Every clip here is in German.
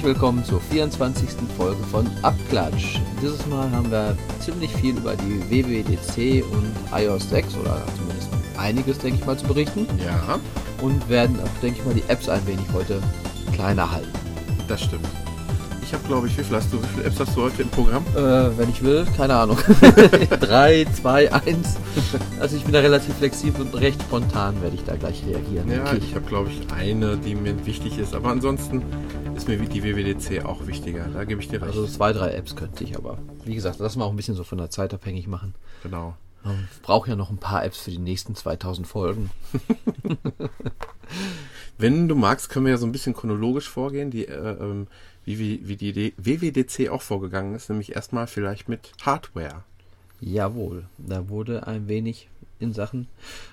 Herzlich willkommen zur 24. Folge von Abklatsch. Dieses Mal haben wir ziemlich viel über die WWDC und iOS 6 oder zumindest einiges, denke ich mal, zu berichten. Ja, Und werden auch, denke ich mal, die Apps ein wenig heute kleiner halten. das stimmt. Ich habe, glaube ich, wie viel hast du, wie viele Apps hast du heute im Programm? Äh, wenn ich will, keine Ahnung. 3, 2, 1. Also ich bin da relativ flexibel und recht spontan werde ich da gleich reagieren. Ja, denke ich habe, glaube ich, eine, die mir wichtig ist. Aber ansonsten ist mir die WWDC auch wichtiger. Da gebe ich dir recht. Also zwei, drei Apps könnte ich, aber wie gesagt, das mal auch ein bisschen so von der Zeit abhängig machen. genau. Man braucht ja noch ein paar Apps für die nächsten 2000 Folgen. Wenn du magst, können wir ja so ein bisschen chronologisch vorgehen, die, äh, ähm, wie, wie, wie die WWDC auch vorgegangen ist. Nämlich erstmal vielleicht mit Hardware. Jawohl, da wurde ein wenig in Sachen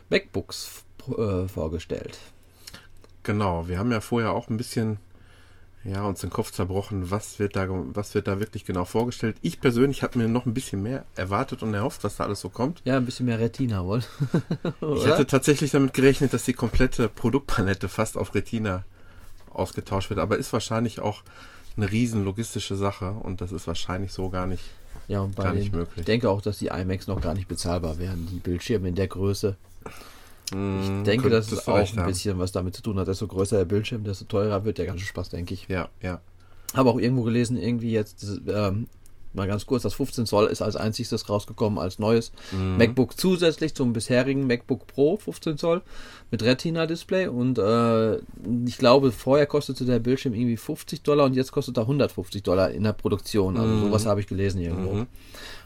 MacBooks äh, vorgestellt. Genau, wir haben ja vorher auch ein bisschen ja, uns den Kopf zerbrochen, was wird, da, was wird da wirklich genau vorgestellt. Ich persönlich habe mir noch ein bisschen mehr erwartet und erhofft, was da alles so kommt. Ja, ein bisschen mehr Retina wohl. Ich hätte tatsächlich damit gerechnet, dass die komplette Produktpalette fast auf Retina ausgetauscht wird, aber ist wahrscheinlich auch eine riesen logistische Sache und das ist wahrscheinlich so gar nicht. ja, und bei gar nicht den, möglich. Ich denke auch, dass die iMacs noch gar nicht bezahlbar wären, die Bildschirme in der Größe. Ich Mm, denke, dass es auch ein haben. bisschen was damit zu tun hat. Desto größer der Bildschirm, desto teurer wird der ganze Spaß, denke ich. Ja, ja. Habe auch irgendwo gelesen, irgendwie jetzt, ähm, mal ganz kurz, das 15 Zoll ist als einziges rausgekommen als neues Mhm. MacBook zusätzlich zum bisherigen MacBook Pro 15 Zoll mit Retina-Display und äh, ich glaube, vorher kostete der Bildschirm irgendwie 50 Dollar und jetzt kostet er 150 Dollar in der Produktion. Also Mhm. sowas habe ich gelesen irgendwo. Mhm.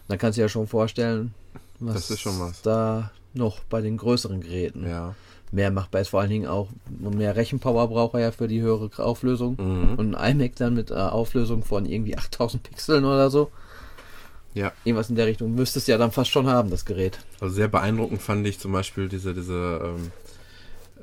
Dann kannst du dir ja schon vorstellen, was Das ist schon was. da noch bei den größeren Geräten Ja. mehr machbar ist. Vor allen Dingen auch mehr Rechenpower braucht er ja für die höhere Auflösung. Mhm. Und ein iMac dann mit äh, Auflösung von irgendwie 8000 Pixeln oder so. Ja. Irgendwas in der Richtung müsste es ja dann fast schon haben, das Gerät. Also sehr beeindruckend fand ich zum Beispiel diese, diese ähm,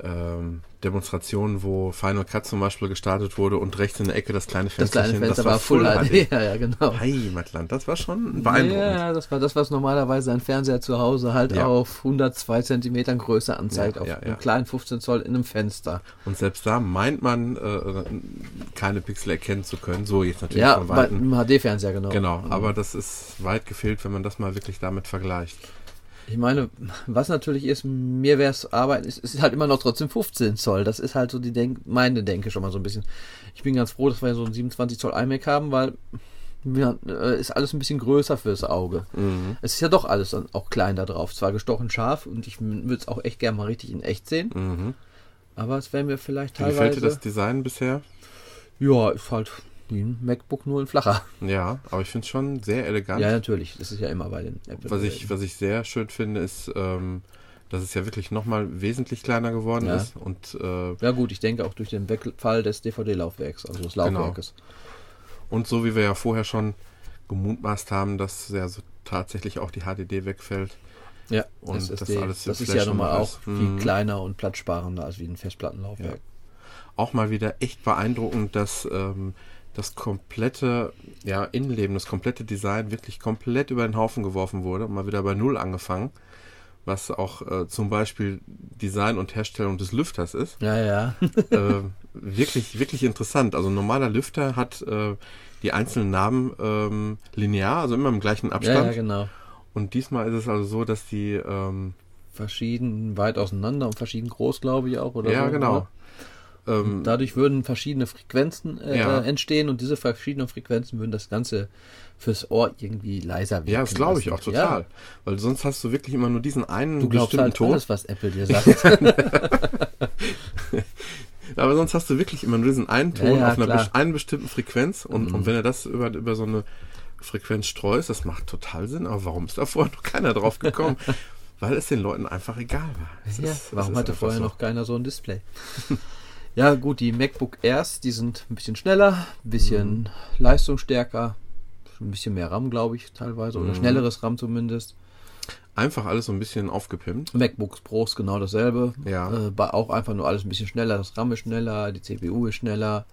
ähm, Demonstration, wo Final Cut zum Beispiel gestartet wurde und rechts in der Ecke das kleine Das Fensterchen. kleine Fenster war Full HD. Ja, ja, genau. Heimatland, das war schon beeindruckend. Ja, das war das, was normalerweise ein Fernseher zu Hause halt Ja. auf 102 Zentimetern Größe anzeigt, Ja, auf ja, einem ja. kleinen 15 Zoll in einem Fenster. Und selbst da meint man, äh, keine Pixel erkennen zu können. So jetzt natürlich Ja, von Weitem. einem HD-Fernseher, genau. Genau, aber das ist weit gefehlt, wenn man das mal wirklich damit vergleicht. Ich meine, was natürlich ist, mir wäre es arbeiten, es ist halt immer noch trotzdem 15 Zoll. Das ist halt so die Denk meine Denke schon mal so ein bisschen. Ich bin ganz froh, dass wir so einen 27 Zoll iMac haben, weil ja, äh, ist alles ein bisschen größer fürs Auge. Mhm. Es ist ja doch alles dann auch klein da drauf. Zwar gestochen scharf und ich würde es auch echt gerne mal richtig in echt sehen, Mhm. aber es wäre mir vielleicht Wie gefällt dir teilweise. das Design bisher? Ja, ist halt wie ein MacBook nur ein flacher. Ja, aber ich finde es schon sehr elegant. Ja, natürlich. Das ist ja immer bei den Apple. Was ich, was ich sehr schön finde, ist, ähm, dass es ja wirklich nochmal wesentlich kleiner geworden Ja. ist. Und, äh, ja gut, ich denke auch durch den Wegfall des DVD-Laufwerks, also des Genau. Laufwerkes. und so wie wir ja vorher schon gemutmaßt haben, dass ja so tatsächlich auch die HDD wegfällt. Ja, Und das SSD, alles das ist ja Flash nun mal und auch viel Mhm. kleiner und platzsparender als wie ein Festplattenlaufwerk. Auch mal wieder echt beeindruckend, dass ähm, das komplette ja, Innenleben, das komplette Design wirklich komplett über den Haufen geworfen wurde und mal wieder bei Null angefangen. Was auch äh, zum Beispiel Design und Herstellung des Lüfters ist. Ja, ja. äh, wirklich, wirklich interessant. Also ein normaler Lüfter hat äh, die einzelnen Namen ähm, linear, also immer im gleichen ja, Abstand. ja, genau. Und diesmal ist es also so, dass die ähm, Verschieden weit auseinander und verschieden groß, glaube ich auch. Oder ja so, genau. oder? Ähm, Dadurch würden verschiedene Frequenzen äh, Ja. äh, entstehen und diese verschiedenen Frequenzen würden das Ganze fürs Ohr irgendwie leiser wirken. ja, das glaube ich auch total. Ja, Weil sonst hast du wirklich immer nur diesen einen du glaubst bestimmten halt Ton. alles, was Apple dir sagt. Aber sonst hast du wirklich immer nur diesen einen Ton ja, auf einer best einen bestimmten Frequenz. Und, Mhm. und wenn er das über, über so eine Frequenz streust, das macht total Sinn. Aber warum ist da vorher noch keiner drauf gekommen? Weil es den Leuten einfach egal war. Ja, ist- warum hatte vorher so. noch keiner so ein Display? ja, gut, die MacBook Airs, die sind ein bisschen schneller, ein bisschen Mhm. leistungsstärker, ein bisschen mehr RAM, glaube ich, teilweise, oder Mhm. schnelleres RAM zumindest. Einfach alles so ein bisschen aufgepimpt. MacBooks Pros genau dasselbe. Ja. Äh, auch einfach nur alles ein bisschen schneller. Das RAM ist schneller, die CPU ist schneller.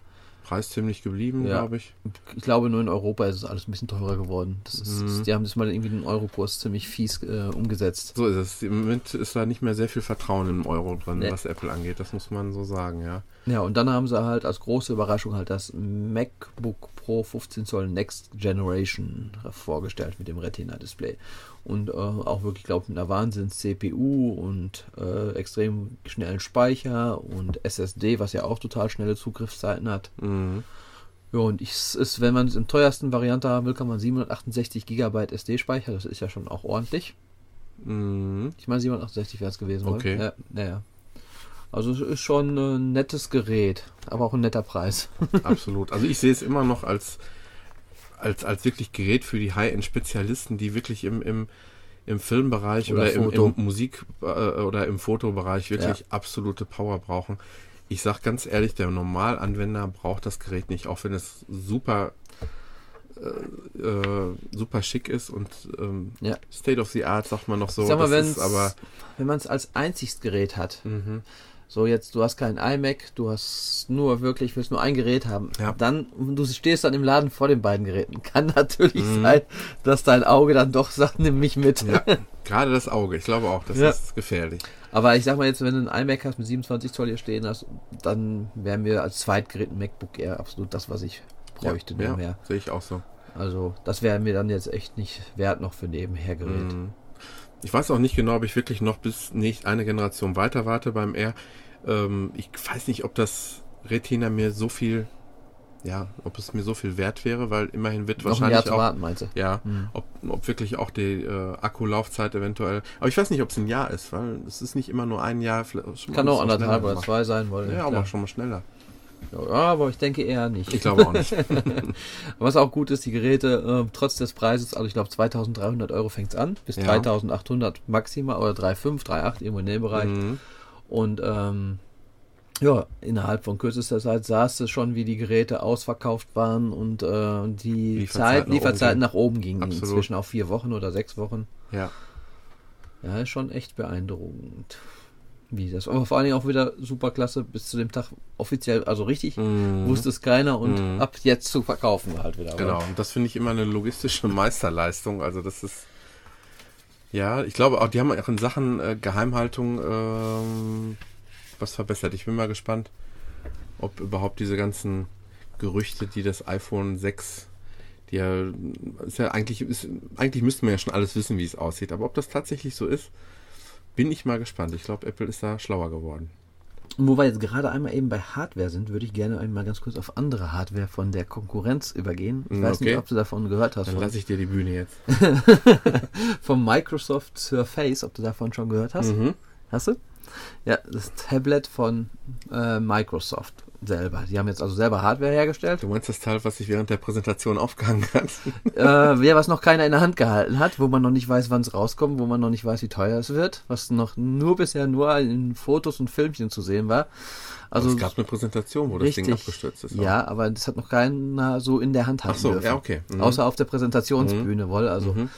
Preis ziemlich geblieben, Ja. glaube ich. Ich glaube, nur in Europa ist es alles ein bisschen teurer geworden. Das ist, Mhm. Die haben das mal irgendwie den Eurokurs ziemlich fies äh, umgesetzt. So ist es. Im Moment ist da nicht mehr sehr viel Vertrauen im Euro drin, Nee. was Apple angeht. Das muss man so sagen, ja. Ja, und dann haben sie halt als große Überraschung halt das MacBook Pro 15 Zoll Next Generation vorgestellt mit dem Retina-Display. Und äh, auch wirklich, glaube ich, mit einer Wahnsinns-CPU und äh, extrem schnellen Speicher und SSD, was ja auch total schnelle Zugriffszeiten hat. Mhm. Ja, und ich, ist, wenn man es im teuersten Variante haben will, kann man 768 GB SD-Speicher, das ist ja schon auch ordentlich. Mhm. Ich meine, 768 wäre es gewesen. oder? Okay. Ja, ja, ja. Also es ist schon ein nettes Gerät, aber auch ein netter Preis. Absolut. Also ich sehe es immer noch als, als, als wirklich Gerät für die High-End-Spezialisten, die wirklich im, im, im Filmbereich Oder oder, im, im Musik- äh, oder im Fotobereich wirklich absolute Power brauchen. Ich sag ganz ehrlich, der Normalanwender braucht das Gerät nicht, auch wenn es super äh, äh, super schick ist und ähm, Ja. State of the Art sagt man noch so. Ich sag mal, wenn's, ist aber wenn man es als einziges Gerät hat, mhm. So jetzt, du hast keinen iMac, du hast nur wirklich, willst nur ein Gerät haben, Ja. dann, du stehst dann im Laden vor den beiden Geräten. Kann natürlich Mhm. sein, dass dein Auge dann doch sagt, nimm mich mit. ja, gerade das Auge. Ich glaube auch, das Ja. ist gefährlich. Aber ich sag mal jetzt, wenn du ein iMac hast mit 27 Zoll hier stehen hast, dann wären wir als Zweitgerät ein MacBook Air absolut das, was ich bräuchte ja, nebenher. ja, sehe ich auch so. Also das wäre mir dann jetzt echt nicht wert noch für Nebenhergerät. Mhm. Ich weiß auch nicht genau, ob ich wirklich noch bis nicht eine Generation weiter warte beim R. Ähm, ich weiß nicht, ob das Retina mir so viel, ja, ob es mir so viel wert wäre, weil immerhin wird Noch ein Jahr wahrscheinlich zu auch, warten, meinst du? ja, Mhm. ob, ob wirklich auch die äh, Akkulaufzeit eventuell. Aber ich weiß nicht, ob es ein Jahr ist, weil es ist nicht immer nur ein Jahr. Kann auch anderthalb oder zwei sein wollen. Ja, aber schon mal schneller. Ja, aber ich denke eher nicht. Ich glaube auch nicht. Was auch gut ist, die Geräte, äh, trotz des Preises, also ich glaube 2300 Euro fängt es an, bis Ja. 3800 maximal oder 3,5, 3,8 irgendwo in dem Bereich. Mhm. Und ähm, ja, innerhalb von kürzester Zeit sahst du schon, wie die Geräte ausverkauft waren und äh, die Lieferzeiten Zeit, nach oben Lieferzeiten gingen. nach oben gingen. Absolut. Inzwischen auf vier Wochen oder sechs Wochen. Ja. Ja, ist schon echt beeindruckend. Wie das. Aber vor allen Dingen auch wieder super klasse, bis zu dem Tag offiziell, also richtig, Mhm. wusste es keiner und Mhm. ab jetzt zu verkaufen halt wieder. Genau, und das finde ich immer eine logistische Meisterleistung. Also das ist ja, ich glaube auch, die haben auch in Sachen äh, Geheimhaltung ähm, was verbessert. Ich bin mal gespannt, ob überhaupt diese ganzen Gerüchte, die das iPhone 6, die ja, ist ja eigentlich, ist, eigentlich müsste man ja schon alles wissen, wie es aussieht. Aber ob das tatsächlich so ist, bin ich mal gespannt. Ich glaube, Apple ist da schlauer geworden. Und wo wir jetzt gerade einmal eben bei Hardware sind, würde ich gerne einmal ganz kurz auf andere Hardware von der Konkurrenz übergehen. Ich weiß nicht, okay. ob du davon gehört hast. Dann lasse ich dir die Bühne jetzt. vom Microsoft Surface, ob du davon schon gehört hast. Mhm. Hast du? Ja, das Tablet von äh, Microsoft selber. Die haben jetzt also selber Hardware hergestellt. Du meinst das Teil, was sich während der Präsentation aufgehangen hat? äh, wer was noch keiner in der Hand gehalten hat, wo man noch nicht weiß, wann es rauskommt, wo man noch nicht weiß, wie teuer es wird, was noch nur bisher nur in Fotos und Filmchen zu sehen war. Also es gab eine Präsentation, wo das Ding richtig. abgestürzt ist. Ja, aber das hat noch keiner so in der Hand Ach halten so, dürfen. ja, okay. Mhm. Außer auf der Präsentationsbühne wohl. Also Mhm.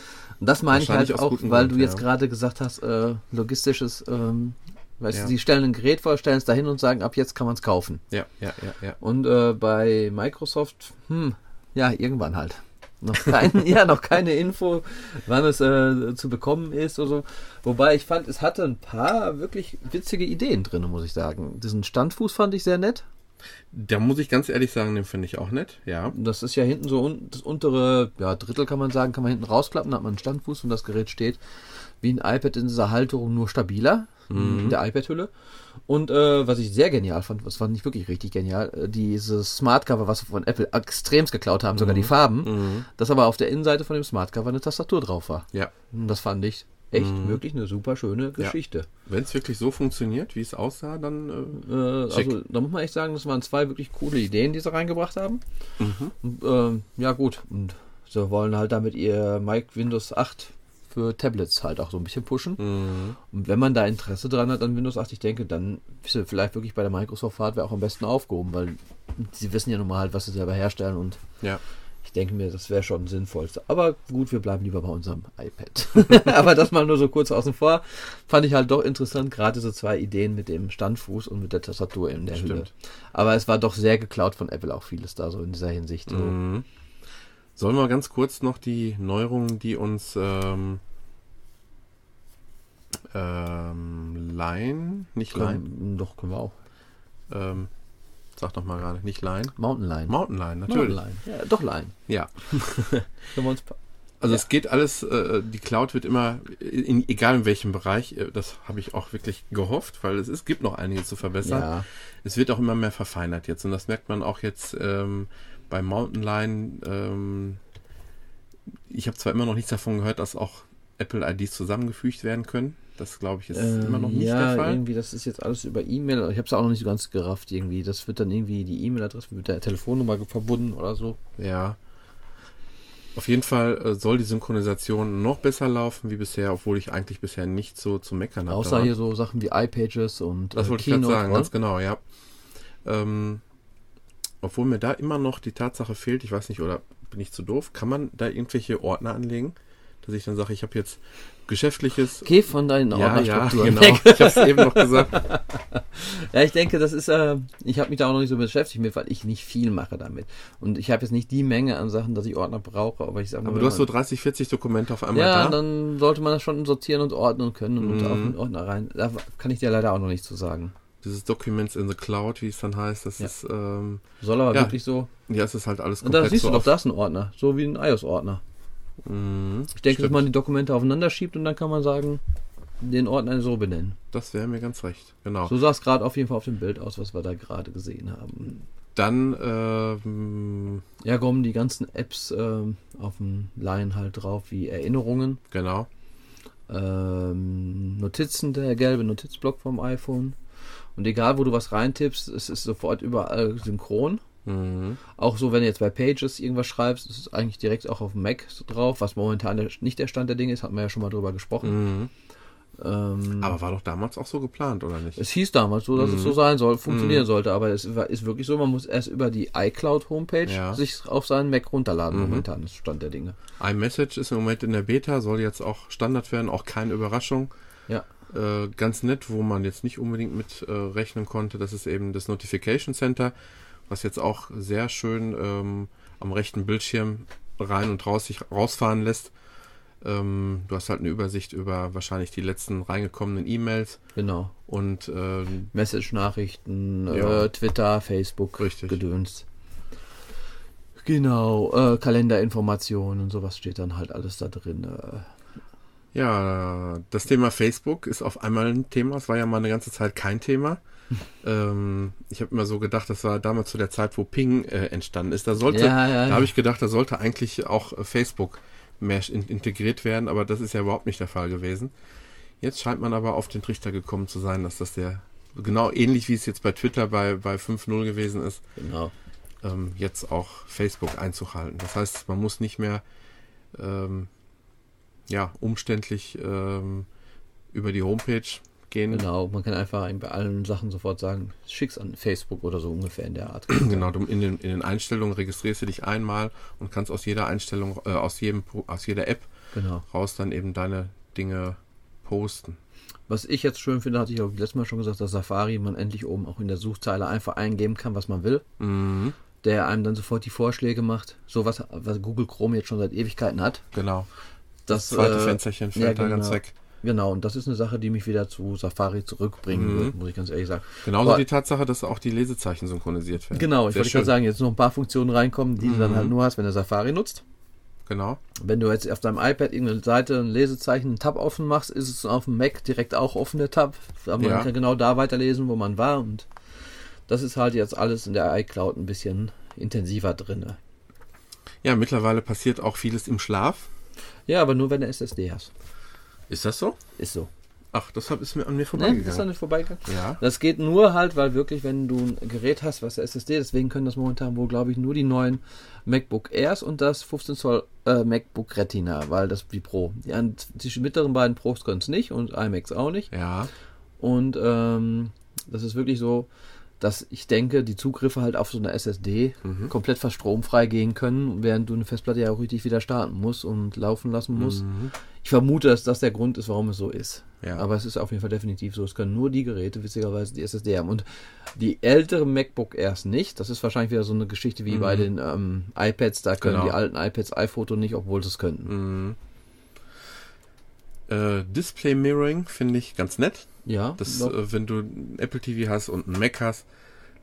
und das meine ich halt auch, weil Grund, du jetzt ja. gerade gesagt hast, äh, logistisches, ähm, weißt Ja. du, sie stellen ein Gerät vor, stellen es dahin und sagen, ab jetzt kann man es kaufen. Ja, ja, ja, ja. Und äh, bei Microsoft, hm, ja, irgendwann halt. Noch kein, ja, noch keine Info, wann es äh, zu bekommen ist oder so. Wobei ich fand, es hatte ein paar wirklich witzige Ideen drin, muss ich sagen. Diesen Standfuß fand ich sehr nett. Da muss ich ganz ehrlich sagen, den finde ich auch nett. Ja. Das ist ja hinten so un das untere ja, Drittel kann man sagen, kann man hinten rausklappen, dann hat man einen Standfuß und das Gerät steht wie ein iPad in dieser Halterung nur stabiler in der iPad-Hülle. Und äh, was ich sehr genial fand, das fand ich wirklich richtig genial, äh, dieses Smart Cover, was wir von Apple extremst geklaut haben, sogar die Farben, Mhm. dass aber auf der Innenseite von dem Smart Cover eine Tastatur drauf war. Ja. Und das fand ich echt Mhm. wirklich eine super schöne Geschichte. Wenn es wirklich so funktioniert, wie es aussah, dann äh, Äh, also da muss man echt sagen, das waren zwei wirklich coole Ideen, die sie reingebracht haben. Mhm. Und, ähm, ja gut, und sie wollen halt damit ihr Mic Windows 8 für Tablets halt auch so ein bisschen pushen. Mhm. Und wenn man da Interesse dran hat an Windows 8, ich denke, dann ist sie vielleicht wirklich bei der Microsoft Hardware auch am besten aufgehoben, weil sie wissen ja nun mal halt, was sie selber herstellen und ja. Ich denke mir, das wäre schon sinnvollste. Aber gut, wir bleiben lieber bei unserem iPad. Aber das mal nur so kurz außen vor. Fand ich halt doch interessant, gerade so zwei Ideen mit dem Standfuß und mit der Tastatur in der Stimmt. Hülle. Aber es war doch sehr geklaut von Apple auch vieles da so in dieser Hinsicht. So. Mhm. Sollen wir ganz kurz noch die Neuerungen, die uns ähm, ähm, Line, nicht Line, doch, können wir auch. ähm, sag doch mal gerade, nicht Line, Mountain Line. Mountain Line, natürlich. Mountain Line. Ja, doch Line. Ja, also Ja. es geht alles, äh, die Cloud wird immer, in, egal in welchem Bereich, äh, das habe ich auch wirklich gehofft, weil es, es gibt noch einiges zu verbessern. ja. Es wird auch immer mehr verfeinert jetzt und das merkt man auch jetzt ähm, bei Mountain Lion. Ähm, ich habe zwar immer noch nichts davon gehört, dass auch Apple IDs zusammengefügt werden können. Das glaube ich ist immer noch nicht Ähm, ja, der Fall. irgendwie, das ist jetzt alles über E-Mail. Ich habe es auch noch nicht so ganz gerafft irgendwie. Das wird dann irgendwie die E-Mail-Adresse mit der Telefonnummer verbunden oder so. Ja. Auf jeden Fall äh, soll die Synchronisation noch besser laufen wie bisher, obwohl ich eigentlich bisher nicht so zu meckern habe. Außer daran. hier so Sachen wie iPages und Das äh, wollte ich gerade Keynote, sagen, oder? ganz genau, ja. Ähm, obwohl mir da immer noch die Tatsache fehlt, ich weiß nicht, oder bin ich zu doof, kann man da irgendwelche Ordner anlegen? Dass ich dann sage, ich habe jetzt geschäftliches. Geh von deinen Ja, ja, Ordnerstrukturen genau. weg. Ich habe es eben noch gesagt. Ja, ich denke, das ist, äh, ich habe mich da auch noch nicht so beschäftigt mit, weil ich nicht viel mache damit. Und ich habe jetzt nicht die Menge an Sachen, dass ich Ordner brauche, aber ich sage Aber du hast so man- 30, 40 Dokumente auf einmal ja, da. dann sollte man das schon sortieren und ordnen können und Mhm. auch in Ordner rein. Da kann ich dir leider auch noch nicht zu sagen. Dieses Documents in the Cloud, wie es dann heißt, das Ja. ist, ähm, Soll aber Ja. wirklich so. ja, es ist halt alles Und da siehst so du doch, auf- da ist ein Ordner, so wie ein iOS-Ordner. Mhm, Ich denke, dass stimmt. man die Dokumente aufeinander schiebt und dann kann man sagen, den Ordner so benennen. Das wäre mir ganz recht, genau. So sah es gerade auf jeden Fall auf dem Bild aus, was wir da gerade gesehen haben. Dann, ähm, Ja, kommen die ganzen Apps ähm, auf dem Line halt drauf, wie Erinnerungen, genau. ähm, Notizen, der gelbe Notizblock vom iPhone. Und egal, wo du was reintippst, es ist sofort überall synchron. Mhm. Auch so, wenn du jetzt bei Pages irgendwas schreibst, ist es eigentlich direkt auch auf dem Mac drauf, was momentan der, nicht der Stand der Dinge ist, hatten wir ja schon mal drüber gesprochen. Mhm. Ähm, Aber war doch damals auch so geplant, oder nicht? es hieß damals so, dass Mhm. es so sein soll, funktionieren Mhm. sollte, aber es ist wirklich so, man muss erst über die iCloud Homepage Ja. sich auf seinen Mac runterladen, Mhm. momentan ist Stand der Dinge. iMessage ist im Moment in der Beta, soll jetzt auch Standard werden, auch keine Überraschung. Ja. Äh, ganz nett, wo man jetzt nicht unbedingt mit äh, rechnen konnte, das ist eben das Notification Center, was jetzt auch sehr schön ähm, am rechten Bildschirm rein und raus sich rausfahren lässt. Ähm, du hast halt eine Übersicht über wahrscheinlich die letzten reingekommenen E-Mails Genau. und ähm, Message-Nachrichten, Ja. äh, Twitter, Facebook, Richtig. Gedöns. Genau, äh, Kalenderinformationen und sowas steht dann halt alles da drin. Äh, Ja, das Thema Facebook ist auf einmal ein Thema. Es war ja mal eine ganze Zeit kein Thema. ähm, ich habe immer so gedacht, das war damals zu der Zeit, wo Ping äh, entstanden ist. Da sollte, Ja, ja, da habe ich gedacht, da sollte eigentlich auch äh, Facebook mehr in, integriert werden, aber das ist ja überhaupt nicht der Fall gewesen. Jetzt scheint man aber auf den Trichter gekommen zu sein, dass das der genau ähnlich wie es jetzt bei Twitter bei, bei 5.0 gewesen ist, genau. ähm, jetzt auch Facebook Einzug halten. Das heißt, man muss nicht mehr ähm, ja, umständlich ähm, über die Homepage gehen. Genau, man kann einfach bei allen Sachen sofort sagen, schick's an Facebook oder so ungefähr in der Art. Genau, du in den, in den Einstellungen registrierst du dich einmal und kannst aus jeder Einstellung, äh, aus jedem, aus jeder App Genau. raus dann eben deine Dinge posten. Was ich jetzt schön finde, hatte ich auch letztes Mal schon gesagt, dass Safari man endlich oben auch in der Suchzeile einfach eingeben kann, was man will. Mhm, Der einem dann sofort die Vorschläge macht. So was, was Google Chrome jetzt schon seit Ewigkeiten hat. genau. Das, zweite äh, Fensterchen fällt ja, da ganz genau. weg. Genau, und das ist eine Sache, die mich wieder zu Safari zurückbringen Mhm. wird, muss ich ganz ehrlich sagen. Genauso Aber- die Tatsache, dass auch die Lesezeichen synchronisiert werden. Genau, ich Sehr wollte gerade sagen, jetzt noch ein paar Funktionen reinkommen, die du dann Mhm. halt nur hast, wenn du Safari nutzt. Genau. Wenn du jetzt auf deinem iPad irgendeine Seite, ein Lesezeichen, einen Tab offen machst, ist es auf dem Mac direkt auch offen, der Tab. Aber man Ja. kann genau da weiterlesen, wo man war. Und das ist halt jetzt alles in der iCloud ein bisschen intensiver drin. Ja, mittlerweile passiert auch vieles im Schlaf. Ja, aber nur wenn du SSD hast. Ist das so? Ist so. Ach, das ist mir an mir Ne? Ist da vorbeigegangen. nicht vorbeigegangen? Ja. Das geht nur halt, weil wirklich, wenn du ein Gerät hast, was SSD, deswegen können das momentan wohl, glaube ich, nur die neuen MacBook Airs und das 15 Zoll äh, MacBook Retina, weil das die Pro. Die, an- die mittleren beiden Pros können es nicht und iMacs auch nicht. Ja. Und ähm, das ist wirklich so, dass ich denke, die Zugriffe halt auf so eine SSD komplett fast stromfrei gehen können, während du eine Festplatte ja auch richtig wieder starten musst und laufen lassen musst. Ich vermute, dass das der Grund ist, warum es so ist. Ja. Aber es ist auf jeden Fall definitiv so. Es können nur die Geräte, witzigerweise, die SSD haben. Und die älteren MacBook Airs nicht. Das ist wahrscheinlich wieder so eine Geschichte wie bei den ähm, iPads. Da können Genau. die alten iPads iPhoto nicht, obwohl sie es könnten. Äh, Display Mirroring finde ich ganz nett. Ja, Das, doch. äh, wenn du ein Apple TV hast und ein Mac hast,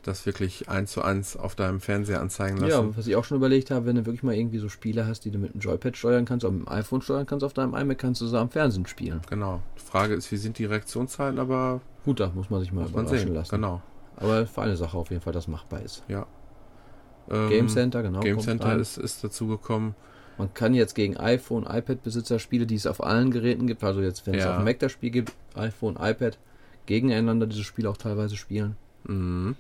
das wirklich eins zu eins auf deinem Fernseher anzeigen lassen. Ja, was ich auch schon überlegt habe, wenn du wirklich mal irgendwie so Spiele hast, die du mit dem Joypad steuern kannst, oder mit dem iPhone steuern kannst, auf deinem iMac kannst du sie am Fernsehen spielen. Genau. Die Frage ist, wie sind die Reaktionszeiten, aber Gut, da muss man sich mal überraschen sehen. lassen. Genau. Aber für eine Sache auf jeden Fall, das machbar ist. Ja. Ähm, Game Center, genau. Game Center rein. ist, ist dazu gekommen. Man kann jetzt gegen iPhone, iPad-Besitzer Spiele, die es auf allen Geräten gibt, also jetzt, wenn es Ja. auf dem Mac das Spiel gibt, iPhone, iPad, gegeneinander diese Spiele auch teilweise spielen. Mhm.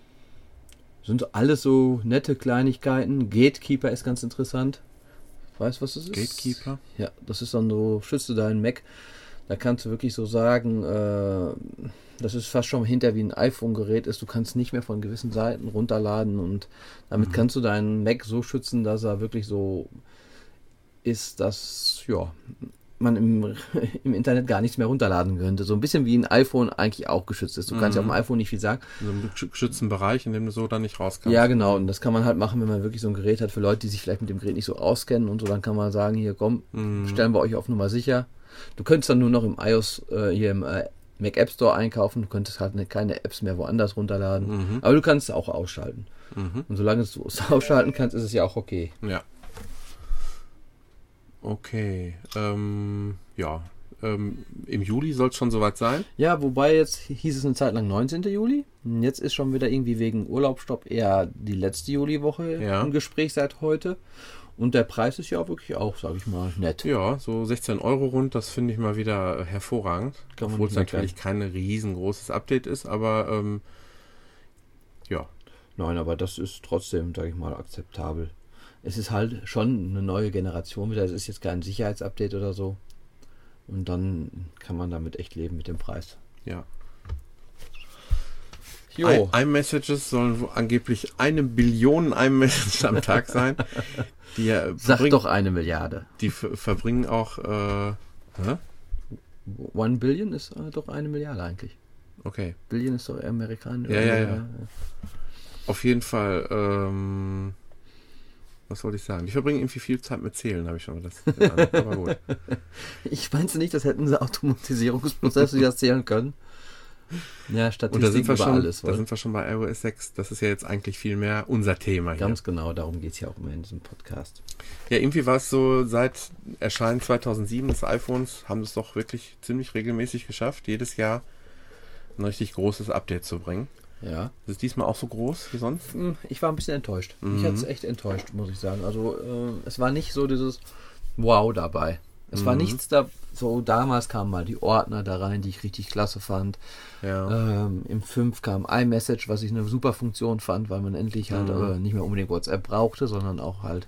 Sind alles so nette Kleinigkeiten. Gatekeeper ist ganz interessant. Weißt du, was das ist? Gatekeeper? Ja, das ist dann so, schütze deinen Mac. Da kannst du wirklich so sagen, äh, das ist fast schon hinter wie ein iPhone-Gerät ist. Du kannst nicht mehr von gewissen Seiten runterladen und damit kannst du deinen Mac so schützen, dass er wirklich so ist, dass ja, man im, im Internet gar nichts mehr runterladen könnte. So ein bisschen wie ein iPhone eigentlich auch geschützt ist. Du kannst ja auf dem iPhone nicht viel sagen. So einen gesch- geschützten Bereich, in dem du so dann nicht rauskommst. Ja, genau. Und das kann man halt machen, wenn man wirklich so ein Gerät hat für Leute, die sich vielleicht mit dem Gerät nicht so auskennen und so. Dann kann man sagen, hier komm, stellen wir euch auf Nummer sicher. Du könntest dann nur noch im iOS, äh, hier im äh, Mac App Store einkaufen. Du könntest halt ne- keine Apps mehr woanders runterladen. Aber du kannst es auch ausschalten. Und solange du es ausschalten kannst, ist es ja auch okay. Ja. Okay. Ähm, ja. Ähm, Im Juli soll es schon soweit sein. Ja, wobei jetzt hieß es eine Zeit lang 19. Juli. Jetzt ist schon wieder irgendwie wegen Urlaubsstopp eher die letzte Juliwoche Ja. im Gespräch seit heute. Und der Preis ist ja auch wirklich auch, sage ich mal, nett. Ja, so 16 Euro rund, das finde ich mal wieder hervorragend. Obwohl es natürlich kein riesengroßes Update ist, aber ähm, ja. Nein, aber das ist trotzdem, sage ich mal, akzeptabel. Es ist halt schon eine neue Generation wieder. Es ist jetzt kein Sicherheitsupdate oder so. Und dann kann man damit echt leben mit dem Preis. ja. Jo, I- iMessages sollen angeblich eine Billion iMessages am Tag sein. Die, äh, sag verbringen- doch eine Milliarde. die ver- verbringen auch. Äh, hä? One Billion ist äh, doch eine Milliarde eigentlich. Okay. Billion ist doch Amerikaner. Ja, ja, ja. Auf jeden Fall, ähm, was wollte ich sagen? Die verbringen irgendwie viel Zeit mit Zählen, habe ich schon das. Aber gut. Ich meinte nicht, das hätten sie Automatisierungsprozesse, die das zählen können. Ja, Und da Statistik sind, wir über schon, alles. da sind wir schon bei iOS 6. Das ist ja jetzt eigentlich viel mehr unser Thema hier. Ganz genau, darum geht es ja auch immer in diesem Podcast. Ja, irgendwie war es so, seit Erscheinen 2007 des iPhones haben es doch wirklich ziemlich regelmäßig geschafft, jedes Jahr ein richtig großes Update zu bringen. Ja. Ist es diesmal auch so groß wie sonst? Hm, Ich war ein bisschen enttäuscht. Mhm. Mich hat es echt enttäuscht, muss ich sagen. Also äh, es war nicht so dieses Wow dabei. Es Mhm. war nichts da, so damals kamen mal die Ordner da rein, die ich richtig klasse fand. Ja. Ähm, Im 5 kam iMessage, was ich eine super Funktion fand, weil man endlich halt Mhm. äh, nicht mehr unbedingt WhatsApp brauchte, sondern auch halt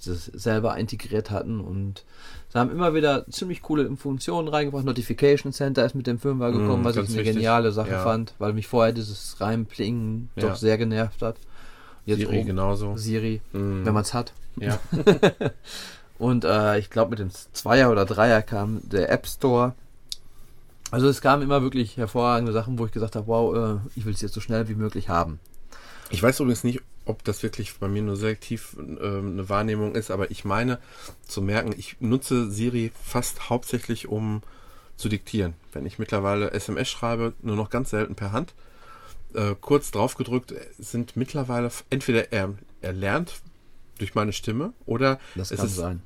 selber integriert hatten und sie haben immer wieder ziemlich coole Funktionen reingebracht. Notification Center ist mit dem Firmware gekommen, Mhm, was ich eine wichtig. geniale Sache Ja. fand, weil mich vorher dieses Reinplingen Ja. doch sehr genervt hat. Jetzt Siri oben- genauso. Siri, Mhm. wenn man es hat. Ja. Und äh, ich glaube, mit dem Zweier oder Dreier kam der App Store. Also es kamen immer wirklich hervorragende Sachen, wo ich gesagt habe, wow, äh, ich will es jetzt so schnell wie möglich haben. Ich weiß übrigens nicht, ob das wirklich bei mir nur selektiv ähm, eine Wahrnehmung ist, aber ich meine zu merken, ich nutze Siri fast hauptsächlich, um zu diktieren. Wenn ich mittlerweile SMS schreibe, nur noch ganz selten per Hand. Äh, kurz drauf gedrückt sind mittlerweile entweder er, er lernt durch meine Stimme oder Das es kann ist, sein.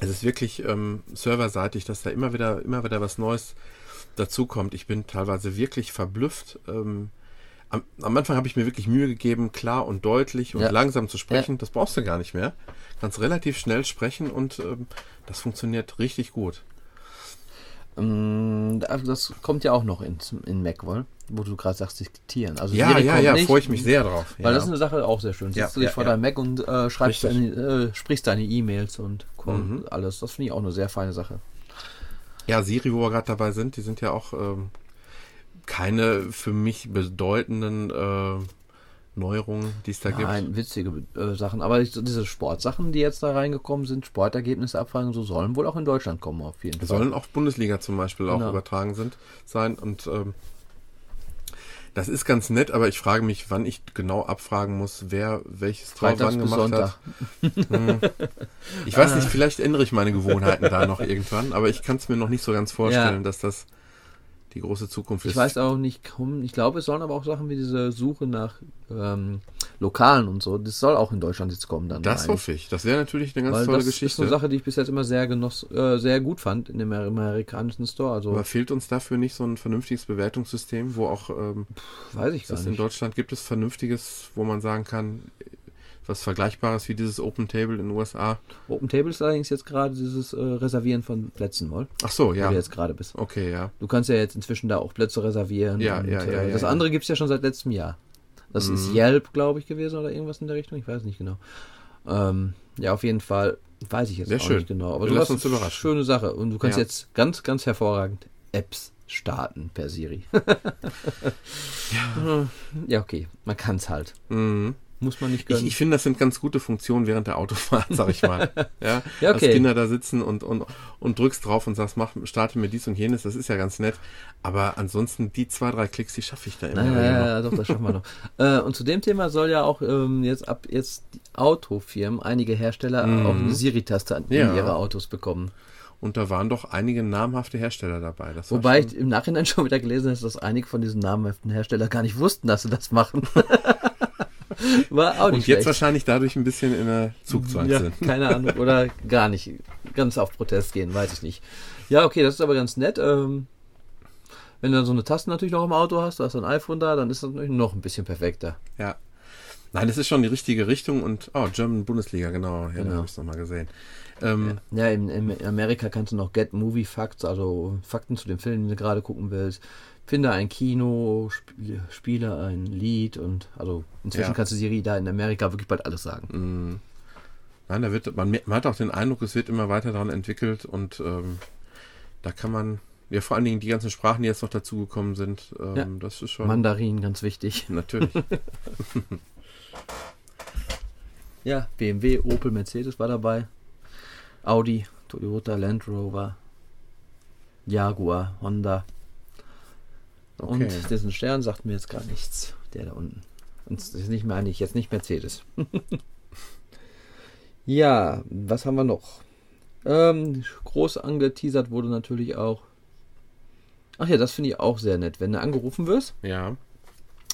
es ist wirklich ähm, serverseitig, dass da immer wieder, immer wieder was Neues dazukommt. Ich bin teilweise wirklich verblüfft. Ähm, am, am Anfang habe ich mir wirklich Mühe gegeben, klar und deutlich und Ja. langsam zu sprechen. Das brauchst du gar nicht mehr. Kannst relativ schnell sprechen und ähm, das funktioniert richtig gut. Ähm, also das kommt ja auch noch in, in Mac, wohl, wo du gerade sagst, diktieren. Also Ja, ja, ja, freue ich mich sehr drauf. Weil ja. das ist eine Sache auch sehr schön. Sitzt Ja, du dich ja, vor ja. deinem Mac und äh, schreibst deine, äh, sprichst deine E-Mails und Mhm. alles. Das finde ich auch eine sehr feine Sache. Ja, Siri, wo wir gerade dabei sind, die sind ja auch ähm, keine für mich bedeutenden äh, Neuerungen, die es da gibt. Nein, witzige äh, Sachen. Aber diese Sportsachen, die jetzt da reingekommen sind, Sportergebnisse abfragen, so sollen wohl auch in Deutschland kommen, auf jeden Fall. Sollen auch Bundesliga zum Beispiel auch Genau. übertragen sind, sein. Und ähm, das ist ganz nett, aber ich frage mich, wann ich genau abfragen muss, wer welches Tor wann gemacht Sonntag. hat. Ich weiß nicht, vielleicht ändere ich meine Gewohnheiten da noch irgendwann, aber ich kann es mir noch nicht so ganz vorstellen, Ja. dass das die große Zukunft Ich ist. weiß auch nicht, ich glaube, es sollen aber auch Sachen wie diese Suche nach ähm, Lokalen und so, das soll auch in Deutschland jetzt kommen dann. das ich. hoffe ich. Das wäre natürlich eine ganz Weil tolle das Geschichte. ist eine Sache, die ich bis jetzt immer sehr genoss, äh, sehr gut fand in dem amerikanischen Store. Also aber fehlt uns dafür nicht so ein vernünftiges Bewertungssystem, wo auch ähm, weiß ich gar das in nicht. Deutschland gibt es vernünftiges, wo man sagen kann, was Vergleichbares wie dieses Open Table in den USA. Open Table ist allerdings jetzt gerade dieses äh, Reservieren von Plätzen, wohl, Ach so, wo ja. du jetzt gerade bist. Okay, ja. Du kannst ja jetzt inzwischen da auch Plätze reservieren. Ja, und, ja, ja, äh, ja, Das ja. andere gibt's ja schon seit letztem Jahr. Das ist Mhm. Yelp, glaube ich, gewesen oder irgendwas in der Richtung. Ich weiß nicht genau. Ähm, ja, auf jeden Fall weiß ich jetzt Sehr auch schön. nicht genau. Aber lassen uns ist überraschen. schöne Sache. Und du kannst Ja. jetzt ganz, ganz hervorragend Apps starten per Siri. ja. ja, okay. Man kann's halt. Mhm. Muss man nicht Ich, gönnen. ich finde, das sind ganz gute Funktionen während der Autofahrt, sag ich mal. Ja, Ja, okay. Dass Kinder da sitzen und, und, und drückst drauf und sagst, mach, starte mir dies und jenes, das ist ja ganz nett. Aber ansonsten, die zwei, drei Klicks, die schaffe ich da immer. Ja, ja, ja, doch, das schaffen wir noch. äh, und zu dem Thema soll ja auch ähm, jetzt ab jetzt die Autofirmen, einige Hersteller Mhm. auch eine Siri-Taste in Ja. ihre Autos bekommen. Und da waren doch einige namhafte Hersteller dabei. Wobei ich im Nachhinein schon wieder gelesen habe, dass einige von diesen namhaften Herstellern gar nicht wussten, dass sie das machen. War auch nicht und jetzt schlecht. wahrscheinlich dadurch ein bisschen in der Zugzwang ja, sind. keine Ahnung. Oder gar nicht. Ganz auf Protest gehen, weiß ich nicht. Ja, okay, das ist aber ganz nett. Ähm, wenn du dann so eine Taste natürlich noch im Auto hast, du hast ein iPhone da, dann ist das natürlich noch ein bisschen perfekter. Ja. Nein, das ist schon die richtige Richtung und, oh, German Bundesliga, genau, ja, da Genau. habe ich es nochmal gesehen. Ähm, Ja, in, in Amerika kannst du noch Get Movie Facts, also Fakten zu dem Film, den du gerade gucken willst. Finde ein Kino, sp spiele ein Lied und also inzwischen Ja. kannst du Siri da in Amerika wirklich bald alles sagen. mh. Nein, da wird, man, man hat auch den Eindruck, es wird immer weiter daran entwickelt und ähm, da kann man, ja vor allen Dingen die ganzen Sprachen, die jetzt noch dazugekommen sind, ähm, Ja. das ist schon Mandarin, ganz wichtig. natürlich. Ja, BMW, Opel, Mercedes war dabei. Audi, Toyota, Land Rover, Jaguar, Honda. Okay. Und diesen Stern sagt mir jetzt gar nichts. Der da unten. Und das ist nicht mehr eigentlich jetzt nicht Mercedes. ja, was haben wir noch? Ähm, groß angeteasert wurde natürlich auch. Ach ja, das finde ich auch sehr nett. Wenn du angerufen wirst, ja.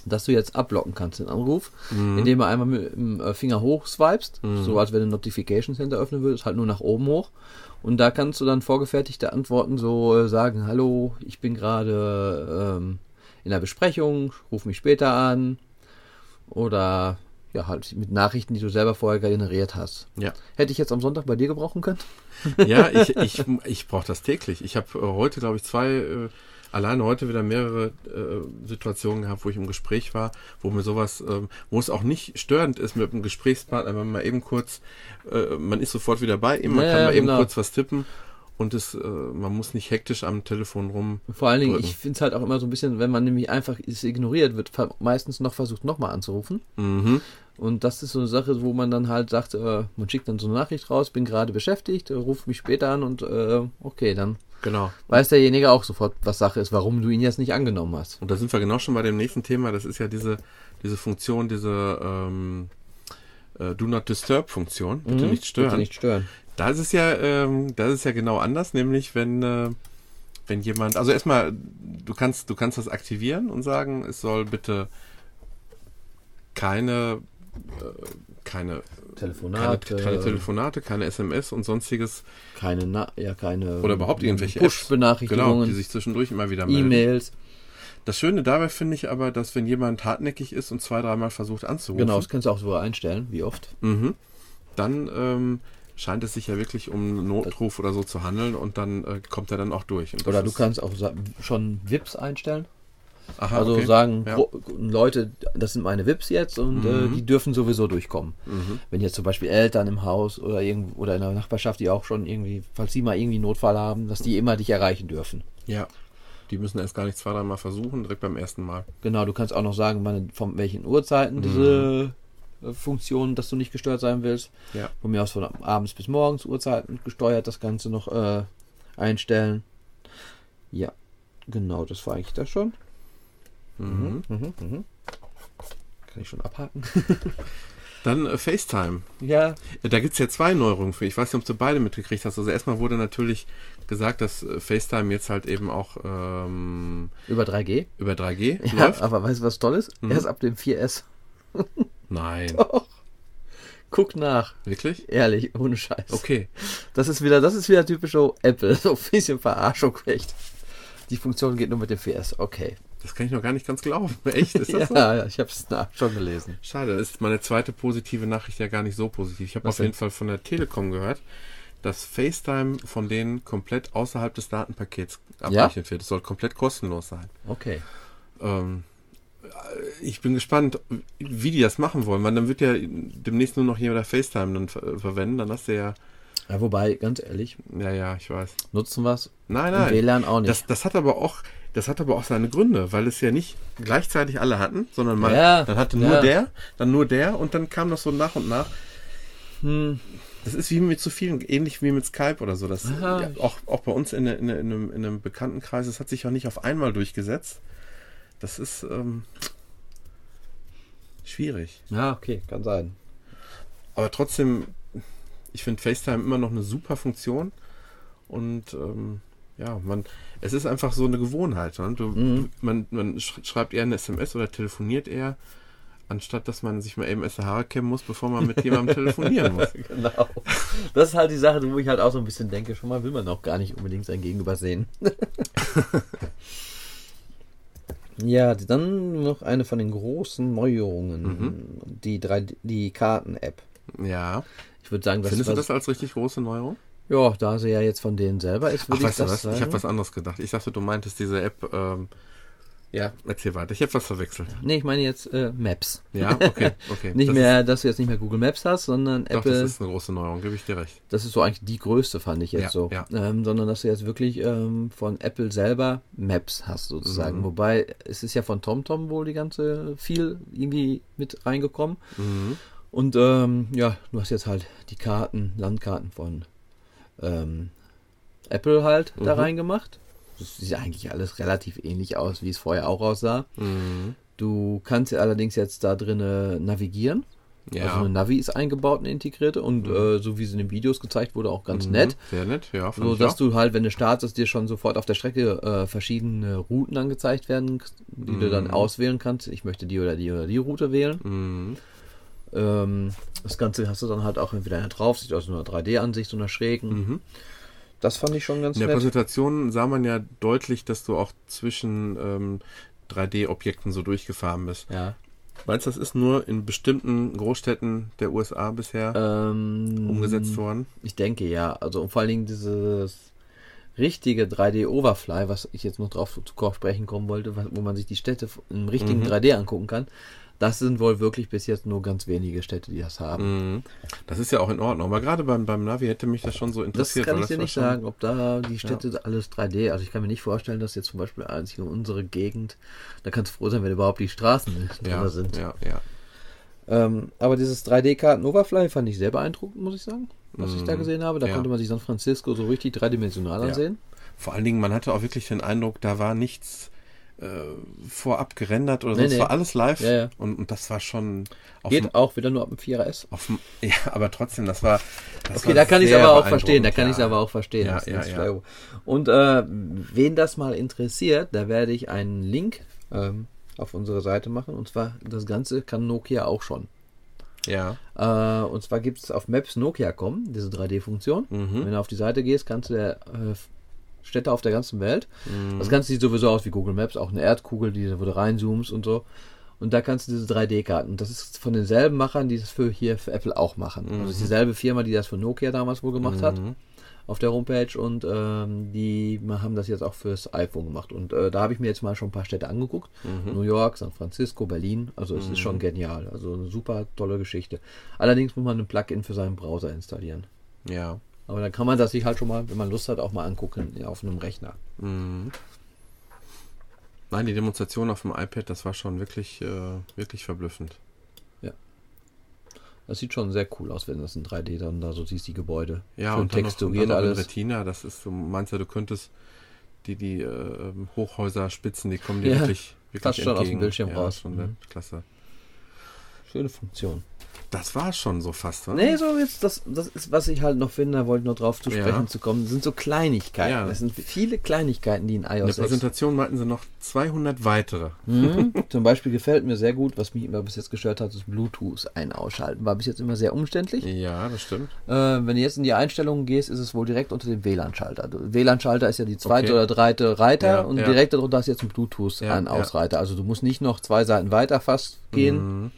dass du jetzt abblocken kannst den Anruf, Mhm. indem du einmal mit dem äh, Finger hoch swipest, Mhm. so als wenn du Notification Center öffnen würdest, halt nur nach oben hoch. Und da kannst du dann vorgefertigte Antworten so äh, sagen, hallo, ich bin gerade ähm, in der Besprechung, ruf mich später an. Oder ja, halt mit Nachrichten, die du selber vorher generiert hast. Ja. Hätte ich jetzt am Sonntag bei dir gebrauchen können? Ja, ich, ich, ich brauche das täglich. Ich habe äh, heute, glaube ich, zwei, äh, alleine heute wieder mehrere äh, Situationen gehabt, wo ich im Gespräch war, wo mir sowas, ähm, wo es auch nicht störend ist mit einem Gesprächspartner, wenn man mal eben kurz, äh, man ist sofort wieder bei ihm, man Ja, kann ja, mal eben genau. kurz was tippen und es, äh, man muss nicht hektisch am Telefon rum. Vor allen Dingen, drücken. ich finde es halt auch immer so ein bisschen, wenn man nämlich einfach es ignoriert, wird meistens noch versucht, nochmal anzurufen. Mhm. Und das ist so eine Sache, wo man dann halt sagt, äh, man schickt dann so eine Nachricht raus, bin gerade beschäftigt, äh, ruft mich später an und äh, okay, dann Genau. weiß derjenige auch sofort, was Sache ist, warum du ihn jetzt nicht angenommen hast. Und da sind wir genau schon bei dem nächsten Thema. Das ist ja diese, diese Funktion, diese ähm, äh, Do Not Disturb Funktion. Bitte nicht stören. Mhm. Bitte nicht stören. Da ist es ja, ähm, da ist ja genau anders, nämlich wenn, äh, wenn jemand, also erstmal, du kannst, du kannst das aktivieren und sagen, es soll bitte keine, äh, keine, keine, Telefonate, keine Telefonate, keine SMS und sonstiges keine, Na ja, keine oder überhaupt irgendwelche Apps, genau, Push-Benachrichtigungen, die sich zwischendurch immer wieder melden. E-Mails. Das Schöne dabei finde ich aber, dass wenn jemand hartnäckig ist und zwei, dreimal versucht anzurufen, Genau, das kannst du auch so einstellen, wie oft. mhm, dann ähm, scheint es sich ja wirklich um einen Notruf oder so zu handeln und dann äh, kommt er dann auch durch. Oder du kannst auch schon VIPs einstellen. Aha, also okay. sagen, Ja. Leute, das sind meine VIPs jetzt und äh, Mhm. die dürfen sowieso durchkommen. Mhm. Wenn jetzt zum Beispiel Eltern im Haus oder irgendwo oder in der Nachbarschaft, die auch schon irgendwie, falls sie mal irgendwie Notfall haben, dass die immer dich erreichen dürfen. Ja. Die müssen erst gar nicht zwei, dreimal versuchen, direkt beim ersten Mal. Genau, du kannst auch noch sagen, wann, von welchen Uhrzeiten diese äh, Funktion, dass du nicht gestört sein willst. Ja. Von mir aus von abends bis morgens Uhrzeiten gesteuert das Ganze noch äh, einstellen. Ja, genau, das war eigentlich das schon. Mhm. Mhm, mhm. Kann ich schon abhaken? Dann äh, FaceTime. ja. Äh, Da gibt es ja zwei Neuerungen für. Ich weiß nicht, ob du beide mitgekriegt hast. Also erstmal wurde natürlich gesagt, dass äh, FaceTime jetzt halt eben auch ähm, Über 3G. über 3G Ja, läuft. aber weißt du, was toll ist? Mhm. Erst ab dem 4S. Nein. Guck nach. Wirklich? Ehrlich, ohne Scheiß. Okay. Das ist wieder, das ist wieder typisch so Apple. So ein bisschen Verarschung, echt. Die Funktion geht nur mit dem 4S. Okay. Das kann ich noch gar nicht ganz glauben. Echt? Ist das ja, so? ja, ich habe es schon gelesen. Schade, das ist meine zweite positive Nachricht ja gar nicht so positiv. Ich habe auf jeden denn? Fall von der Telekom gehört, dass FaceTime von denen komplett außerhalb des Datenpakets abrechnet wird. Es soll komplett kostenlos sein. Okay. Ähm, ich bin gespannt, wie die das machen wollen, weil dann wird ja demnächst nur noch jeder FaceTime dann ver verwenden. Dann hast du ja, Ja, wobei, ganz ehrlich, ja, ja, ich weiß. nutzen wir es. Nein, nein. WLAN auch nicht. Das, das hat aber auch, das hat aber auch seine Gründe, weil es ja nicht gleichzeitig alle hatten, sondern mal, Ja, dann hatte nur ja. der, dann nur der und dann kam das so nach und nach. Hm, Das ist wie mit so vielen, ähnlich wie mit Skype oder so. Das, ja, auch, auch bei uns in, in, in, einem, in einem Bekanntenkreis, das hat sich auch nicht auf einmal durchgesetzt. Das ist ähm, schwierig. ja, okay, kann sein. Aber trotzdem, ich finde FaceTime immer noch eine super Funktion. Und ähm, ja, man, es ist einfach so eine Gewohnheit. Ne? Du, Mhm. man, man sch- schreibt eher eine SMS oder telefoniert eher, anstatt dass man sich mal eben Haare kämmen muss, bevor man mit jemandem telefonieren muss. genau. Das ist halt die Sache, wo ich halt auch so ein bisschen denke, schon mal will man auch gar nicht unbedingt sein Gegenüber sehen. ja, dann noch eine von den großen Neuerungen, Mhm. die, die Karten-App. Ja. Ich würde sagen, das Findest du das als richtig große Neuerung? Ja, da sie ja jetzt von denen selber ist, Ach, würde ich weißt du das was? sagen. Ich habe was anderes gedacht. Ich dachte, du meintest diese App. Ähm, ja, erzähl weiter. Ich habe was verwechselt. Nee, ich meine jetzt äh, Maps. Ja, okay, okay. Nicht das mehr, dass du jetzt nicht mehr Google Maps hast, sondern doch, Apple. das ist eine große Neuerung, gebe ich dir recht. Das ist so eigentlich die größte, fand ich jetzt Ja, so. ja. Ähm, sondern dass du jetzt wirklich ähm, von Apple selber Maps hast, sozusagen. Mhm. Wobei es ist ja von TomTom wohl die ganze viel irgendwie mit reingekommen. Mhm. Und ähm, ja, du hast jetzt halt die Karten, Landkarten von ähm, Apple halt da Mhm. reingemacht. Das sieht eigentlich alles relativ ähnlich aus, wie es vorher auch aussah. Mhm. Du kannst ja allerdings jetzt da drinnen navigieren. Ja. Also eine Navi ist eingebaut, eine integrierte und äh, so wie es in den Videos gezeigt wurde, auch ganz Mhm. nett. Sehr nett, ja. So dass du halt, wenn du startest, dir schon sofort auf der Strecke äh, verschiedene Routen angezeigt werden, die du dann Mhm. auswählen kannst. Ich möchte die oder die oder die Route wählen. Ähm, das Ganze hast du dann halt auch entweder Draufsicht, also in einer 3D-Ansicht, so einer schrägen. Mhm. Das fand ich schon ganz In der nett. Präsentation sah man ja deutlich, dass du auch zwischen ähm, 3D-Objekten so durchgefahren bist. Ja. Meinst du, das ist nur in bestimmten Großstädten der USA bisher Ähm, umgesetzt worden? Ich denke ja. Also vor allen Dingen dieses richtige 3D-Overfly, was ich jetzt noch drauf zu sprechen kommen wollte, wo man sich die Städte im richtigen Mhm. 3D angucken kann. Das sind wohl wirklich bis jetzt nur ganz wenige Städte, die das haben. Mhm. Das ist ja auch in Ordnung. Aber gerade beim, beim Navi hätte mich das schon so Das interessiert. kann weil ich dir nicht sagen, ob da die Städte alles 3D, also ich kann mir nicht vorstellen, dass jetzt zum Beispiel einzig in unsere Gegend, da kannst du froh sein, wenn überhaupt die Straßen Ja, drin sind. ja, ja. Ähm, aber dieses 3D-Karten Overfly fand ich sehr beeindruckend, muss ich sagen, was ich da Mhm. gesehen habe. Da Ja. konnte man sich San Francisco so richtig dreidimensional Ja. ansehen. Vor allen Dingen, man hatte auch wirklich den Eindruck, da war nichts äh, vorab gerendert oder Nee, sonst nee. war alles live. Ja, ja. Und, und das war schon auf Geht dem- auch wieder nur ab dem 4S. auf dem- ja, aber trotzdem, das war. Das Okay, war da kann ich es aber auch verstehen. Da kann ich es ja. aber auch verstehen. Ja, ja, ja. Und äh, wen das mal interessiert, da werde ich einen Link ähm, auf unsere Seite machen. Und zwar, das Ganze kann Nokia auch schon. Ja. Äh, und zwar gibt es auf Maps Nokia kommen, diese 3D-Funktion. Mhm. Wenn du auf die Seite gehst, kannst du der, äh, Städte auf der ganzen Welt. Mhm. Das Ganze sieht sowieso aus wie Google Maps, auch eine Erdkugel, die, wo du reinzoomst und so. Und da kannst du diese 3D-Karten. Das ist von denselben Machern, die das für hier für Apple auch machen. Also das ist dieselbe Firma, die das für Nokia damals wohl gemacht hat Mhm. auf der Homepage und ähm, die haben das jetzt auch fürs iPhone gemacht. Und äh, da habe ich mir jetzt mal schon ein paar Städte angeguckt. Mhm. New York, San Francisco, Berlin. Also es ist schon genial. Also eine super tolle Geschichte. Allerdings muss man ein Plugin für seinen Browser installieren. Ja. Aber dann kann man das sich halt schon mal, wenn man Lust hat, auch mal angucken ja, auf einem Rechner. Mhm. Nein, die Demonstration auf dem iPad, das war schon wirklich, äh, wirklich verblüffend. Das sieht schon sehr cool aus, wenn das in 3D dann da so siehst, die Gebäude. Ja, Schön und dann noch, und texturiert dann alles. Retina, das ist, du meinst ja, du könntest die, die äh, Hochhäuser spitzen, die kommen dir Ja, wirklich, wirklich fast schon aus dem entgegen. Bildschirm ja, raus. Schon Mhm. klasse. Schöne Funktion. Das war schon so fast, oder? Nee, so jetzt, das, das ist, was ich halt noch finde, da wollte ich noch drauf zu Ja. sprechen zu kommen, sind so Kleinigkeiten. Ja. Das sind viele Kleinigkeiten, die in In der iOS 6 Präsentation meinten sie noch 200 weitere. Mhm. Zum Beispiel gefällt mir sehr gut, was mich immer bis jetzt gestört hat, ist Bluetooth ein ausschalten. War bis jetzt immer sehr umständlich. Ja, das stimmt. Äh, wenn du jetzt in die Einstellungen gehst, ist es wohl direkt unter dem WLAN-Schalter. Du- WLAN-Schalter ist ja die zweite Okay. oder dritte Reiter Ja, und ja. direkt darunter ist jetzt ein Bluetooth Ja, ein ja. Ausreiter. Also du musst nicht noch zwei Seiten weiter fast gehen, Mhm.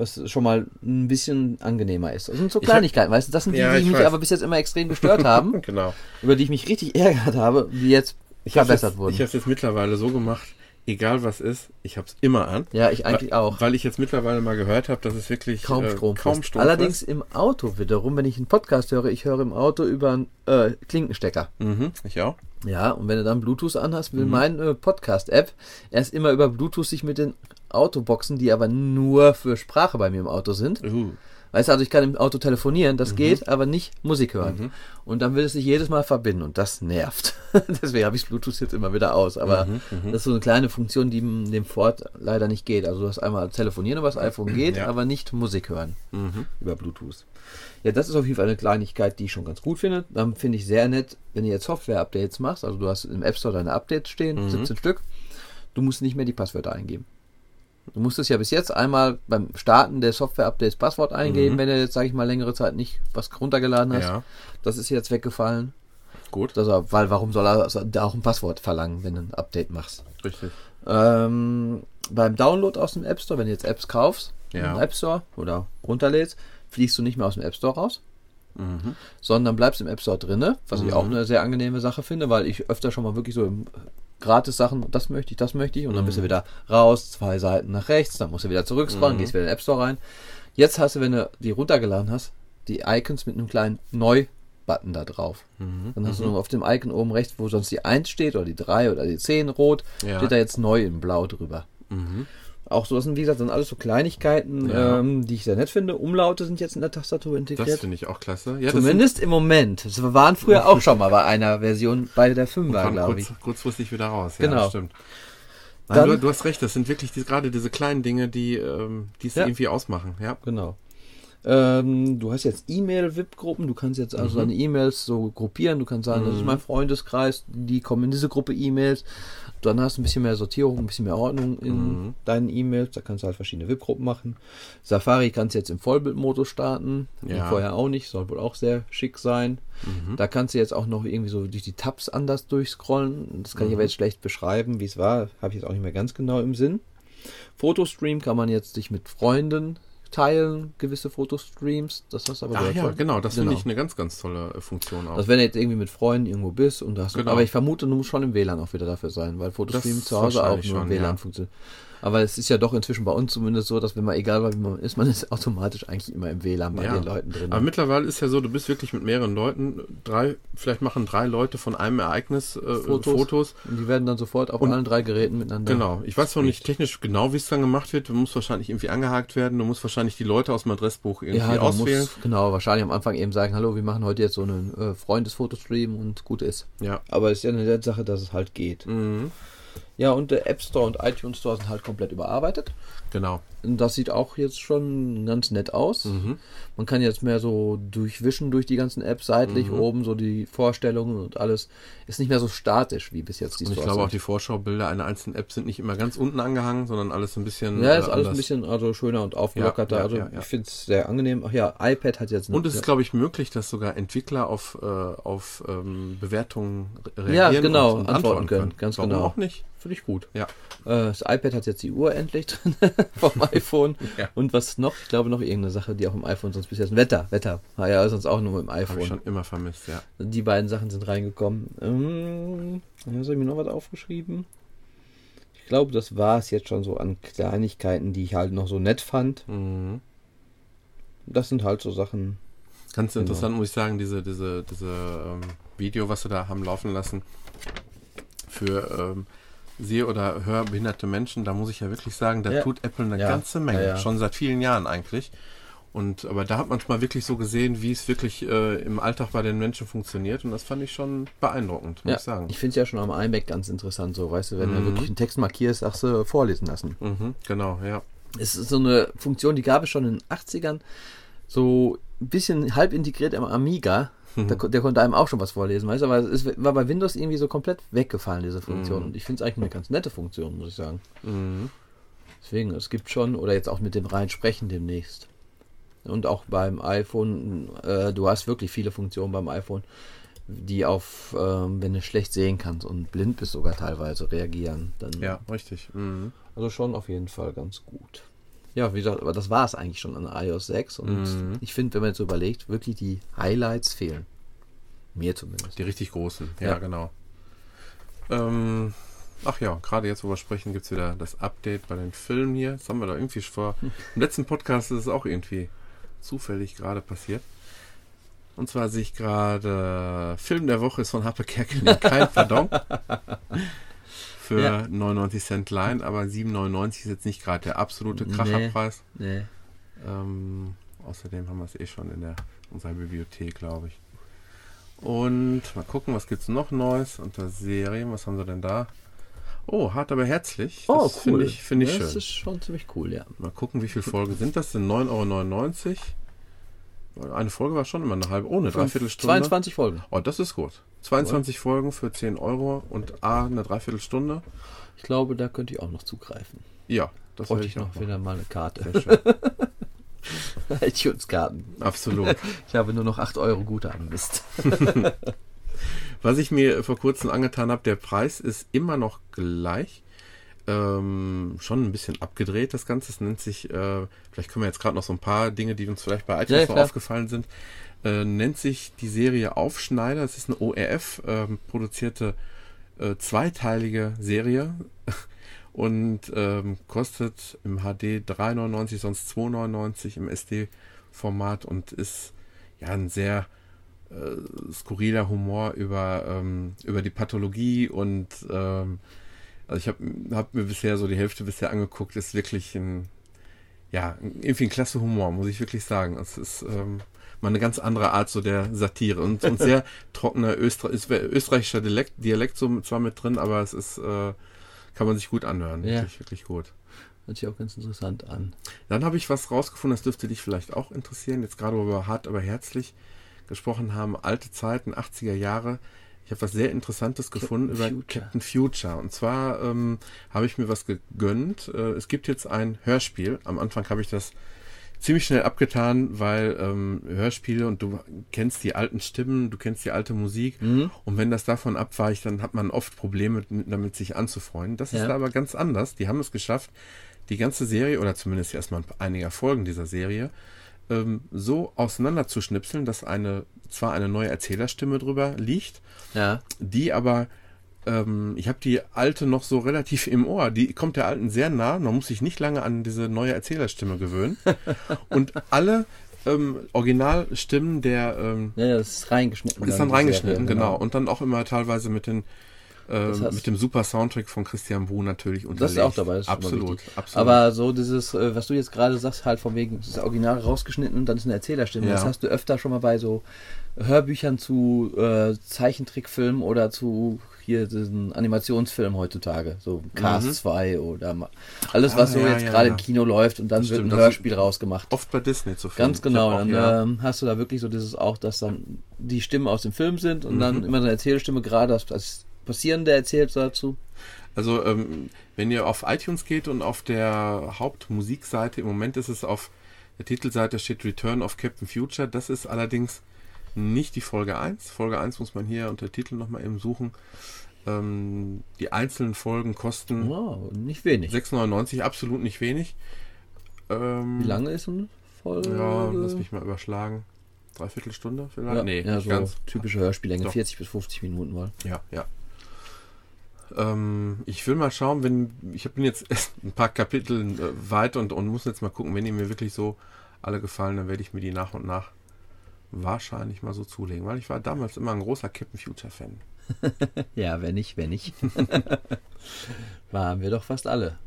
Was schon mal ein bisschen angenehmer ist. Das sind so Ich hab- Kleinigkeiten, weißt du, das sind die, Ja, die ich mich weiß. aber bis jetzt immer extrem gestört haben, Genau. über die ich mich richtig ärgert habe, die jetzt Ich habe verbessert es wurden. ich hab's jetzt mittlerweile so gemacht, egal was ist, ich habe es immer an. ja, ich eigentlich weil, auch. Weil ich jetzt mittlerweile mal gehört habe, dass es wirklich Kaum äh, Strom. kaum frisst. Strom Allerdings im Auto wiederum, wenn ich einen Podcast höre, ich höre im Auto über einen äh, Klinkenstecker. Mhm, ich auch. Ja, und wenn du dann Bluetooth anhast, Mhm. will mein äh, Podcast-App erst immer über Bluetooth sich mit den Autoboxen, die aber nur für Sprache bei mir im Auto sind. Uh, Weißt du, also ich kann im Auto telefonieren, Mhm. das geht, aber nicht Musik hören. Und dann will es sich jedes Mal verbinden und das nervt. Deswegen habe ich Bluetooth jetzt immer wieder aus. Aber Mhm, das ist so eine kleine Funktion, die dem Ford leider nicht geht. Also du hast einmal telefonieren über das iPhone geht, Ja. aber nicht Musik hören mhm. über Bluetooth. Ja, das ist auf jeden Fall eine Kleinigkeit, die ich schon ganz gut finde. Dann finde ich sehr nett, wenn du jetzt Software-Updates machst, also du hast im App Store deine Updates stehen, 17 Stück, du musst nicht mehr die Passwörter eingeben. Du musstest ja bis jetzt einmal beim Starten der Software-Updates Passwort eingeben, wenn du jetzt, sage ich mal, längere Zeit nicht was runtergeladen hast. Ja, Das ist jetzt weggefallen. gut, er- weil warum soll er da auch ein Passwort verlangen, wenn du ein Update machst? richtig. Ähm, beim Download aus dem App Store, wenn du jetzt Apps kaufst, Ja. im App Store oder runterlädst, fliegst du nicht mehr aus dem App Store raus, Mhm. sondern bleibst im App Store drinne, was ich auch eine sehr angenehme Sache finde, weil ich öfter schon mal wirklich so im Gratis-Sachen, das möchte ich, das möchte ich, und dann bist du wieder raus, zwei Seiten nach rechts, dann musst du wieder zurückscrollen, gehst wieder in den App Store rein. Jetzt hast du, wenn du die runtergeladen hast, die Icons mit einem kleinen Neu-Button da drauf. Mhm. Dann hast du nur auf dem Icon oben rechts, wo sonst die 1 steht oder die 3 oder die 10 rot, Ja. steht da jetzt neu in blau drüber. Auch so, das sind wie gesagt dann alles so Kleinigkeiten, Ja. ähm, die ich sehr nett finde. Umlaute sind jetzt in der Tastatur Das integriert. finde ich auch klasse. Ja, Zumindest im Moment. Das waren früher auch schon mal bei einer Version bei der 5er, das glaube kurz, ich. kurzfristig wieder raus. Ja, Genau. das stimmt. Nein, Dann- du, du hast recht, das sind wirklich die, gerade diese kleinen Dinge, die ähm, die es Ja. irgendwie ausmachen. Ja. Genau. Ähm, du hast jetzt E-Mail-VIP-Gruppen, du kannst jetzt Mhm. also deine E-Mails so gruppieren, du kannst sagen, das ist mein Freundeskreis, die kommen in diese Gruppe E-Mails. Dann hast du ein bisschen mehr Sortierung, ein bisschen mehr Ordnung in Mhm. deinen E-Mails, da kannst du halt verschiedene VIP-Gruppen machen. Safari kannst du jetzt im Vollbildmodus starten, Ja. vorher auch nicht, soll wohl auch sehr schick sein. Mhm. Da kannst du jetzt auch noch irgendwie so durch die Tabs anders durchscrollen. Das kann ich Mhm. aber jetzt schlecht beschreiben, wie es war. Habe ich jetzt auch nicht mehr ganz genau im Sinn. Fotostream kann man jetzt sich mit Freunden teilen, gewisse Fotostreams. Das hast du aber Ach ja, genau, das finde Genau. ich eine ganz, ganz tolle äh, Funktion auch. Also wenn du jetzt irgendwie mit Freunden irgendwo bist und hast, Genau. aber ich vermute, du musst schon im WLAN auch wieder dafür sein, weil Fotostream zu Hause auch nur im WLAN ja. funktioniert. Aber es ist ja doch inzwischen bei uns zumindest so, dass wenn man, egal wie man ist, man ist automatisch eigentlich immer im WLAN bei Ja. den Leuten drin. Aber mittlerweile ist ja so, du bist wirklich mit mehreren Leuten, drei, vielleicht machen drei Leute von einem Ereignis äh, Fotos. Fotos. und die werden dann sofort auf Und- allen drei Geräten miteinander. Genau. Ich weiß noch nicht technisch genau, wie es dann gemacht wird. Du musst wahrscheinlich irgendwie angehakt werden. Du musst wahrscheinlich die Leute aus dem Adressbuch irgendwie Ja, auswählen. musst genau wahrscheinlich am Anfang eben sagen, hallo, wir machen heute jetzt so einen äh, Freundesfotostream und gut ist. Ja. Aber es ist ja eine nette Sache, dass es halt geht. Mhm. Ja, und der App Store und iTunes Store sind halt komplett überarbeitet. Genau. Das sieht auch jetzt schon ganz nett aus. Mhm. Man kann jetzt mehr so durchwischen durch die ganzen Apps seitlich, Mhm. oben so die Vorstellungen und alles. Ist nicht mehr so statisch wie bis jetzt die Und ich glaube auch die Vorschaubilder einer einzelnen App sind nicht immer ganz unten angehangen, sondern alles ein bisschen. Ja, äh, ist alles ein anders. bisschen also schöner und aufgelockerter. Ja, ja, also ja, ich finde es sehr angenehm. Ach ja, iPad hat jetzt Und es ist, glaube ich, möglich, dass sogar Entwickler auf, äh, auf ähm, Bewertungen re- Ja, reagieren genau, und, und antworten können, ganz Warum genau. auch nicht? Finde ich gut. Ja. Äh, Das iPad hat jetzt die Uhr endlich drin vom iPhone. Ja. Und was noch? Ich glaube noch irgendeine Sache, die auch im iPhone sonst bis jetzt. Wetter, Wetter. War ja sonst auch nur im Habe ich iPhone. schon immer vermisst, ja. Die beiden Sachen sind reingekommen. Ähm, habe ich mir noch was aufgeschrieben? Ich glaube, das war es jetzt schon so an Kleinigkeiten, die ich halt noch so nett fand. Mhm. Das sind halt so Sachen. Ganz Genau. interessant, muss ich sagen, diese, diese, diese ähm, Video, was sie da haben laufen lassen, für ähm, seh- oder höre behinderte Menschen, da muss ich ja wirklich sagen, da Ja. tut Apple eine Ja. ganze Menge, Ja, schon seit vielen Jahren eigentlich. Und aber da hat man mal wirklich so gesehen, wie es wirklich äh, im Alltag bei den Menschen funktioniert und das fand ich schon beeindruckend, muss ich sagen. ich finde es ja schon am iMac ganz interessant, so, weißt du, wenn du Mhm. wirklich einen Text markierst, sagst du, vorlesen lassen. Mhm, genau, ja. Es ist so eine Funktion, die gab es schon in den 80ern, so ein bisschen halb integriert im Amiga. Da, ko- der konnte einem auch schon was vorlesen, weißt du, aber es ist, war bei Windows irgendwie so komplett weggefallen, diese Funktion. Mhm. Und ich finde es eigentlich eine ganz nette Funktion, muss ich sagen. Mhm. Deswegen, es gibt schon, oder jetzt auch mit dem rein Sprechen demnächst. Und auch beim iPhone, äh, du hast wirklich viele Funktionen beim iPhone, die auf, ähm, wenn du schlecht sehen kannst und blind bist sogar teilweise, reagieren. Dann, Ja, richtig. Mhm. Also schon auf jeden Fall ganz gut. Ja, wie gesagt, aber das war es eigentlich schon an iOS 6. Und Mhm. ich finde, wenn man jetzt so überlegt, wirklich die Highlights fehlen. Mir zumindest. Die richtig großen, ja, Ja. genau. Ähm, ach ja, gerade jetzt, wo wir sprechen, gibt es wieder das Update bei den Filmen hier. Das haben wir da irgendwie vor. Im letzten Podcast ist es auch irgendwie zufällig gerade passiert. Und zwar sehe ich gerade Film der Woche ist von Harpe Kerkeling, kein Pardon. Für Ja. 99 Cent Line, aber 7,99 ist jetzt nicht gerade der absolute Nee. Kracherpreis. Nee. Ähm, außerdem haben wir es eh schon in der, unserer Bibliothek, glaube ich. Und mal gucken, was gibt's noch Neues unter Serien. Was haben sie denn da? Oh, hart aber herzlich. Oh, das cool. Finde ich, finde ich Das schön. ist schon ziemlich cool, ja. Mal gucken, wie viele Folgen sind das denn? 9,99 Euro. Eine Folge war schon immer eine halbe, ohne Dreiviertelstunde. 22 Folgen. Oh, das ist gut. 22 Folgen für 10 Euro und A, eine Dreiviertelstunde. Ich glaube, da könnte ich auch noch zugreifen. Ja, das werde ich noch noch wieder mal eine Karte. ITunes-Karten. Absolut. Ich habe nur noch 8 Euro Guthaben. Mist. Was ich mir vor kurzem angetan habe, der Preis ist immer noch gleich. Ähm, schon ein bisschen abgedreht, das Ganze. Es nennt sich, äh, vielleicht können wir jetzt gerade noch so ein paar Dinge, die uns vielleicht bei Ja, iTunes noch klar. aufgefallen sind, äh, nennt sich die Serie Aufschneider. Es ist eine ORF ähm, produzierte äh, zweiteilige Serie und ähm, kostet im HD 3,99, sonst 2,99 im SD-Format und ist ja ein sehr äh, skurriler Humor über, ähm, über die Pathologie und ähm, also ich habe hab mir bisher so die Hälfte bisher angeguckt, ist wirklich ein, ja, irgendwie ein klasse Humor, muss ich wirklich sagen. Es ist ähm, mal eine ganz andere Art so der Satire und, und sehr trockener Öster österreichischer Dialekt, Dialekt so zwar mit drin, aber es ist, äh, kann man sich gut anhören. Ja. Wirklich, wirklich gut. Hört sich auch ganz interessant an. Dann habe ich was rausgefunden, das dürfte dich vielleicht auch interessieren. Jetzt gerade, wo wir hart, aber herzlich gesprochen haben, alte Zeiten, 80er Jahre. Ich habe was sehr Interessantes gefunden über Future. Captain Future. Und zwar ähm, habe ich mir was gegönnt. Äh, es gibt jetzt ein Hörspiel. Am Anfang habe ich das ziemlich schnell abgetan, weil ähm, Hörspiele und du kennst die alten Stimmen, du kennst die alte Musik. Mhm. Und wenn das davon abweicht, dann hat man oft Probleme mit, damit, sich anzufreunden. Das ist Ja. da aber ganz anders. Die haben es geschafft, die ganze Serie, oder zumindest erstmal einiger Folgen dieser Serie, ähm, so auseinanderzuschnipseln, dass eine zwar eine neue Erzählerstimme drüber liegt, Ja. die aber ähm, ich habe die alte noch so relativ im Ohr. Die kommt der alten sehr nah. Man muss sich nicht lange an diese neue Erzählerstimme gewöhnen. Und alle ähm, Originalstimmen der ähm, Ja, das ist reingeschnitten. ist dann die reingeschnitten, Serie, genau. Und dann auch immer teilweise mit den heißt- mit dem super Soundtrack von Christian Buh natürlich unterlegt. Das ist auch dabei, ist absolut, absolut. Aber so dieses, äh, was du jetzt gerade sagst, halt von wegen das Original rausgeschnitten und dann ist eine Erzählerstimme. Ja. Das hast du öfter schon mal bei so Hörbüchern zu äh, Zeichentrickfilmen oder zu hier diesen Animationsfilmen heutzutage. So Cast Mhm. 2 oder alles, was Ah, so ja, jetzt ja, gerade im Kino läuft und dann Das wird stimmt, ein Hörspiel rausgemacht. Oft bei Disney zu finden. Ganz genau. auch, Dann ähm, hast du da wirklich so dieses auch, dass dann die Stimmen aus dem Film sind und Mhm. dann immer so eine Erzählstimme gerade das, das Passierende erzählt dazu. Also, ähm, wenn ihr auf iTunes geht und auf der Hauptmusikseite, im Moment ist es auf der Titelseite steht Return of Captain Future. Das ist allerdings nicht die Folge 1. Folge 1 muss man hier unter Titel nochmal eben suchen. Ähm, die einzelnen Folgen kosten Wow, nicht wenig. 6,99, absolut nicht wenig. Ähm, Wie lange ist eine Folge? Ja, lass mich mal überschlagen. Dreiviertel Stunde vielleicht? Ja, nee, ja, so ganz. typische Hörspiellänge, Doch. 40 bis 50 Minuten wohl. Ja, ja. Ähm, ich will mal schauen, wenn ich bin jetzt erst ein paar Kapitel äh, weit und, und muss jetzt mal gucken, wenn die mir wirklich so alle gefallen, dann werde ich mir die nach und nach wahrscheinlich mal so zulegen, weil ich war damals immer ein großer Captain Future Fan. ja, wenn nicht, wenn nicht. Waren wir doch fast alle.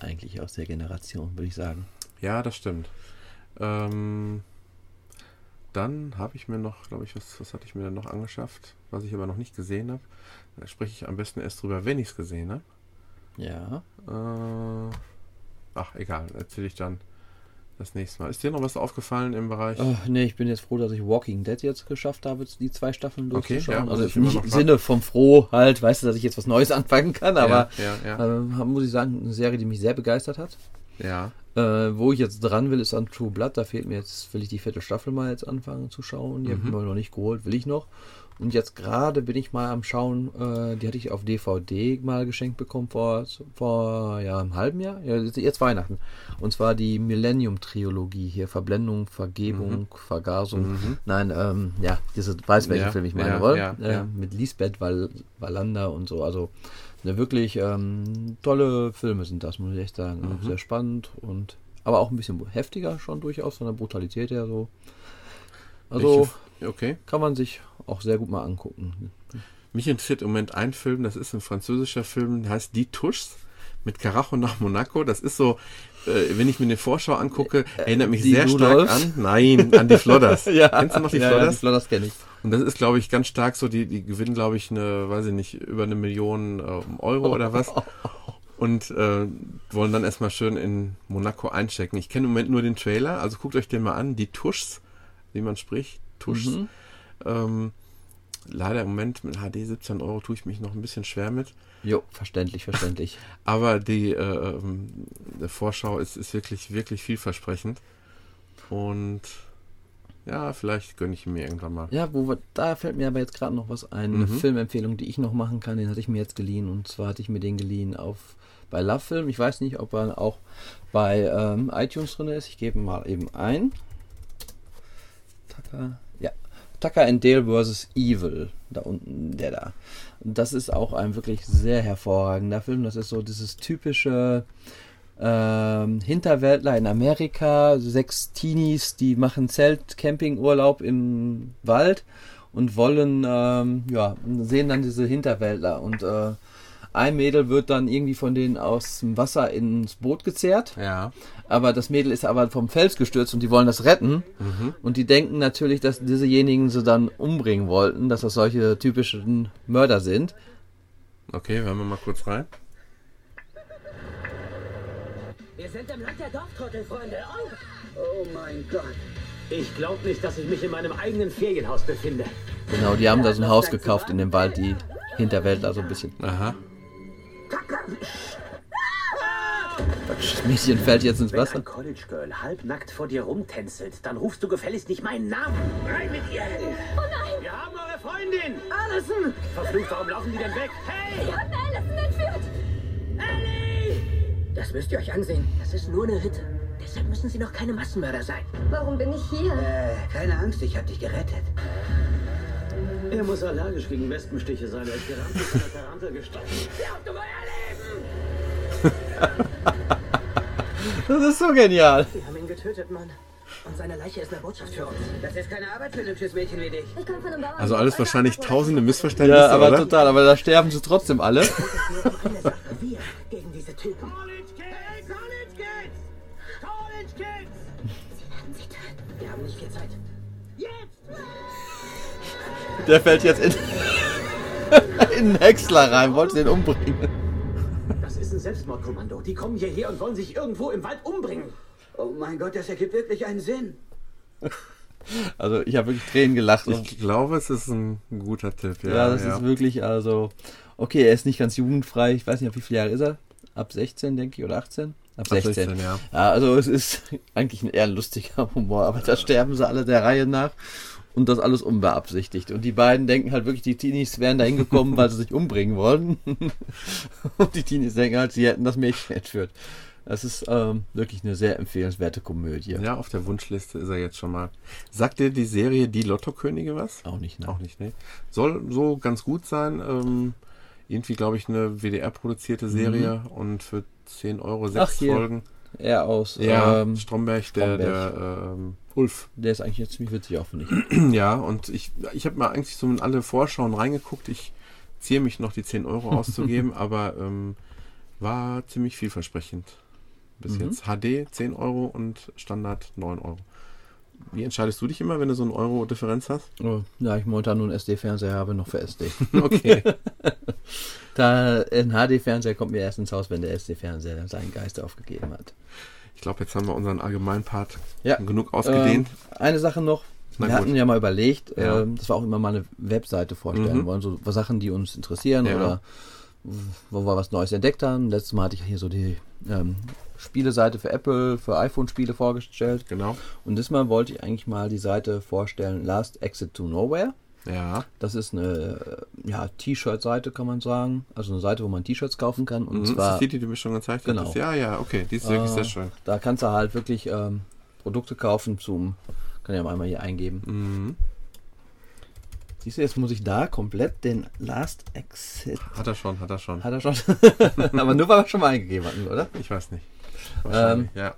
Eigentlich aus der Generation, würde ich sagen. Ja, das stimmt. Ähm, dann habe ich mir noch, glaube ich, was, was hatte ich mir denn noch angeschafft, was ich aber noch nicht gesehen habe. Da spreche ich am besten erst drüber, wenn ich es gesehen habe. Ja. Äh, ach, egal, erzähle ich dann das nächste Mal. Ist dir noch was aufgefallen im Bereich? Oh, nee, ich bin jetzt froh, dass ich Walking Dead jetzt geschafft habe, die zwei Staffeln Okay, durchzuschauen. ja, also nicht im. Sinne vom froh halt, weißt du, dass ich jetzt was Neues anfangen kann, aber ja, ja, äh, muss ich sagen, eine Serie, die mich sehr begeistert hat. ja. Äh, wo ich jetzt dran will, ist an True Blood. Da fehlt mir jetzt, will ich die vierte Staffel mal jetzt anfangen zu schauen. Die habe ich Mhm. mir noch nicht geholt, will ich noch. Und jetzt gerade bin ich mal am Schauen, äh, die hatte ich auf DVD mal geschenkt bekommen vor, vor ja, einem halben Jahr, ja, jetzt Weihnachten. Und zwar die Millennium-Trilogie hier, Verblendung, Vergebung, Vergasung. Nein, ähm, ja, diese, weiß welchen Mhm. Ja, Film ich meine, ja, oder? ja, äh. Mit Lisbeth Wal Wallander und so, also eine wirklich ähm, tolle Filme sind das, muss ich echt sagen. Mhm. Sehr spannend und aber auch ein bisschen heftiger schon durchaus von der Brutalität her so. Also Welche- okay. kann man sich auch sehr gut mal angucken. Mich interessiert im Moment ein Film, das ist ein französischer Film, der heißt Die Tuschs mit Carajo nach Monaco. Das ist so, äh, wenn ich mir eine Vorschau angucke, erinnert mich die sehr stark Rudolph? an, nein, an die Flodders. Kennst du noch die ja, ja, die Flodders? Flodders kenne ich. Und das ist, glaube ich, ganz stark so, die, die gewinnen, glaube ich, eine, weiß ich nicht, über eine Million äh, Euro oder was. Und äh, wollen dann erstmal schön in Monaco einchecken. Ich kenne im Moment nur den Trailer, also guckt euch den mal an. Die Tuschs, wie man spricht, Tuschs. Mhm. Ähm, leider im Moment mit HD 17 Euro tue ich mich noch ein bisschen schwer mit. Jo, verständlich, verständlich. Aber die äh, ähm, Vorschau ist, ist wirklich, wirklich vielversprechend. Und ja, vielleicht gönne ich ihn mir irgendwann mal. Ja, wo wir, da fällt mir aber jetzt gerade noch was ein. Eine Mhm. Filmempfehlung, die ich noch machen kann, den hatte ich mir jetzt geliehen. Und zwar hatte ich mir den geliehen auf bei Love Film. Ich weiß nicht, ob er auch bei ähm, iTunes drin ist. Ich gebe mal eben ein. Ja. Tucker and Dale vs. Evil. Da unten, der da. Das ist auch ein wirklich sehr hervorragender Film. Das ist so dieses typische ähm, Hinterwäldler in Amerika, sechs Teenies, die machen Zelt-Campingurlaub im Wald und wollen, ähm, ja, sehen dann diese Hinterwäldler und äh, ein Mädel wird dann irgendwie von denen aus dem Wasser ins Boot gezerrt, Ja. aber das Mädel ist aber vom Fels gestürzt und die wollen das retten und die denken natürlich, dass diesejenigen sie dann umbringen wollten, dass das solche typischen Mörder sind. Okay, hören wir mal kurz rein. Wir sind im Land der Dorftrottel, Freunde. Und Oh mein Gott. ich glaube nicht, dass ich mich in meinem eigenen Ferienhaus befinde. Genau, die haben da so ein Haus gekauft in dem Wald, die Hinterwäldler so ein bisschen. Aha. Das Mädchen fällt jetzt ins Wenn Wasser. ein College Girl halbnackt vor dir rumtänzelt, dann rufst du gefälligst nicht meinen Namen. Rein mit ihr! Oh nein! Wir haben eure Freundin! Allison! Verflucht, warum laufen die denn weg? Hey! Ellie! Das müsst ihr euch ansehen. Das ist nur eine Hütte. Deshalb müssen sie noch keine Massenmörder sein. Warum bin ich hier? Äh, keine Angst, ich hab dich gerettet. Er muss allergisch gegen Wespenstiche sein. Er ist gerammt mit einer Tarantel gestochen. Glaubt um euer Leben! Das ist so genial. Wir haben ihn getötet, Mann. Und seine Leiche ist eine Botschaft für uns. Das ist keine Arbeit für ein hübsches Mädchen wie dich. Ich komme von einem Bauern. Also alles wahrscheinlich tausende Missverständnisse, Ja, aber oder? total, aber da sterben sie trotzdem alle. Wir gegen diese Typen. College Kids! Hey, College Kids! College Kids! Sie töten. Wir haben nicht viel Zeit. Jetzt! Der fällt jetzt in, in einen Häcksler rein, wollte den umbringen. Das ist ein Selbstmordkommando. Die kommen hierher und wollen sich irgendwo im Wald umbringen. Oh mein Gott, das ergibt wirklich einen Sinn. Also ich habe wirklich Tränen gelacht. Ich glaube, es ist ein guter Tipp. Ja, ja, das ist wirklich, also, okay, er ist nicht ganz jugendfrei. Ich weiß nicht, auf wie viele Jahre ist er? Ab 16, denke ich, oder 18? Ab 16. 16, ja. ja, also es ist eigentlich ein eher lustiger Humor, aber da sterben sie alle der Reihe nach. Und das alles unbeabsichtigt. Und die beiden denken halt wirklich, die Teenies wären da hingekommen, weil sie sich umbringen wollen. Und die Teenies denken halt, sie hätten das Mädchen entführt. Das ist ähm, wirklich eine sehr empfehlenswerte Komödie. Ja, auf der Wunschliste ist er jetzt schon mal. Sagt dir die Serie Die Lottokönige was? Auch nicht, ne? Auch nicht, ne? Soll so ganz gut sein. Ähm, irgendwie, glaube ich, eine WDR-produzierte Serie und für 10 Euro sechs Mhm. Ach. Folgen. Er aus. Ja, ähm, Stromberg, der, Stromberg. der ähm, Ulf. der ist eigentlich jetzt ziemlich witzig auch, finde ich. Ja, und ich, ich habe mal eigentlich so in alle Vorschauen reingeguckt. Ich ziere mich noch die 10 Euro auszugeben, aber ähm, war ziemlich vielversprechend. Bis Mhm. jetzt HD 10 Euro und Standard 9 Euro. Wie entscheidest du dich immer, wenn du so eine Euro-Differenz hast? Oh, ja, ich momentan nur einen SD-Fernseher habe, noch für SD. Okay. da ein HD-Fernseher kommt mir erst ins Haus, wenn der SD-Fernseher seinen Geist aufgegeben hat. Ich glaube, jetzt haben wir unseren Allgemeinpart Ja. genug ausgedehnt. Ähm, eine Sache noch. Na wir gut. hatten ja mal überlegt, Ja. ähm, dass wir auch immer mal eine Webseite vorstellen Mhm. wollen, so Sachen, die uns interessieren Ja. oder wo wir was Neues entdeckt haben. Letztes Mal hatte ich hier so die ähm, Spieleseite für Apple, für iPhone-Spiele vorgestellt. Genau. Und diesmal wollte ich eigentlich mal die Seite vorstellen, Last Exit to Nowhere. Ja. Das ist eine ja, T-Shirt-Seite, kann man sagen. Also eine Seite, wo man T-Shirts kaufen kann. Und Mhm. zwar, ist das die, die du mir schon gezeigt Genau. hattest? Ja, ja, okay. Die ist wirklich Äh, sehr schön. da kannst du halt wirklich ähm, Produkte kaufen zum, kann ich ja mal einmal hier eingeben. Mhm. Siehst du, jetzt muss ich da komplett den Last Exit. Hat er schon, hat er schon. Hat er schon. Aber nur weil wir schon mal eingegeben hatten, oder? Ich weiß nicht. Ähm, ja.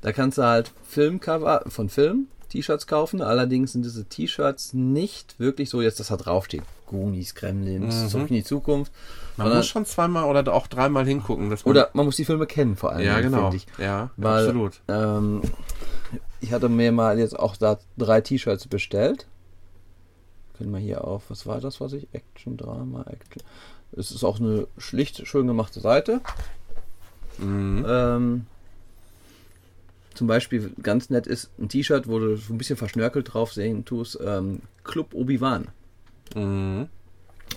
Da kannst du halt Filmcover von Film, T-Shirts kaufen. Allerdings sind diese T-Shirts nicht wirklich so, jetzt dass da draufsteht. Goonies, Gremlins, Mhm. Zurück in die Zukunft. Man sondern- muss schon zweimal oder auch dreimal hingucken. Man, Oder man muss die Filme kennen, vor allem. ja, genau. ich. Ja, Weil, absolut. Ähm, ich hatte mir mal jetzt auch da drei T-Shirts bestellt. Können wir hier auf, was war das, was ich? Action, Drama, Action. Es ist auch eine schlicht, schön gemachte Seite. Mhm. Ähm, zum Beispiel ganz nett ist ein T-Shirt, wo du so ein bisschen verschnörkelt drauf sehen tust. Ähm, Club Obi-Wan. Mhm.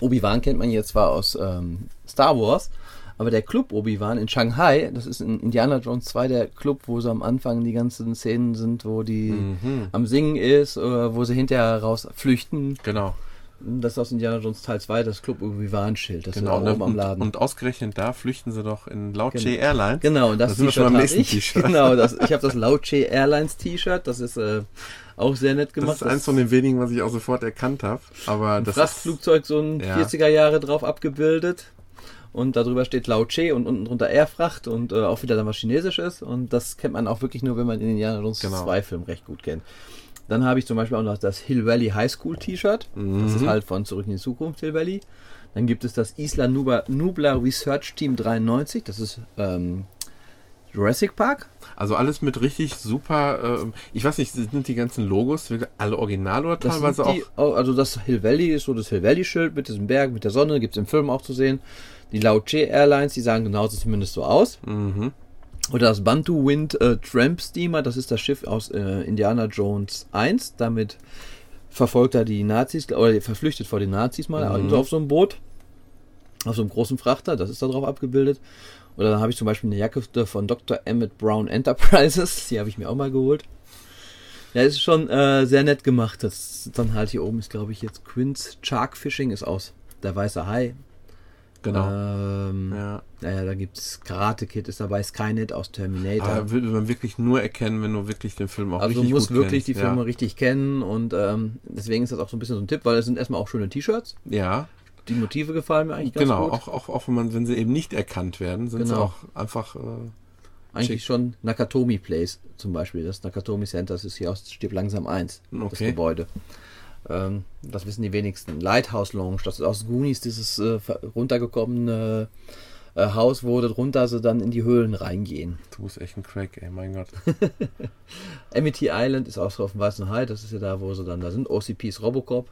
Obi-Wan kennt man jetzt zwar aus ähm, Star Wars, aber der Club Obi-Wan in Shanghai, das ist in Indiana Jones 2 der Club, wo sie am Anfang die ganzen Szenen sind, wo die Mhm. am Singen ist, oder wo sie hinterher raus flüchten. Genau. Das ist aus Indiana Jones Teil 2, das Club Obi-Wan-Schild, das genau. ist Und, auch oben am Laden. und ausgerechnet da flüchten sie doch in Lao Genau. Airlines. Genau, und das Da sind wir schon habe nächsten ich. T-Shirt. Genau, das, ich habe das Lauche Airlines T-Shirt, das ist äh, auch sehr nett Das gemacht. ist eins von den wenigen, was ich auch sofort erkannt habe. Aber das ist, Frachtflugzeug, so ein Ja. 40er Jahre drauf abgebildet. Und darüber steht Lao Che und unten drunter Airfracht und äh, auch wieder dann was Chinesisches. Und das kennt man auch wirklich nur, wenn man den Indiana Jones Genau. 2 Film recht gut kennt. Dann habe ich zum Beispiel auch noch das Hill Valley High School T-Shirt. Das ist halt von Zurück in die Zukunft, Hill Valley. Dann gibt es das Isla Nubla, Nubla Research Team 93. Das ist ähm, Jurassic Park. also alles mit richtig super. ähm, ich weiß nicht, sind die ganzen Logos alle original oder Das teilweise die, auch? oh, also das Hill Valley ist so das Hill Valley Schild mit diesem Berg, mit der Sonne, gibt es im Film auch zu sehen. Die Lao Che Airlines, die sahen genauso zumindest so aus. Mhm. Oder das Bantu Wind äh, Tramp Steamer, das ist das Schiff aus äh, Indiana Jones 1. Damit verfolgt er die Nazis, oder er verflüchtet vor den Nazis mal, Mhm. auf so einem Boot. Auf so einem großen Frachter, das ist da drauf abgebildet. Oder dann habe ich zum Beispiel eine Jacke von Dr. Emmett Brown Enterprises, die habe ich mir auch mal geholt. Ja, ist schon äh, sehr nett gemacht. Das dann halt hier oben ist, glaube ich, jetzt Quince Shark Fishing ist aus. Der weiße Hai. Genau. Ähm, ja. Naja, da gibt es Karate Kid ist dabei, Skynet aus Terminator. Aber will man wirklich nur erkennen, wenn du wirklich den Film auch also du richtig musst gut wirklich kennst. die Filme richtig kennen und ähm, deswegen ist das auch so ein bisschen so ein Tipp, weil es sind erstmal auch schöne T-Shirts. Ja, ja Die Motive gefallen mir eigentlich ganz genau. gut. Auch, auch, auch wenn, man, wenn sie eben nicht erkannt werden, sind sie Genau. auch einfach. Äh, eigentlich schick. schon Nakatomi Place zum Beispiel. Das Nakatomi Center das ist hier aus Stirb langsam 1, das Okay. Gebäude. Ähm, das wissen die wenigsten. Lighthouse Lounge, das ist aus Goonies, dieses äh, runtergekommene äh, Haus, wo drunter sie dann in die Höhlen reingehen. du bist echt ein Crack, ey, mein Gott. Amity Island ist auch so auf dem Weißen Hai, das ist ja da, wo sie dann da sind. OCPs Robocop.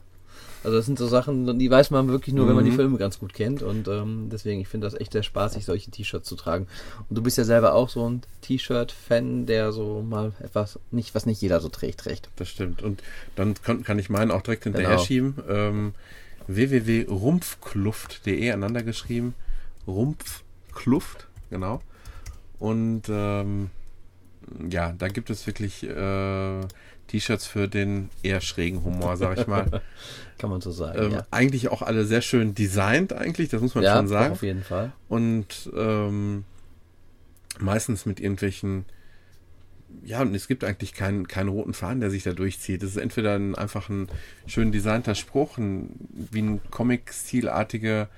Also das sind so Sachen, die weiß man wirklich nur, wenn man die Mhm. Filme ganz gut kennt. Und ähm, deswegen, ich finde das echt sehr spaßig, solche T-Shirts zu tragen. Und du bist ja selber auch so ein T-Shirt-Fan, der so mal etwas, nicht, was nicht jeder so trägt, trägt. Das stimmt. Und dann kann, kann ich meinen auch direkt hinterher Genau. schieben. Ähm, www.rumpfkluft.de aneinander geschrieben. Rumpfkluft, genau. Und ähm, ja, da gibt es wirklich äh, T-Shirts für den eher schrägen Humor, sag ich mal. Kann man so sagen. ähm, ja, Eigentlich auch alle sehr schön designt, eigentlich, das muss man ja schon sagen. auf jeden Fall. und ähm, meistens mit irgendwelchen ja, und es gibt eigentlich keinen, keinen roten Faden, der sich da durchzieht. Es ist entweder ein, einfach ein schön designter Spruch, ein, wie ein Comic-stilartige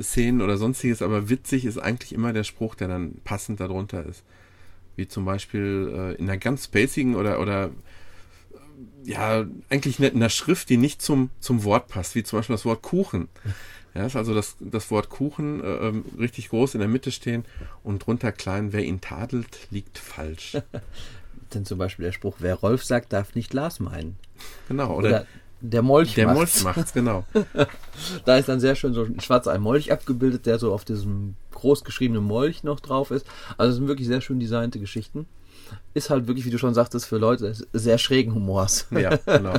Szenen oder sonstiges, aber witzig ist eigentlich immer der Spruch, der dann passend darunter ist. Wie zum Beispiel äh, in einer ganz spacigen oder, oder ja, eigentlich in einer Schrift, die nicht zum, zum Wort passt, wie zum Beispiel das Wort Kuchen. Ja, ist also das, das Wort Kuchen äh, ähm, richtig groß in der Mitte stehen und drunter klein, wer ihn tadelt, liegt falsch. Denn zum Beispiel der Spruch, wer Rolf sagt, darf nicht Lars meinen. Genau, oder, Oder der Molch der macht's. Molch macht's, genau. Da ist dann sehr schön so ein schwarzer Molch abgebildet, der so auf diesem groß geschriebenen Molch noch drauf ist. Also es sind wirklich sehr schön designte Geschichten. Ist halt wirklich, wie du schon sagtest, für Leute sehr schrägen Humors. Ja, genau.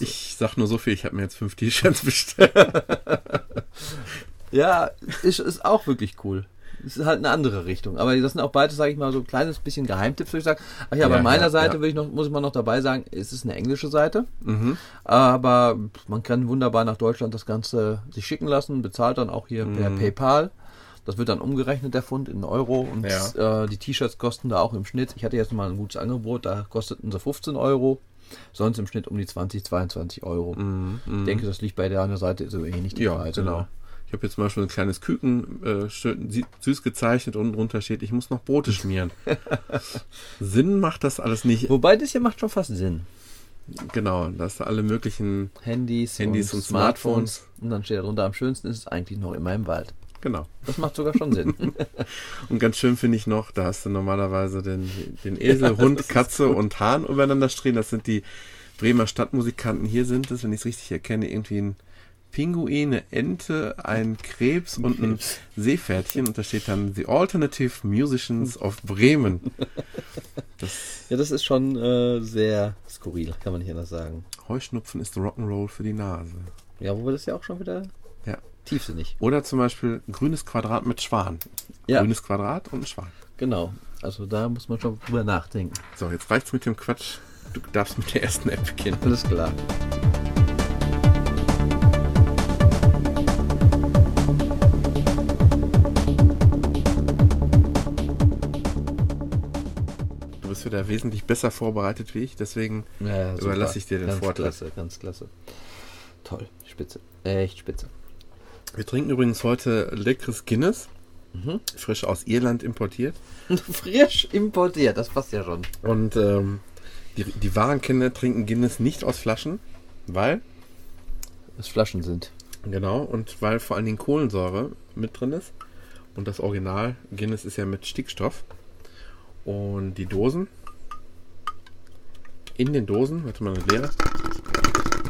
Ich sag nur so viel, ich habe mir jetzt fünf T-Shirts bestellt. Ja, ist, ist auch wirklich cool. Es ist halt eine andere Richtung. Aber das sind auch beide, sage ich mal, so ein kleines bisschen Geheimtipps, würde ich sagen. Ach ja, Ja, bei meiner ja, Seite ja. ich noch, muss ich mal noch dabei sagen, es ist eine englische Seite. Mhm. Aber man kann wunderbar nach Deutschland das Ganze sich schicken lassen, bezahlt dann auch hier per Mhm. PayPal. Das wird dann umgerechnet, der Pfund, in Euro. Und Ja. äh, die T-Shirts kosten da auch im Schnitt. Ich hatte jetzt mal ein gutes Angebot, da kosteten sie 15 Euro. Sonst im Schnitt um die 20, 22 Euro. Ich denke, das liegt bei der anderen Seite so ähnlich die Mhm, Ja, Preise, genau. ne? Ich habe jetzt zum Beispiel ein kleines Küken äh, schön süß gezeichnet und drunter steht, ich muss noch Brote schmieren. Sinn macht das alles nicht. Wobei das hier macht schon fast Sinn. Genau, dass da alle möglichen, Handys, Handys und Smartphones. Und dann steht darunter, am schönsten ist es eigentlich noch immer im Wald. Genau. Das macht sogar schon Sinn. Und ganz schön finde ich noch, da hast du normalerweise den, den Esel, Hund, Katze und Hahn übereinander stehen. Das sind die Bremer Stadtmusikanten. Hier sind es, wenn ich es richtig erkenne, irgendwie ein Pinguin, eine Ente, ein Krebs und ein Seepferdchen. Und da steht dann The Alternative Musicians of Bremen. Das ja, das ist schon äh, sehr skurril, kann man nicht anders sagen. Heuschnupfen ist Rock'n'Roll für die Nase. Ja, wobei das ja auch schon wieder Ja. Tiefsinnig. Oder zum Beispiel grünes Quadrat mit Schwan. Ja. Grünes Quadrat und ein Schwan. Genau. Also da muss man schon drüber nachdenken. So, jetzt reicht's mit dem Quatsch. Du darfst mit der ersten App beginnen. Alles klar. Du bist wieder wesentlich besser vorbereitet wie ich, deswegen Ja. Überlasse ich dir den ganz Vortritt. Klasse, ganz klasse. Toll, spitze. Echt spitze. Wir trinken übrigens heute leckeres Guinness. Mhm. Frisch aus Irland importiert. Frisch importiert, das passt ja schon. Und ähm, die, die wahren Kinder trinken Guinness nicht aus Flaschen, weil, Das Flaschen sind. genau, und weil vor allen Dingen Kohlensäure mit drin ist. Und das Original Guinness ist ja mit Stickstoff. Und die Dosen, in den Dosen, warte mal, eine leere.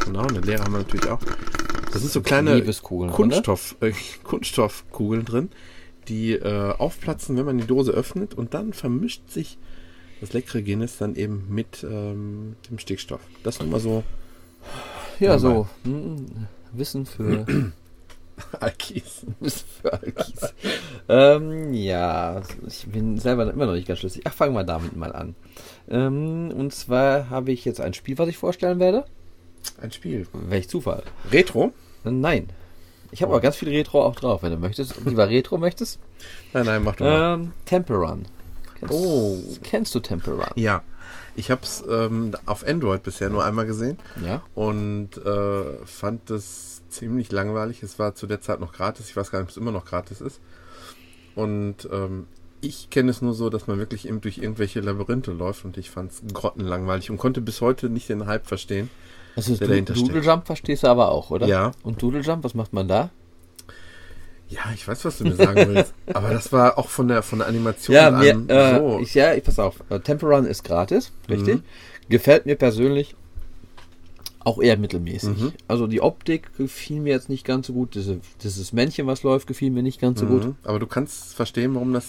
Genau, eine leere haben wir natürlich auch. Das sind so kleine Kunststoff, äh, Kunststoffkugeln drin, die äh, aufplatzen, wenn man die Dose öffnet und dann vermischt sich das leckere Guinness dann eben mit ähm, dem Stickstoff. Das nur mal so Ja, so. hm, Wissen für Alkis. Wissen für Alkis. ähm, ja, ich bin selber immer noch nicht ganz schlüssig. Ach, fangen wir damit mal an. Ähm, und zwar habe ich jetzt ein Spiel, was ich vorstellen werde. Ein Spiel. Welch Zufall. Retro? Nein. Ich habe aber ganz viel Retro auch drauf, wenn du möchtest. Lieber Retro möchtest. Nein, nein, mach doch mal. Ähm, Temple Run. Kennst, Oh. Kennst du Temple Run? Ja. Ich habe es ähm, auf Android bisher nur einmal gesehen Ja. und äh, fand es ziemlich langweilig. Es war zu der Zeit noch gratis. Ich weiß gar nicht, ob es immer noch gratis ist. Und ähm, ich kenne es nur so, dass man wirklich eben durch irgendwelche Labyrinthe läuft und ich fand es grottenlangweilig und konnte bis heute nicht den Hype verstehen. Also Der du, dahinter Doodle. Jump verstehst du aber auch, oder? Ja. Und Doodle Jump, was macht man da? Ja, ich weiß, was du mir sagen willst. Aber das war auch von der von der Animation Ja, mir, an äh, so. ich, ja, ich pass auf. Äh, Temple Run ist gratis, richtig. Mhm. Gefällt mir persönlich auch eher mittelmäßig. Mhm. Also die Optik gefiel mir jetzt nicht ganz so gut. Diese, dieses Männchen, was läuft, gefiel mir nicht ganz so gut. Mhm. Aber du kannst verstehen, warum das.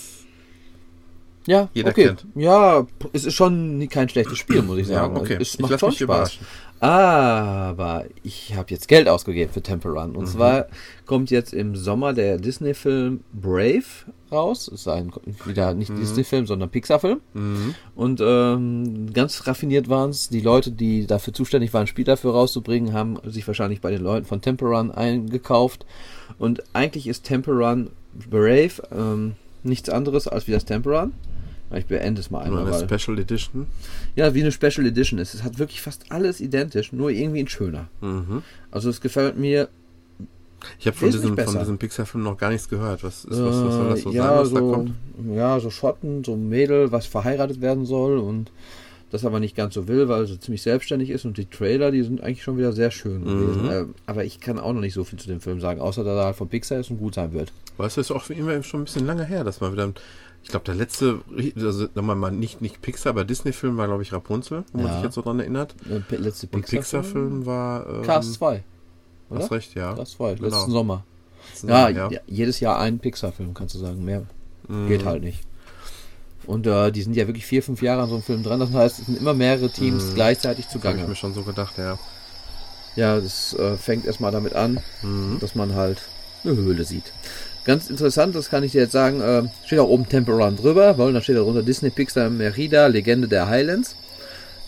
Ja, Jeder okay. kennt. Ja, es ist schon kein schlechtes Spiel, muss ich Ja, sagen. okay. Es macht schon Spaß. überraschen. Aber ich habe jetzt Geld ausgegeben für Temple Run. Mhm. Und zwar kommt jetzt im Sommer der Disney-Film Brave raus. Ist ein wieder nicht Disney-Film, sondern Pixar-Film. Mhm. Und ähm, ganz raffiniert waren es. Die Leute, die dafür zuständig waren, ein Spiel dafür rauszubringen, haben sich wahrscheinlich bei den Leuten von Temple Run eingekauft. Und eigentlich ist Temple Run Brave ähm, nichts anderes als wie das Temple Run. Ich beende es mal einmal. eine Weil, Special Edition. ja, wie eine Special Edition ist. Es hat wirklich fast alles identisch, nur irgendwie in schöner. Mhm. Also es gefällt mir. Ich habe von diesem, von diesem Pixar-Film noch gar nichts gehört. Was, ist, was, was soll das so äh, ja, sein, was da so, kommt? ja, so Schotten, so ein Mädel, was verheiratet werden soll und das aber nicht ganz so will, weil sie ziemlich selbstständig ist und die Trailer, die sind eigentlich schon wieder sehr schön gewesen. Äh, aber ich kann auch noch nicht so viel zu dem Film sagen, außer dass er halt von Pixar ist und gut sein wird. Weißt du, ist auch für immer schon ein bisschen lange her, dass man wieder. Ich glaube, der letzte, also nochmal mal nicht, nicht Pixar, aber Disney-Film war, glaube ich, Rapunzel, wo man Ja. sich jetzt so dran erinnert. Der letzte Pixar-Film war. Ähm, Cars 2. Oder? Hast recht, ja. Cars 2, Genau. letzten Sommer. Letzten Ja, Sommer, ja, jedes Jahr ein Pixar-Film, kannst du sagen. Mehr Mhm. geht halt nicht. Und äh, die sind ja wirklich vier, fünf Jahre an so einem Film dran. Das heißt, es sind immer mehrere Teams gleichzeitig Habe Mhm. ich zugange. mir schon so gedacht, ja. Ja, das äh, fängt erstmal damit an, Mhm. dass man halt eine Höhle sieht. Ganz interessant, das kann ich dir jetzt sagen, äh, steht auch oben Temple Run drüber, weil da steht darunter Disney Pixar Merida, Legende der Highlands.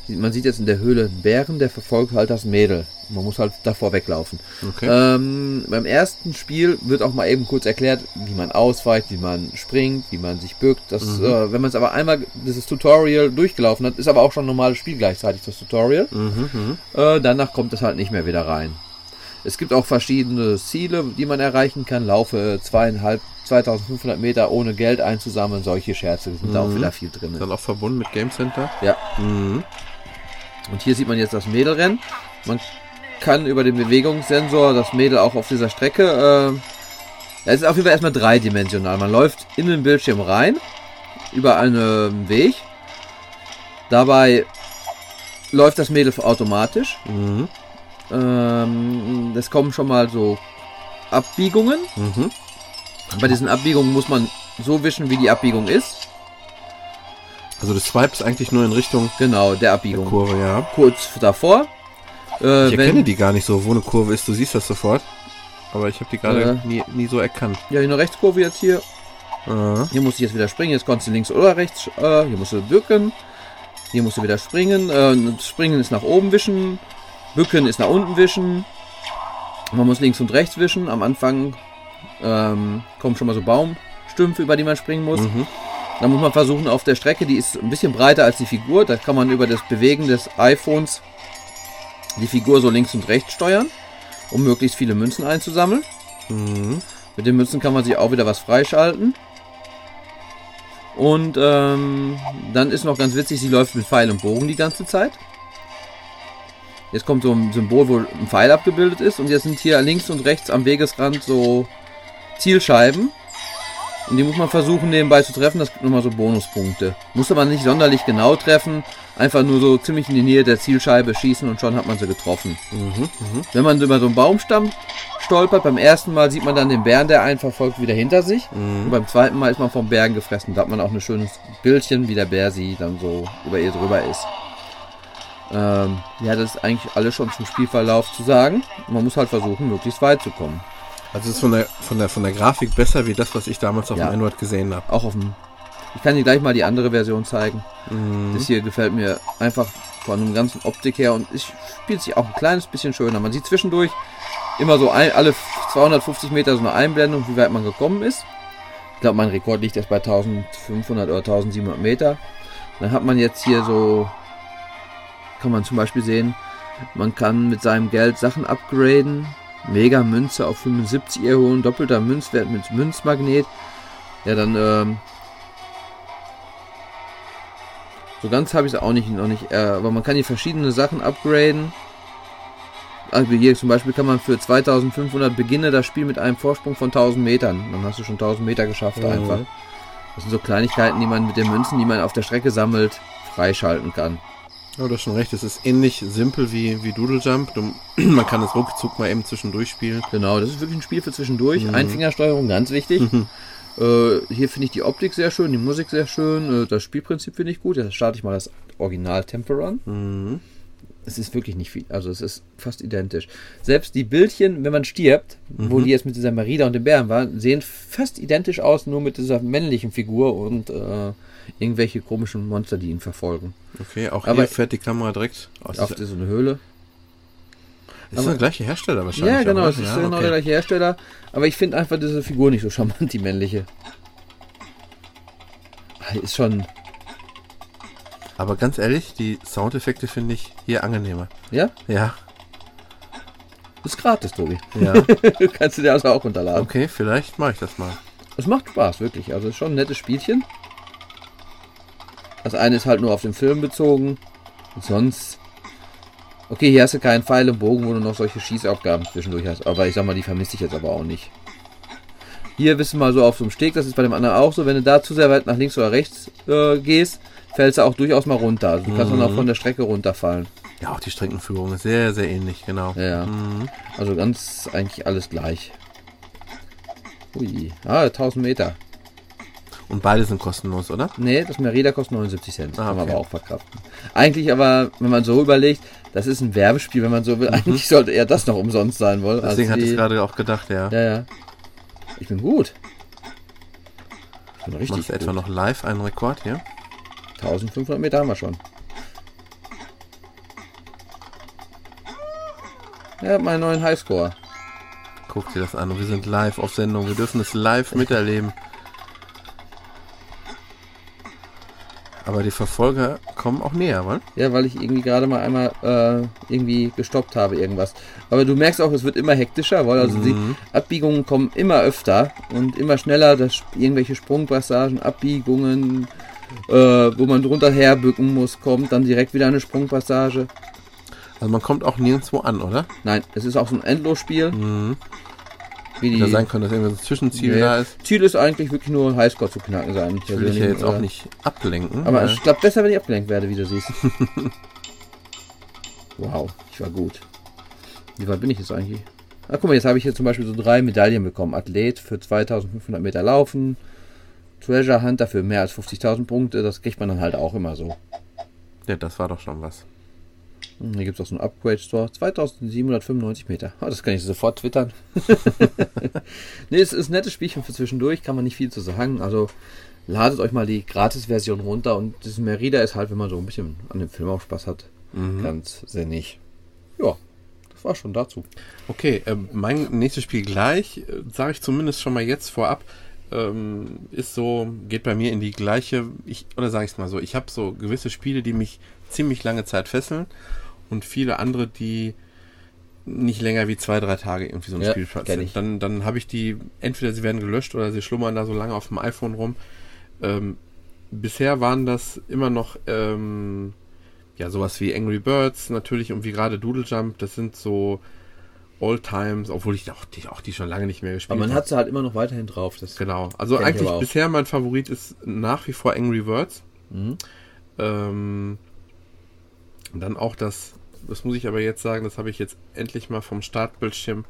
Man sieht jetzt in der Höhle einen Bären, der verfolgt halt das Mädel. Man muss halt davor weglaufen. Okay. Ähm, beim ersten Spiel wird auch mal eben kurz erklärt, wie man ausweicht, wie man springt, wie man sich bückt. Das, äh, wenn man es aber einmal dieses Tutorial durchgelaufen hat, ist aber auch schon ein normales Spiel gleichzeitig das Tutorial. Mhm, mhm. Äh, danach kommt es halt nicht mehr wieder rein. Es gibt auch verschiedene Ziele, die man erreichen kann. Laufe zweieinhalb, 2500 Meter ohne Geld einzusammeln. Solche Scherze sind da auch wieder viel drin. Dann auch verbunden mit Game Center. Ja. Mhm. Und hier sieht man jetzt das Mädelrennen. Man kann über den Bewegungssensor das Mädel auch auf dieser Strecke. Äh, es ist auf jeden Fall erstmal dreidimensional. Man läuft in den Bildschirm rein, über einen Weg. Dabei läuft das Mädel automatisch. Mhm. Ähm, es kommen schon mal so Abbiegungen. Mhm. Bei diesen Abbiegungen muss man so wischen, wie die Abbiegung ist. Also du swipes eigentlich nur in Richtung Genau, der Abbiegung. Kurve, ja. Kurz davor. Äh, Ich erkenne die gar nicht so, wo eine Kurve ist. Du siehst das sofort. Aber ich habe die gerade Ja. nie, nie so erkannt. Ja, hier eine Rechtskurve jetzt hier. Aha. Hier musst du jetzt wieder springen. Jetzt kannst du links oder rechts. Äh, hier musst du bücken. Hier musst du wieder springen. Äh, springen ist nach oben wischen. Bücken ist nach unten wischen. Man muss links und rechts wischen. Am Anfang ähm, kommen schon mal so Baumstümpfe, über die man springen muss. Mhm. Dann muss man versuchen, auf der Strecke, die ist ein bisschen breiter als die Figur, da kann man über das Bewegen des iPhones die Figur so links und rechts steuern, um möglichst viele Münzen einzusammeln. Mhm. Mit den Münzen kann man sich auch wieder was freischalten. Und ähm, dann ist noch ganz witzig, sie läuft mit Pfeil und Bogen die ganze Zeit. Jetzt kommt so ein Symbol, wo ein Pfeil abgebildet ist. Und jetzt sind hier links und rechts am Wegesrand so Zielscheiben. Und die muss man versuchen nebenbei zu treffen. Das gibt nochmal so Bonuspunkte. Muss aber nicht sonderlich genau treffen. Einfach nur so ziemlich in die Nähe der Zielscheibe schießen und schon hat man sie getroffen. Mhm. Mhm. Wenn man über so einen Baumstamm stolpert, beim ersten Mal sieht man dann den Bären, der einen verfolgt, wieder hinter sich. Und beim zweiten Mal ist man vom Bären gefressen. Da hat man auch ein schönes Bildchen, wie der Bär sie dann so über ihr drüber ist. Ähm, ja, das ist eigentlich alles schon zum Spielverlauf zu sagen. Man muss halt versuchen, möglichst weit zu kommen. Also es ist von der, von, der, von der Grafik besser wie das, was ich damals auf Ja. dem Android gesehen habe. Auch auf dem. Ich kann dir gleich mal die andere Version zeigen. Mhm. Das hier gefällt mir einfach von dem ganzen Optik her und es spielt sich auch ein kleines bisschen schöner. Man sieht zwischendurch immer so ein, alle 250 Meter so eine Einblendung, wie weit man gekommen ist. Ich glaube, mein Rekord liegt jetzt bei 1500 oder 1700 Meter. Dann hat man jetzt hier so, kann man zum Beispiel sehen, man kann mit seinem Geld Sachen upgraden. Mega Münze auf 75 erholen, doppelter Münzwert mit Münzmagnet. Ja, dann ähm, so ganz habe ich es auch nicht, noch nicht, äh, aber man kann hier verschiedene Sachen upgraden. Also hier zum Beispiel kann man für 2500 beginne das Spiel mit einem Vorsprung von 1000 Metern. Dann hast du schon 1000 Meter geschafft Mhm. einfach. Das sind so Kleinigkeiten, die man mit den Münzen, die man auf der Strecke sammelt, freischalten kann. Ja, du hast schon recht. Es ist ähnlich simpel wie, wie Doodle Jump. Du, man kann es ruckzuck mal eben zwischendurch spielen. Genau, das ist wirklich ein Spiel für zwischendurch. Einfingersteuerung, ganz wichtig. Äh, hier finde ich die Optik sehr schön, die Musik sehr schön, äh, das Spielprinzip finde ich gut. Jetzt starte ich mal das Original Temple Run. Mhm. Es ist wirklich nicht viel, also es ist fast identisch. Selbst die Bildchen, wenn man stirbt, wo die jetzt mit dieser Merida und dem Bären waren, sehen fast identisch aus, nur mit dieser männlichen Figur und äh, irgendwelche komischen Monster, die ihn verfolgen. Okay, auch Aber- hier fährt die Kamera direkt aus. Auf Ist eine Höhle. das der gleiche Hersteller wahrscheinlich. Ja, genau, aber, es ist ja, genau okay. der gleiche Hersteller. Aber ich finde einfach diese Figur nicht so charmant, die männliche. Ist schon, Aber ganz ehrlich, die Soundeffekte finde ich hier angenehmer. ja, Ja, ist gratis, Tobi. ja. Kannst du dir also auch runterladen. Okay, vielleicht mache ich das mal. Es macht Spaß, wirklich. Also es ist schon ein nettes Spielchen. Das eine ist halt nur auf den Film bezogen. sonst. Okay, hier hast du keinen Pfeil im Bogen, wo du noch solche Schießaufgaben zwischendurch hast. Aber ich sag mal, die vermisse ich jetzt aber auch nicht. Hier wissen wir mal so auf so einem Steg, das ist bei dem anderen auch so, wenn du da zu sehr weit nach links oder rechts äh, gehst, fällst du auch durchaus mal runter. Also du kannst dann auch von der Strecke runterfallen. Ja, auch die Streckenführung ist sehr, sehr ähnlich, genau. Ja, ja. Also ganz eigentlich alles gleich. Ui. Ah, 1000 Meter. Und beide sind kostenlos, oder? Nee, das Merida kostet 79 Cent. Ah, Kann man okay. aber auch verkraften. Eigentlich aber, wenn man so überlegt, das ist ein Werbespiel, wenn man so will. Eigentlich sollte eher das noch umsonst sein wollen. Mhm. Deswegen hatte die- ich gerade auch gedacht, ja. Ja, ja. Ich bin gut. Ich bin richtig Machst du gut. etwa noch live einen Rekord hier? 1500 Meter haben wir schon. Ja, meinen neuen Highscore. Guck dir das an. Wir sind live auf Sendung. Wir dürfen es live miterleben. Aber die Verfolger kommen auch näher, weil? Ja, weil ich irgendwie gerade mal einmal äh, irgendwie gestoppt habe, irgendwas. Aber du merkst auch, es wird immer hektischer, weil also die Abbiegungen kommen immer öfter und immer schneller, dass irgendwelche Sprungpassagen, Abbiegungen, äh, wo man drunter herbücken muss, kommt dann direkt wieder eine Sprungpassage. Also man kommt auch nirgendwo an, oder? Nein, es ist auch so ein Endlosspiel. Wie die sein können, dass irgendwie so ein Zwischenziel Nee. da ist. Ziel ist eigentlich wirklich nur Highscore zu knacken sein. Ich will dich ja jetzt auch nicht ablenken. Aber weil- ich glaube besser, wenn ich abgelenkt werde, wie du siehst. wow, ich war gut. Wie weit bin ich jetzt eigentlich? Ah, guck mal, jetzt habe ich hier zum Beispiel so drei Medaillen bekommen. Athlet für 2500 Meter Laufen. Treasure Hunter für mehr als 50.000 Punkte. Das kriegt man dann halt auch immer so. ja, das war doch schon was. Hier gibt es auch so einen Upgrade Store. 2795 Meter. Ah, das kann ich sofort twittern. nee, es ist ein nettes Spielchen für zwischendurch. Kann man nicht viel zu sagen. Also ladet euch mal die Gratis-Version runter. Und das Merida ist halt, wenn man so ein bisschen an dem Film auch Spaß hat, ganz sinnig. Ja, das war schon dazu. Okay, äh, mein nächstes Spiel gleich, äh, sage ich zumindest schon mal jetzt vorab, ähm, ist so, geht bei mir in die gleiche, ich, oder sage ich es mal so, ich habe so gewisse Spiele, die mich ziemlich lange Zeit fesseln und viele andere, die nicht länger wie zwei, drei Tage irgendwie so ein Ja, Spiel kenn ich. sind. Dann, dann habe ich die, entweder sie werden gelöscht oder sie schlummern da so lange auf dem iPhone rum. Ähm, bisher waren das immer noch ähm, ja sowas wie Angry Birds natürlich und wie gerade Doodle Jump. Das sind so All Times, obwohl ich auch die, auch die schon lange nicht mehr gespielt Aber man habe. hat sie halt immer noch weiterhin drauf. Das Genau. Also eigentlich bisher mein Favorit ist nach wie vor Angry Birds. Mhm. Ähm, dann auch das, das muss ich aber jetzt sagen, das habe ich jetzt endlich mal vom Startbildschirm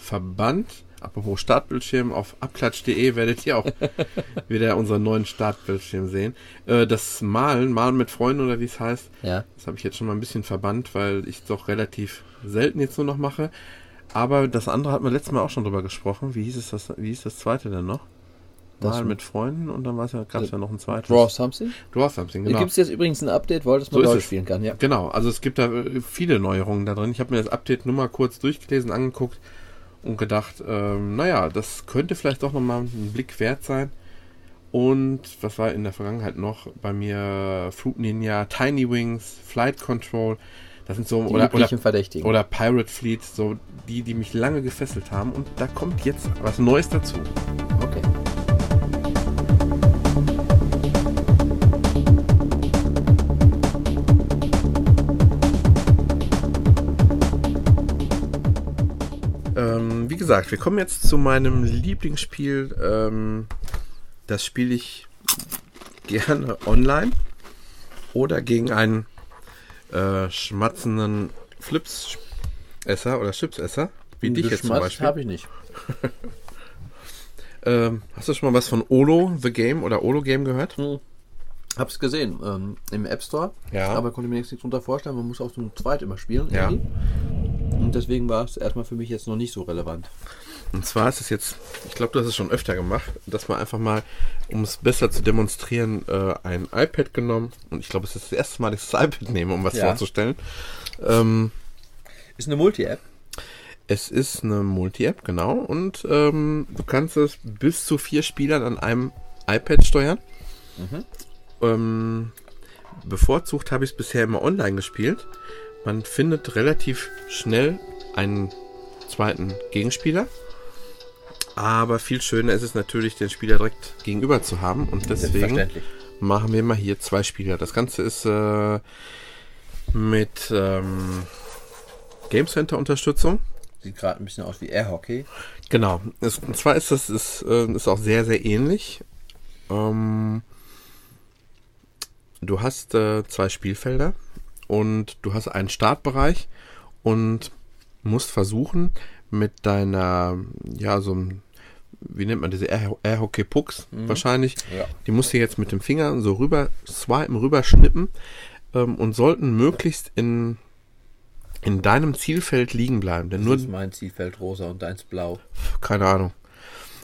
verbannt. Apropos Startbildschirm, auf abklatsch.de werdet ihr auch wieder unseren neuen Startbildschirm sehen. Äh, das Malen, Malen mit Freunden oder wie es heißt, Ja. das habe ich jetzt schon mal ein bisschen verbannt, weil ich es doch relativ selten jetzt nur noch mache. Aber das andere hatten wir letztes Mal auch schon drüber gesprochen. Wie hieß es das, wie hieß das zweite denn noch? Mal mit Freunden und dann ja, gab es ja noch ein zweites. Draw Something? Draw Something, genau. gibt es jetzt übrigens ein Update, weil das So man ist Deutsch spielen kann. Ja. Genau, also es gibt da äh, viele Neuerungen da drin. Ich habe mir das Update nur mal kurz durchgelesen, angeguckt und gedacht, ähm, naja, das könnte vielleicht doch nochmal ein Blick wert sein. Und was war in der Vergangenheit noch bei mir? Fruit Ninja, Tiny Wings, Flight Control. Das sind so, Die oder, oder, Verdächtigen. oder Pirate Fleet, so die, die mich lange gefesselt haben. Und da kommt jetzt was Neues dazu. Gesagt, wir kommen jetzt zu meinem Lieblingsspiel. Ähm, das spiele ich gerne online oder gegen einen äh, schmatzenden Flips-Esser oder Chipsesser, wie dich jetzt zum Beispiel. habe ich nicht. Ähm, hast du schon mal was von Olo The Game oder Olo Game gehört? Hab's gesehen ähm, im App Store. Ja. Aber konnte mir nichts drunter vorstellen. Man muss auch so zweit immer spielen. Ja. irgendwie. Und deswegen war es erstmal für mich jetzt noch nicht so relevant. Und zwar ist es jetzt, ich glaube, du hast es schon öfter gemacht, dass man einfach mal, um es besser zu demonstrieren, äh, ein iPad genommen. Und ich glaube, es ist das erste Mal, dass ich das iPad nehme, um was Ja. vorzustellen. Ähm, Ist eine Multi-App. es ist eine Multi-App, genau. Und ähm, du kannst es bis zu vier Spielern an einem iPad steuern. Ähm, bevorzugt habe ich es bisher immer online gespielt. Man findet relativ schnell einen zweiten Gegenspieler. Aber viel schöner ist es natürlich, den Spieler direkt gegenüber zu haben. Und deswegen machen wir mal hier zwei Spieler. Das Ganze ist äh, mit ähm, Game Center Unterstützung. Sieht gerade ein bisschen aus wie Airhockey. Genau. Es, und zwar ist das ist, äh, ist auch sehr, sehr ähnlich. Ähm, du hast äh, zwei Spielfelder und du hast einen Startbereich und musst versuchen, mit deiner, ja, so ein, wie nennt man diese Air, Airhockey Pucks wahrscheinlich, Ja. die musst du jetzt mit dem Finger so rüber swipen, rüber schnippen ähm, und sollten möglichst in, in deinem Zielfeld liegen bleiben. Denn Nur nur, ist mein Zielfeld rosa und deins blau. keine Ahnung,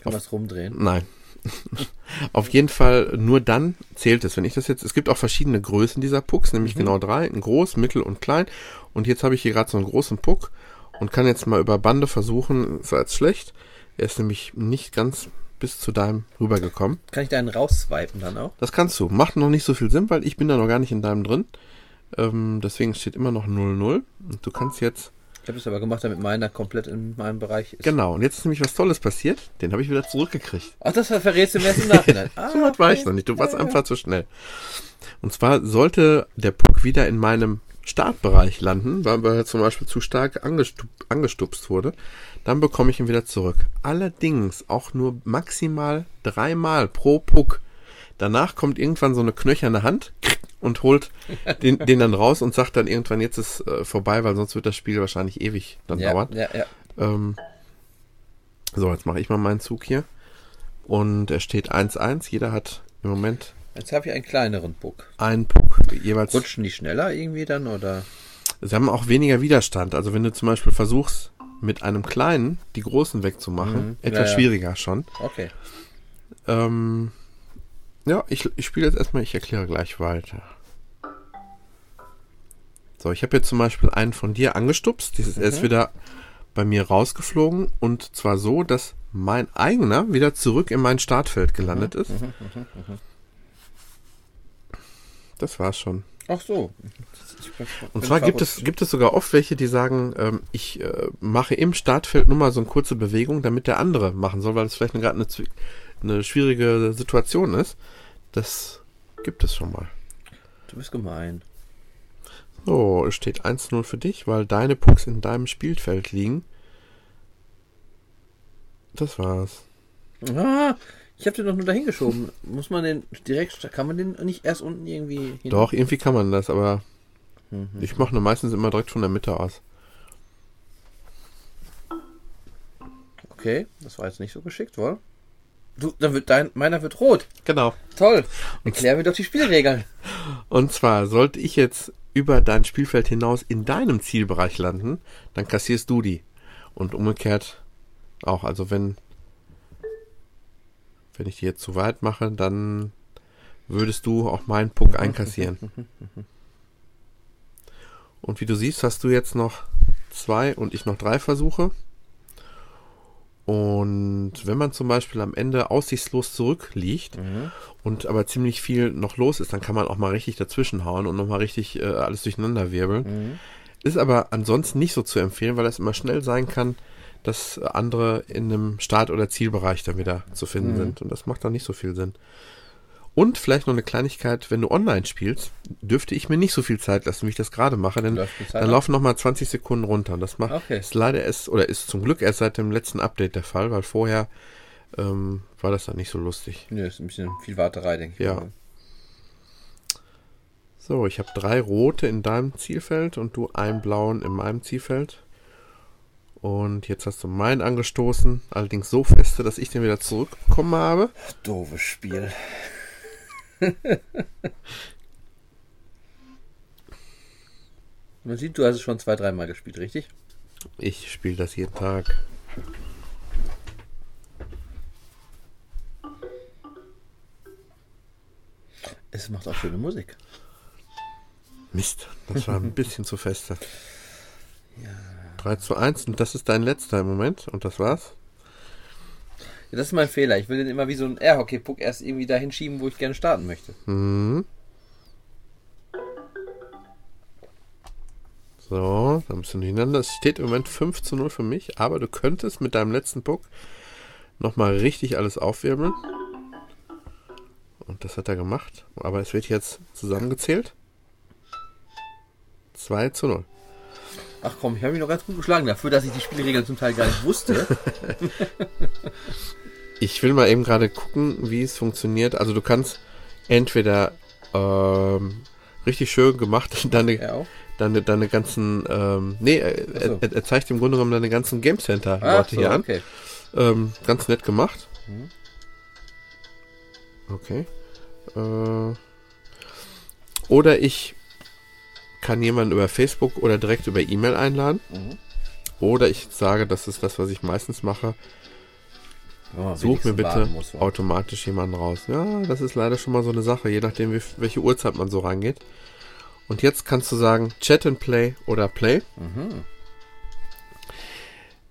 Kann man es rumdrehen? Nein. Auf jeden Fall nur dann zählt es. Wenn ich das jetzt, es gibt auch verschiedene Größen dieser Pucks, nämlich genau drei, ein groß, mittel und klein. Und jetzt habe ich hier gerade so einen großen Puck und kann jetzt mal über Bande versuchen, ist jetzt schlecht. Er ist nämlich nicht ganz bis zu deinem rübergekommen. Kann ich deinen rausswipen dann auch? Das kannst du. Macht noch nicht so viel Sinn, weil ich bin da noch gar nicht in deinem drin. Ähm, deswegen steht immer noch 0-0. Und du kannst jetzt Ich habe es aber gemacht, damit meiner komplett in meinem Bereich ist. Genau, und jetzt ist nämlich was Tolles passiert. Den habe ich wieder zurückgekriegt. Ach, das verrätst du mir erst im Nachhinein. Ah, So weit war ich noch nicht. Du warst einfach zu schnell. Und zwar sollte der Puck wieder in meinem Startbereich landen, weil er zum Beispiel zu stark angestup angestupst wurde, dann bekomme ich ihn wieder zurück. Allerdings auch nur maximal dreimal pro Puck. Danach kommt irgendwann so eine knöcherne Hand und holt den, den dann raus und sagt dann irgendwann, jetzt ist äh, vorbei, weil sonst wird das Spiel wahrscheinlich ewig dann ja, dauern. ja, ja. Ähm, so, jetzt mache ich mal meinen Zug hier. Und er steht 1-1. Jeder hat im Moment Jetzt habe ich einen kleineren Puck. einen Puck. Jeweils. Rutschen die schneller irgendwie dann oder? Sie haben auch weniger Widerstand. Also wenn du zum Beispiel versuchst, mit einem kleinen die großen wegzumachen, Mhm. etwas Ja, ja. schwieriger schon. Okay. Ähm, ja, ich, ich spiele jetzt erstmal, ich erkläre gleich weiter. So, ich habe jetzt zum Beispiel einen von dir angestupst. Dieses, Er ist wieder bei mir rausgeflogen und zwar so, dass mein eigener wieder zurück in mein Startfeld gelandet ist. Das war's schon. Ach so. Und zwar gibt es, gibt es sogar oft welche, die sagen, ähm, ich äh, mache im Startfeld nur mal so eine kurze Bewegung, damit der andere machen soll, weil es vielleicht gerade eine, eine schwierige Situation ist. Das gibt es schon mal. Du bist gemein. So, es steht 1-0 für dich, weil deine Pucks in deinem Spielfeld liegen. Das war's. Ah, ich habe den doch nur dahin geschoben. Muss man den direkt, kann man den nicht erst unten irgendwie hin? Doch, irgendwie kann man das, aber ich mache nur meistens immer direkt von der Mitte aus. Okay, das war jetzt nicht so geschickt, wohl? Du, dann wird dein, meiner wird rot. Genau. Toll. Erklär mir doch die Spielregeln. Und zwar, sollte ich jetzt über dein Spielfeld hinaus in deinem Zielbereich landen, dann kassierst du die. Und umgekehrt auch. Also wenn, wenn ich die jetzt zu weit mache, dann würdest du auch meinen Puck einkassieren. Und wie du siehst, hast du jetzt noch zwei und ich noch drei Versuche. Und wenn man zum Beispiel am Ende aussichtslos zurückliegt und aber ziemlich viel noch los ist, dann kann man auch mal richtig dazwischenhauen und nochmal richtig äh, alles durcheinander wirbeln. Ist aber ansonsten nicht so zu empfehlen, weil es immer schnell sein kann, dass andere in einem Start- oder Zielbereich dann wieder zu finden sind. Und das macht dann nicht so viel Sinn. Und vielleicht noch eine Kleinigkeit, wenn du online spielst, dürfte ich mir nicht so viel Zeit lassen, wie ich das gerade mache, denn dann laufen nochmal 20 Sekunden runter. Und das macht Okay. ist leider erst, oder ist zum Glück erst seit dem letzten Update der Fall, weil vorher ähm, war das dann nicht so lustig. Nö, ist ein bisschen viel Warterei, denke ich. Ja. mal. So, ich habe drei rote in deinem Zielfeld und du einen blauen in meinem Zielfeld. Und jetzt hast du meinen angestoßen, allerdings so feste, dass ich den wieder zurückbekommen habe. Doofes Spiel. Man sieht, du hast es schon zwei, dreimal gespielt, richtig? Ich spiele das jeden Tag. Es macht auch schöne Musik. Mist, das war ein bisschen zu feste. 3 zu 1 und das ist dein letzter im Moment und das war's. Das ist mein Fehler. Ich will den immer wie so ein Airhockey-Puck erst irgendwie dahin schieben, wo ich gerne starten möchte. Mhm. So, dann bist du hintereinander. Es steht im Moment 5 zu 0 für mich, aber du könntest mit deinem letzten Puck nochmal richtig alles aufwirbeln. Und das hat er gemacht. Aber es wird jetzt zusammengezählt. 2 zu 0. Ach komm, ich habe mich noch ganz gut geschlagen dafür, dass ich die Spielregeln zum Teil gar nicht wusste. Ich will mal eben gerade gucken, wie es funktioniert. Also du kannst entweder ähm, richtig schön gemacht deine, deine, deine ganzen, ähm, nee, er, so. er, er zeigt im Grunde genommen deine ganzen Game Center Leute so, hier an. okay. Ähm, ganz nett gemacht. Mhm. Okay. Äh, oder ich kann jemanden über Facebook oder direkt über E-Mail einladen. Mhm. Oder ich sage, das ist das, was ich meistens mache. Man Such mir bitte muss, automatisch jemanden raus. Ja, das ist leider schon mal so eine Sache, je nachdem, wie, welche Uhrzeit man so reingeht. Und jetzt kannst du sagen Chat and Play oder Play. Mhm.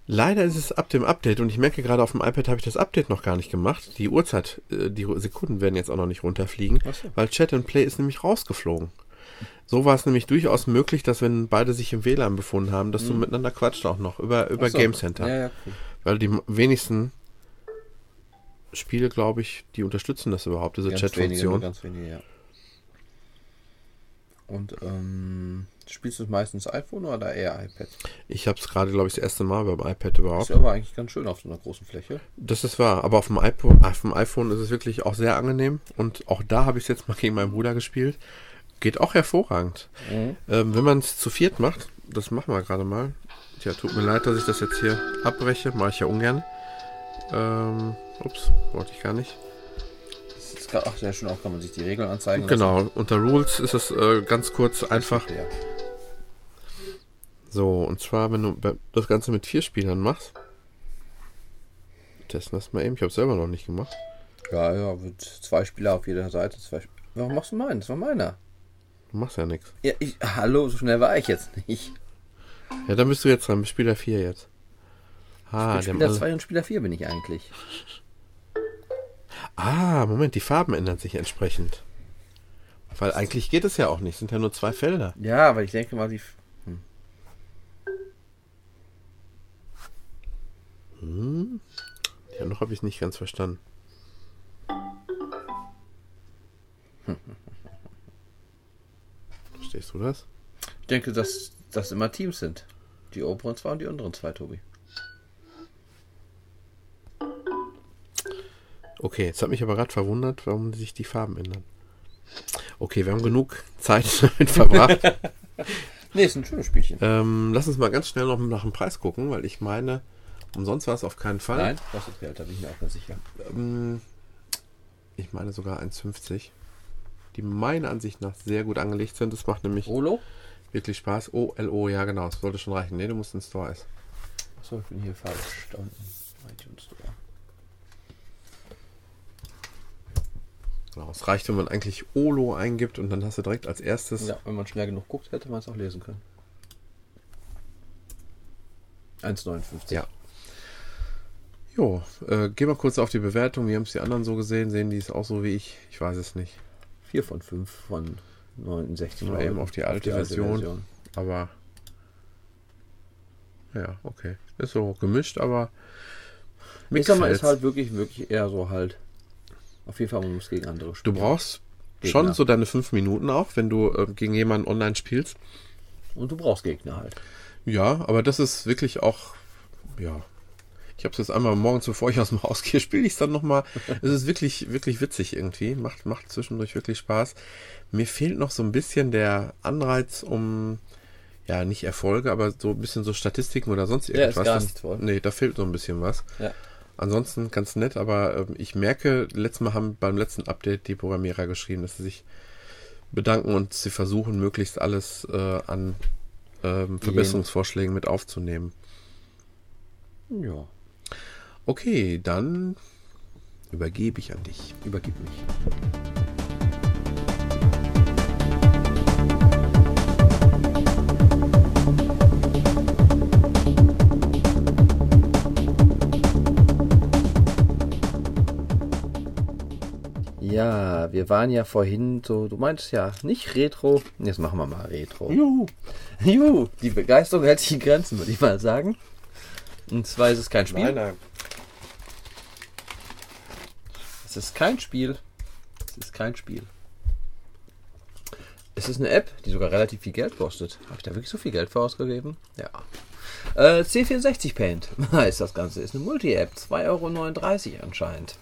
Leider ist es ab dem Update und ich merke gerade auf dem iPad habe ich das Update noch gar nicht gemacht. Die Uhrzeit, äh, die Sekunden werden jetzt auch noch nicht runterfliegen, so. weil Chat and Play ist nämlich rausgeflogen. So war es nämlich durchaus möglich, dass wenn beide sich im WLAN befunden haben, dass du miteinander quatscht auch noch über, über so. Game Center. Ja, ja, cool. Weil die wenigsten Spiele, glaube ich, die unterstützen das überhaupt, diese Chat-Funktion. ganz wenige, ja. Und ähm, spielst du es meistens iPhone oder eher iPad? Ich habe es gerade, glaube ich, das erste Mal beim iPad Ist überhaupt. ja aber eigentlich ganz schön auf so einer großen Fläche. Das ist wahr, aber auf dem, iPhone, auf dem iPhone ist es wirklich auch sehr angenehm und auch da habe ich es jetzt mal gegen meinen Bruder gespielt. Geht auch hervorragend. Mhm. Ähm, wenn man es zu viert macht, das machen wir gerade mal. Tja, tut mir leid, dass ich das jetzt hier abbreche, mache ich ja ungern. Ähm, ups, wollte ich gar nicht. Das ist grad, ach, sehr schön auch, kann man sich die Regeln anzeigen Genau, unter Rules ist es äh, ganz kurz einfach. lassen. Ja. So, und zwar, wenn du das Ganze mit vier Spielern machst. Testen das mal eben. Ich habe selber noch nicht gemacht. ja, ja, mit zwei Spieler auf jeder Seite. Zwei Sp Warum machst du meinen? Das war meiner. Du machst ja nichts. Ja, ich, hallo, so schnell war ich jetzt nicht. Ja, dann bist du jetzt dran. Spieler 4 jetzt. Ah, Spieler alle- 2 und Spieler 4 bin ich eigentlich. ah, Moment, die Farben ändern sich entsprechend. Weil eigentlich geht es ja auch nicht. Sind ja nur zwei Felder. Ja, aber ich denke mal, die. Ja, noch habe ich es nicht ganz verstanden. Verstehst du das? Ich denke, dass das immer Teams sind. Die oberen zwei und die unteren zwei, Tobi. Okay, jetzt hat mich aber gerade verwundert, warum sich die Farben ändern. Okay, wir haben genug Zeit damit verbracht. Nee, ist ein schönes Spielchen. ähm, lass uns mal ganz schnell noch nach dem Preis gucken, weil ich meine, umsonst war es auf keinen Fall. Nein, kostet Geld, da bin ich mir auch ganz sicher. Ähm, ich meine sogar 1,50. Die meiner Ansicht nach sehr gut angelegt sind. Das macht nämlich Olo? wirklich Spaß. Oh, LO, ja genau, das sollte schon reichen. Nee, du musst ins Store. Achso, ich bin hier falsch. Da unten. iTunes Store. Genau, es reicht, wenn man eigentlich OLO eingibt und dann hast du direkt als erstes. Ja, wenn man schnell genug guckt, hätte man es auch lesen können. 1,59. Ja. Jo, äh, geh mal kurz auf die Bewertung. Wie haben es die anderen so gesehen? Sehen die es auch so wie ich? Ich weiß es nicht. 4 von 5 von 69 Mal eben auf die alte Version. Aber. Ja, okay. Ist so gemischt, aber. Ich sag mal, gefällt's. ist halt wirklich, wirklich eher so halt. Auf jeden Fall, man muss gegen andere Du spielen. brauchst Gegner. schon so deine fünf Minuten auch, wenn du äh, gegen jemanden online spielst. Und du brauchst Gegner halt. Ja, aber das ist wirklich auch, ja. Ich habe es jetzt einmal morgens, bevor ich aus dem Haus gehe, spiele ich es dann nochmal. es ist wirklich, wirklich witzig irgendwie. Macht, macht zwischendurch wirklich Spaß. Mir fehlt noch so ein bisschen der Anreiz, um, ja, nicht Erfolge, aber so ein bisschen so Statistiken oder sonst Ja, ist irgendwas. gar nichts voll. Nee, da fehlt so ein bisschen was. Ja. Ansonsten ganz nett, aber ähm, ich merke, letztes Mal haben beim letzten Update die Programmierer geschrieben, dass sie sich bedanken und sie versuchen, möglichst alles äh, an ähm, Verbesserungsvorschlägen mit aufzunehmen. Ja. Okay, dann übergebe ich an dich. Übergib mich. Ja, wir waren ja vorhin so, du meinst ja nicht Retro. Jetzt machen wir mal Retro. Juhu. Juhu, die Begeisterung hält sich in Grenzen, würde ich mal sagen. Und zwar ist es kein Spiel. nein. Es ist kein Spiel. Es ist kein Spiel. Es ist eine App, die sogar relativ viel Geld kostet. Habe ich da wirklich so viel Geld für ausgegeben? Ja. Äh, C64 Paint heißt das Ganze. Ist eine Multi-App. 2,39 Euro anscheinend.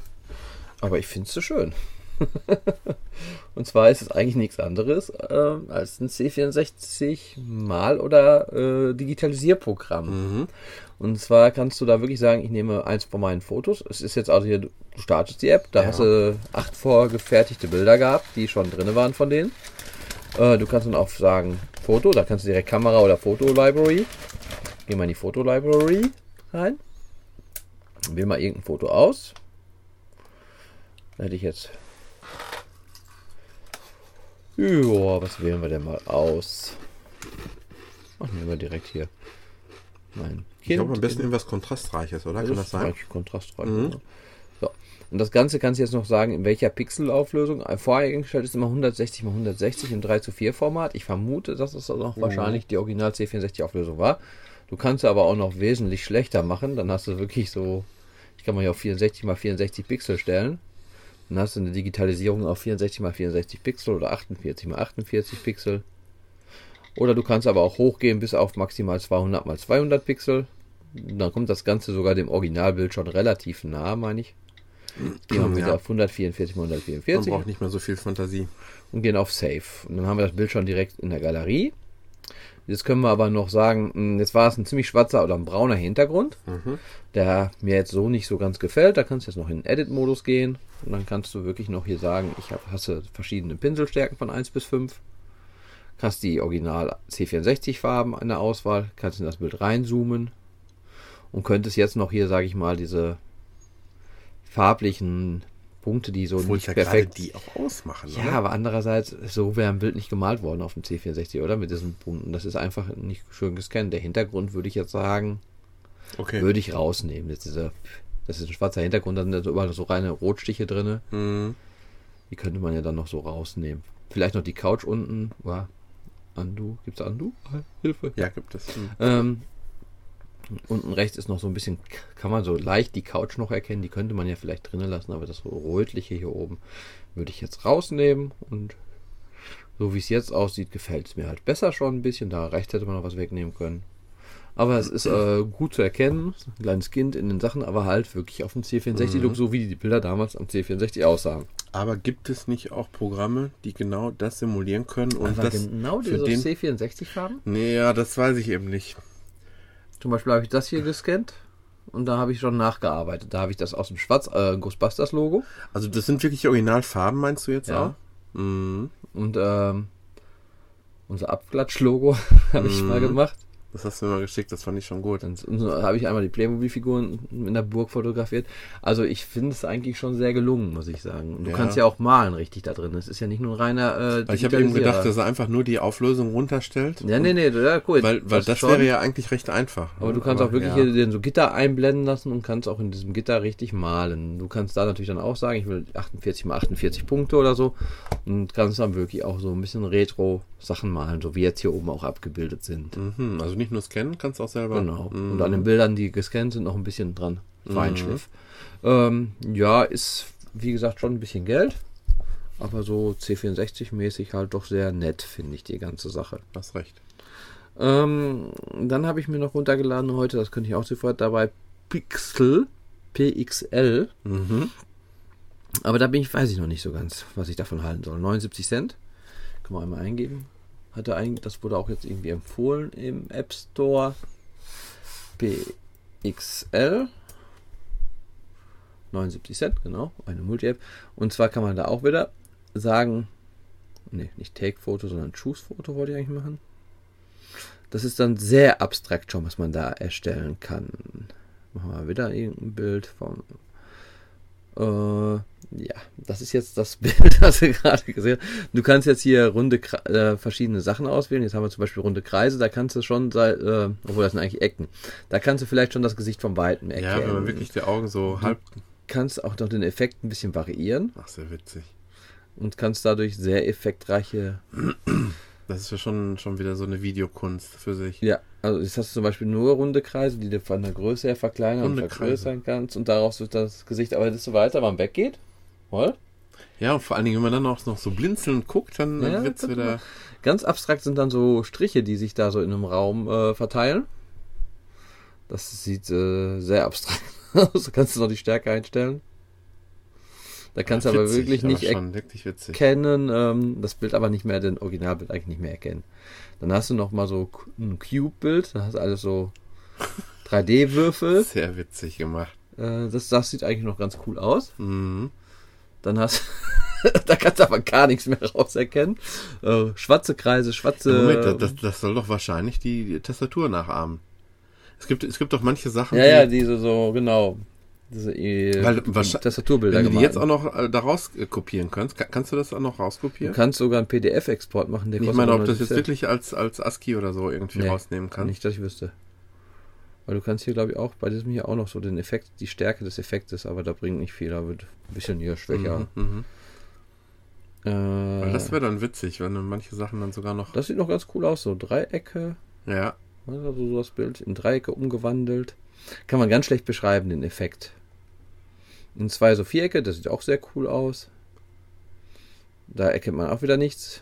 Aber ich finde es so schön. und zwar ist es eigentlich nichts anderes äh, als ein C64 Mal- oder äh, Digitalisierprogramm. Mhm. Und zwar kannst du da wirklich sagen, ich nehme eins von meinen Fotos. Es ist jetzt also hier, du startest die App, da Ja. hast du acht vorgefertigte Bilder gehabt, die schon drin waren von denen. Äh, du kannst dann auch sagen, Foto, da kannst du direkt Kamera oder Foto-Library. Geh mal in die Foto-Library rein. Wähl mal irgendein Foto aus. Da hätte ich jetzt. Ja, was wählen wir denn mal aus? Ach, nehmen wir direkt hier. Mein Ich glaube am besten irgendwas Kontrastreiches, oder? Kann das sein? kontrastreich. ja. So. Und das Ganze kannst du jetzt noch sagen, in welcher Pixelauflösung. Voreingestellt ist immer 160 x 160 im 3 zu 4 Format. Ich vermute, dass es auch wahrscheinlich die Original C64 Auflösung war. Du kannst aber auch noch wesentlich schlechter machen. Dann hast du wirklich so, ich kann mal hier auf 64 x 64 Pixel stellen. Dann hast du eine Digitalisierung auf 64 x 64 Pixel oder 48 x 48 Pixel. Oder du kannst aber auch hochgehen bis auf maximal 200 x 200 Pixel. Dann kommt das Ganze sogar dem Originalbild schon relativ nah, meine ich. Gehen wir wieder Ja. auf 144 x Man 144 braucht nicht mehr so viel Fantasie. und gehen auf Save. Und dann haben wir das Bild schon direkt in der Galerie. Jetzt können wir aber noch sagen, mh, jetzt war es ein ziemlich schwarzer oder ein brauner Hintergrund, der mir jetzt so nicht so ganz gefällt. Da kannst du jetzt noch in den Edit-Modus gehen und dann kannst du wirklich noch hier sagen, ich hab, hasse verschiedene Pinselstärken von 1 bis 5. Hast die Original C64 Farben an der Auswahl, kannst in das Bild reinzoomen und könntest jetzt noch hier, sage ich mal, diese farblichen Punkte, die so Obwohl nicht ich ja perfekt die auch ausmachen. ja, oder? aber andererseits, so wäre ein Bild nicht gemalt worden auf dem C64, oder? Mit diesen Punkten. Das ist einfach nicht schön gescannt. Der Hintergrund würde ich jetzt sagen, Okay. würde ich rausnehmen. Jetzt dieser, das ist ein schwarzer Hintergrund, dann sind da überall so reine Rotstiche drin. Mhm. Die könnte man ja dann noch so rausnehmen. Vielleicht noch die Couch unten. Ja, Andu. Gibt's Andu? Hilfe. Ja, gibt es. Mhm. Ähm, unten rechts ist noch so ein bisschen, kann man so leicht die Couch noch erkennen. Die könnte man ja vielleicht drinnen lassen, aber das rötliche hier oben würde ich jetzt rausnehmen. Und so wie es jetzt aussieht, gefällt es mir halt besser schon ein bisschen. Da rechts hätte man noch was wegnehmen können. Aber es ist äh, gut zu erkennen, ein kleines Kind in den Sachen, aber halt wirklich auf dem C64-Look, so wie die Bilder damals am C64 aussahen. Aber gibt es nicht auch Programme, die genau das simulieren können und Aber das genau diese den? C64-Farben? Nee, ja, das weiß ich eben nicht. Zum Beispiel habe ich das hier gescannt und da habe ich schon nachgearbeitet. Da habe ich das aus dem Schwarz äh, Ghostbusters Logo Also das sind wirklich Originalfarben, meinst du jetzt Ja. auch? Mhm. und ähm, unser Abklatsch-Logo habe ich mal gemacht. Das hast du mir mal geschickt, das fand ich schon gut. Dann und so habe ich einmal die Playmobil-Figuren in der Burg fotografiert. Also ich finde es eigentlich schon sehr gelungen, muss ich sagen. Und du Ja. kannst ja auch malen richtig da drin. Es ist ja nicht nur ein reiner äh, ich habe eben gedacht, dass er einfach nur die Auflösung runterstellt. Ja, nee, nee, ja, cool. Weil, weil das, schon. wäre ja eigentlich recht einfach. Aber ne? du kannst auch wirklich ja. hier den so Gitter einblenden lassen und kannst auch in diesem Gitter richtig malen. Du kannst da natürlich dann auch sagen, ich will 48 mal 48 Punkte oder so und kannst dann wirklich auch so ein bisschen Retro-Sachen malen, so wie jetzt hier oben auch abgebildet sind. Mhm, also nicht nur scannen, kannst auch selber. Genau. Mhm. Und an den Bildern, die gescannt sind, noch ein bisschen dran. Feinschliff. Ähm, ja, ist wie gesagt schon ein bisschen Geld. Aber so C64-mäßig halt doch sehr nett, finde ich, die ganze Sache. Hast recht. Ähm, dann habe ich mir noch runtergeladen heute, das könnte ich auch sofort dabei, Pixel, PXL. Mhm. Aber da bin ich, weiß ich noch nicht so ganz, was ich davon halten soll. 79 Cent. Kann man einmal eingeben. Hatte eigentlich, das wurde auch jetzt irgendwie empfohlen im App Store. PXL. 79 Cent, genau. Eine Multi-App. Und zwar kann man da auch wieder sagen, nee, nicht Take-Foto, sondern Choose-Foto wollte ich eigentlich machen. Das ist dann sehr abstrakt schon, was man da erstellen kann. Machen wir wieder irgendein Bild vom. Äh, ja, das ist jetzt das Bild, was wir gerade gesehen haben. Du kannst jetzt hier runde äh, verschiedene Sachen auswählen. Jetzt haben wir zum Beispiel runde Kreise, da kannst du schon, sei- äh, obwohl das sind eigentlich Ecken, da kannst du vielleicht schon das Gesicht vom Weiten Ja, erkennen. wenn man wirklich die Augen so halb. kannst auch noch den Effekt ein bisschen variieren Ach, sehr witzig. und kannst dadurch sehr effektreiche Das ist ja schon, schon wieder so eine Videokunst für sich. Ja, also jetzt hast du zum Beispiel nur runde Kreise, die du von der Größe her verkleinern Runde und vergrößern kannst und daraus wird das Gesicht, aber desto weiter man weggeht, voll, Ja, und vor allen Dingen, wenn man dann auch noch so blinzelnd guckt, dann, Ja, wird's guck wieder. Ganz abstrakt sind dann so Striche, die sich da so in einem Raum äh, verteilen. Das sieht äh, sehr abstrakt aus. Da kannst du noch die Stärke einstellen. Da kannst du aber wirklich aber nicht schon wirklich erkennen, ähm, das Bild aber nicht mehr, den Originalbild eigentlich nicht mehr erkennen. Dann hast du noch mal so ein Cube-Bild, da hast du alles so 3D-Würfel. Sehr witzig gemacht. Äh, das, das sieht eigentlich noch ganz cool aus. Mhm. Dann hast da kannst du aber gar nichts mehr rauserkennen. Äh, schwarze Kreise, schwarze. Moment, das, das, soll doch wahrscheinlich die, die Tastatur nachahmen. Es gibt, es gibt doch manche Sachen, ja, ja, diese so, genau. Diese äh, Weil Tastaturbilder wenn du die jetzt auch noch äh, daraus äh, kopieren kannst, ka- kannst du das auch noch Du rauskopieren? kannst sogar einen PDF-Export machen, der ich meine, ob das jetzt 90 Cent. wirklich als, als ASCII oder so irgendwie Nee, rausnehmen kann. Nicht, dass ich wüsste. Weil du kannst hier, glaube ich, auch bei diesem hier auch noch so den Effekt, die Stärke des Effektes, aber da bringt nicht viel, da wird ein bisschen hier schwächer. Mhm, mhm. Weil Äh, das wäre dann witzig, wenn du manche Sachen dann sogar noch. das sieht noch ganz cool aus, so Dreiecke, Ja, also so das Bild in Dreiecke umgewandelt. Kann man ganz schlecht beschreiben, den Effekt. In zwei so Vierecke, das sieht auch sehr cool aus. Da erkennt man auch wieder nichts.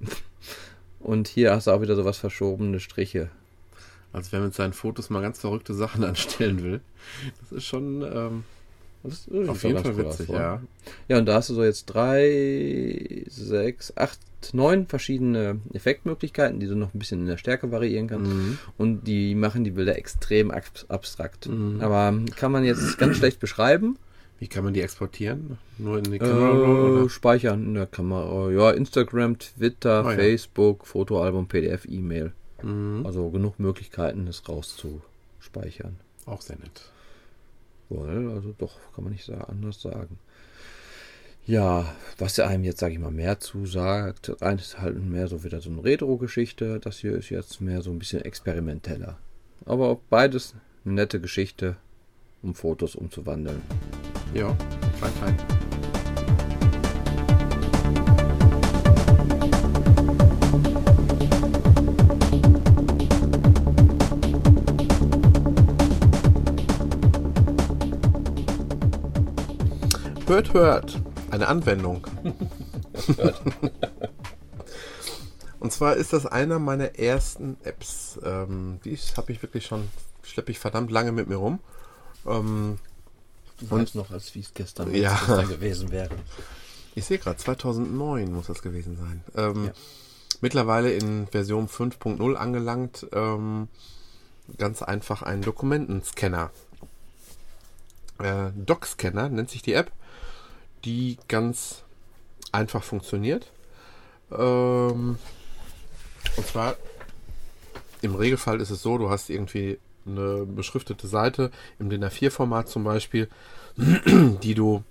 Und hier hast du auch wieder so was verschobene Striche. also wer mit seinen Fotos mal ganz verrückte Sachen anstellen will, das ist schon ähm, Das sieht auf jeden Fall cool aus, witzig, ja. Ja, und da hast du so jetzt drei, sechs, acht, neun verschiedene Effektmöglichkeiten, die du noch ein bisschen in der Stärke variieren kannst. Mhm. Und die machen die Bilder extrem ab abstrakt. Mhm. Aber kann man jetzt ganz schlecht beschreiben. Wie kann man die exportieren? Nur in die Kamera Roll, Äh, speichern in der Kamera. Ja, Instagram, Twitter, Ah, ja. Facebook, Fotoalbum, PDF, E-Mail. Mhm. Also genug Möglichkeiten, es rauszuspeichern. Auch sehr nett. Wohl, also doch, kann man nicht anders sagen. Ja, was ja einem jetzt, sage ich mal, mehr zusagt, eins ist halt mehr so wieder so eine Retro-Geschichte, das hier ist jetzt mehr so ein bisschen experimenteller. Aber beides eine nette Geschichte, um Fotos umzuwandeln. Ja, fein, fein. Hört, hört. Eine Anwendung. Und zwar ist das einer meiner ersten Apps. Ähm, die habe ich wirklich schon, schleppe ich verdammt lange mit mir rum. Ähm, Du weißt noch, als wie es gestern, Ja. gestern gewesen wäre. Ich sehe gerade, 2009 muss das gewesen sein. Ähm, Ja. Mittlerweile in Version 5.0 angelangt. Ähm, ganz einfach ein Dokumentenscanner. Äh, Docscanner nennt sich die App, die ganz einfach funktioniert. Ähm, und zwar im Regelfall ist es so, du hast irgendwie eine beschriftete Seite im DIN A4-Format zum Beispiel, die du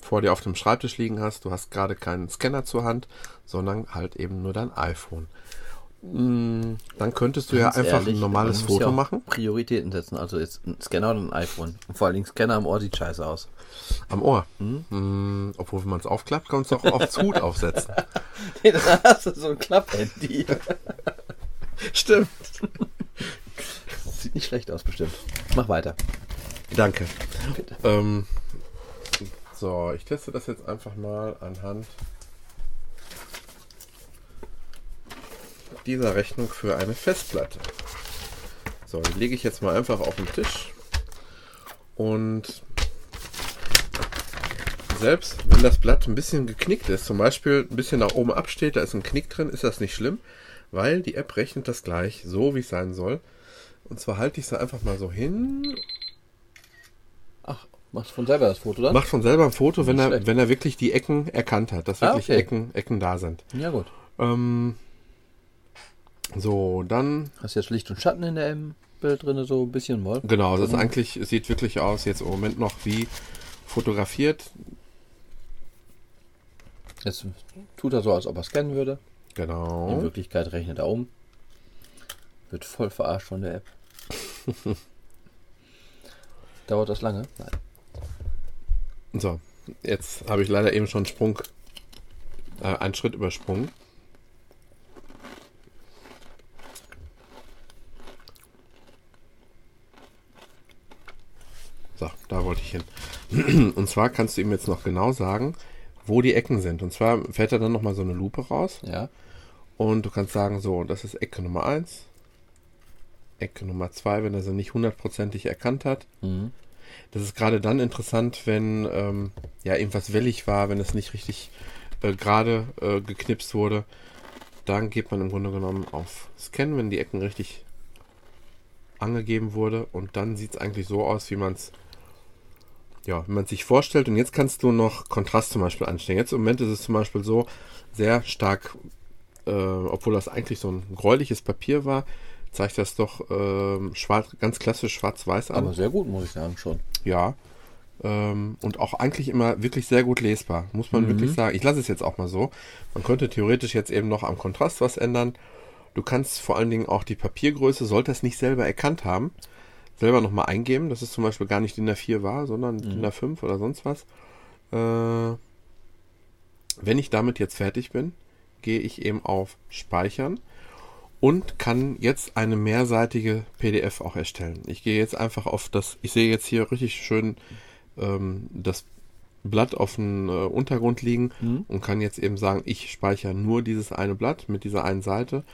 vor dir auf dem Schreibtisch liegen hast. Du hast gerade keinen Scanner zur Hand, sondern halt eben nur dein iPhone. Mm, Dann könntest du ja einfach ehrlich, ein normales Foto ja machen. Prioritäten setzen, also jetzt ein Scanner und ein iPhone. Und vor allen Dingen Scanner am Ohr sieht scheiße aus. Am Ohr. Hm? Mm, Obwohl, wenn man es aufklappt, kannst du auch aufs Hut aufsetzen. da hast du so ein Klapphandy. Stimmt. Sieht nicht schlecht aus, bestimmt. Mach weiter. Danke. Ähm, so, ich teste das jetzt einfach mal anhand dieser Rechnung für eine Festplatte. So, die lege ich jetzt mal einfach auf den Tisch. Und selbst wenn das Blatt ein bisschen geknickt ist, zum Beispiel ein bisschen nach oben absteht, da ist ein Knick drin, ist das nicht schlimm, weil die App rechnet das gleich so, wie es sein soll. Und zwar halte ich es einfach mal so hin Ach, machst von selber das Foto dann? Macht von selber ein Foto, wenn er, wenn er wirklich die Ecken erkannt hat, dass Ah, wirklich okay. Ecken, Ecken da sind. Ja gut. Ähm, so, dann, Hast jetzt Licht und Schatten in der im Bild drin, so ein bisschen mal. genau, das ist eigentlich, es sieht wirklich aus, jetzt im Moment noch wie fotografiert. Jetzt tut er so, als ob er scannen würde. In Genau. Wirklichkeit rechnet er um. Wird voll verarscht von der App. Dauert das lange? Nein. So, jetzt habe ich leider eben schon einen Sprung, äh, einen Schritt übersprungen. So, da wollte ich hin. Und zwar kannst du ihm jetzt noch genau sagen, wo die Ecken sind. Und zwar fährt er dann nochmal so eine Lupe raus. Ja. Und du kannst sagen, so, das ist Ecke Nummer 1, Ecke Nummer 2, wenn er sie nicht hundertprozentig erkannt hat. Mhm. Das ist gerade dann interessant, wenn ähm, ja irgendwas wellig war, wenn es nicht richtig äh, gerade äh, geknipst wurde. Dann geht man im Grunde genommen auf Scan, wenn die Ecken richtig angegeben wurde. Und dann sieht es eigentlich so aus, wie man es ja, wie man sich vorstellt. Und jetzt kannst du noch Kontrast zum Beispiel anstellen. Jetzt im Moment ist es zum Beispiel so sehr stark, äh, obwohl das eigentlich so ein gräuliches Papier war, zeigt das doch ähm, schwarz, ganz klassisch schwarz-weiß an. Aber sehr gut, muss ich sagen, schon. Ja. Ähm, und auch eigentlich immer wirklich sehr gut lesbar, muss man wirklich sagen. Ich lasse es jetzt auch mal so. Man könnte theoretisch jetzt eben noch am Kontrast was ändern. Du kannst vor allen Dingen auch die Papiergröße, sollte es nicht selber erkannt haben, selber nochmal eingeben, dass es zum Beispiel gar nicht DIN A4 war, sondern DIN A5 oder sonst was. Äh, wenn ich damit jetzt fertig bin, gehe ich eben auf Speichern und kann jetzt eine mehrseitige PDF auch erstellen. Ich gehe jetzt einfach auf das, ich sehe jetzt hier richtig schön ähm, das Blatt auf dem äh, Untergrund liegen und kann jetzt eben sagen, ich speichere nur dieses eine Blatt mit dieser einen Seite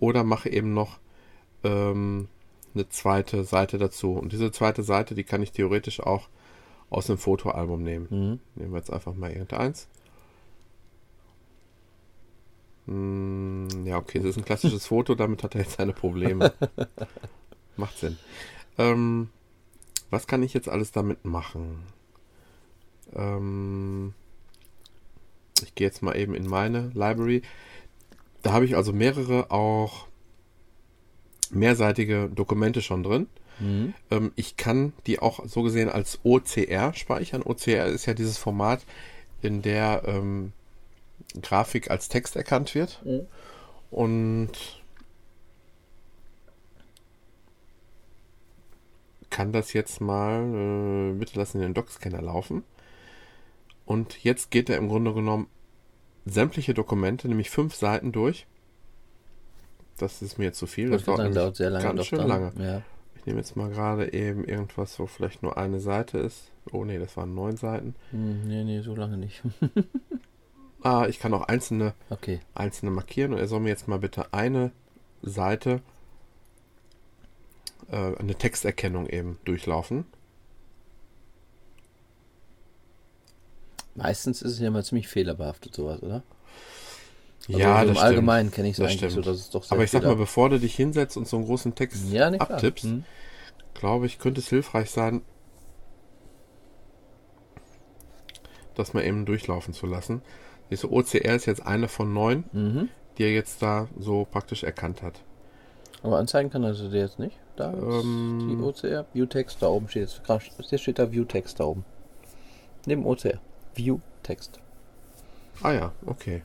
oder mache eben noch ähm, eine zweite Seite dazu. Und diese zweite Seite, die kann ich theoretisch auch aus einem Fotoalbum nehmen. Nehmen wir jetzt einfach mal irgendeins. Hm, ja, okay, das ist ein klassisches Foto, damit hat er jetzt seine Probleme. Macht Sinn. Ähm, was kann ich jetzt alles damit machen? Ähm, ich gehe jetzt mal eben in meine Library. Da habe ich also mehrere auch mehrseitige Dokumente schon drin. Ähm, ich kann die auch so gesehen als OCR speichern. OCR ist ja dieses Format, in der ähm, Grafik als Text erkannt wird. Und kann das jetzt mal, äh, bitte lassen den Doc-Scanner laufen. Und jetzt geht er im Grunde genommen sämtliche Dokumente, nämlich fünf Seiten durch. Das ist mir zu viel. Das dauert, dauert sehr lange. ganz schön dann. lange. Ja. Ich nehme jetzt mal gerade eben irgendwas, wo vielleicht nur eine Seite ist. Oh nee, das waren neun Seiten. Hm, nee, nee, so lange nicht. Ah, ich kann auch einzelne, okay. einzelne markieren und er soll mir jetzt mal bitte eine Seite, äh, eine Texterkennung eben durchlaufen. Meistens ist es ja mal ziemlich fehlerbehaftet, sowas, oder? Also ja, so das im Allgemeinen kenne ich es eigentlich so, stimmt. dass es doch sehr Aber ich sag mal, bevor du dich hinsetzt und so einen großen Text ja, abtippst, Hm. glaube ich, könnte es hilfreich sein, das mal eben durchlaufen zu lassen. Diese OCR ist jetzt eine von neun, Mhm. die er jetzt da so praktisch erkannt hat. Aber anzeigen kann er sie dir jetzt nicht. Da ist Ähm. die OCR. Viewtext, da oben steht jetzt. Hier steht da Viewtext da oben. Neben OCR. Viewtext. Ah ja, okay.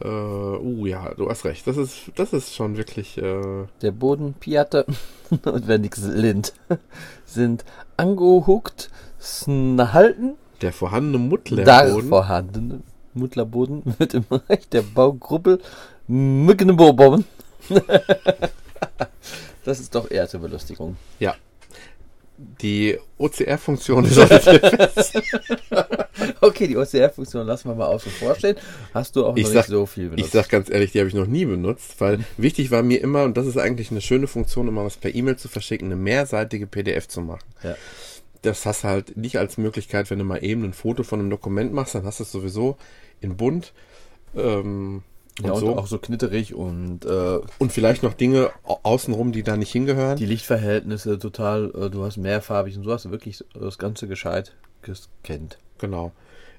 Äh, uh, ja, du hast recht. Das ist, das ist schon wirklich, äh, Der Boden, Piatte und Wendig's Lind sind angehuckt, halten, der vorhandene Muttlerboden. vorhandene Muttlerboden wird im Bereich der Baugruppe Mückenbobomben. das ist doch eher zur Belustigung. Ja. Die OCR-Funktion ist Okay, die OCR-Funktion lassen wir mal außen vor stehen. Hast du auch Ich noch sag- nicht so viel Ich benutzt. sag ganz ehrlich, die habe ich noch nie benutzt, weil wichtig war mir immer, und das ist eigentlich eine schöne Funktion, immer was per E-Mail zu verschicken, eine mehrseitige PDF zu machen. ja. Das hast du halt nicht als Möglichkeit, wenn du mal eben ein Foto von einem Dokument machst, dann hast du es sowieso in bunt. Ähm, und, ja, und so. auch so knitterig und äh, und vielleicht noch Dinge au- außenrum, die da nicht hingehören. die Lichtverhältnisse total, äh, du hast mehrfarbig und so hast du wirklich das Ganze gescheit gescannt. Genau.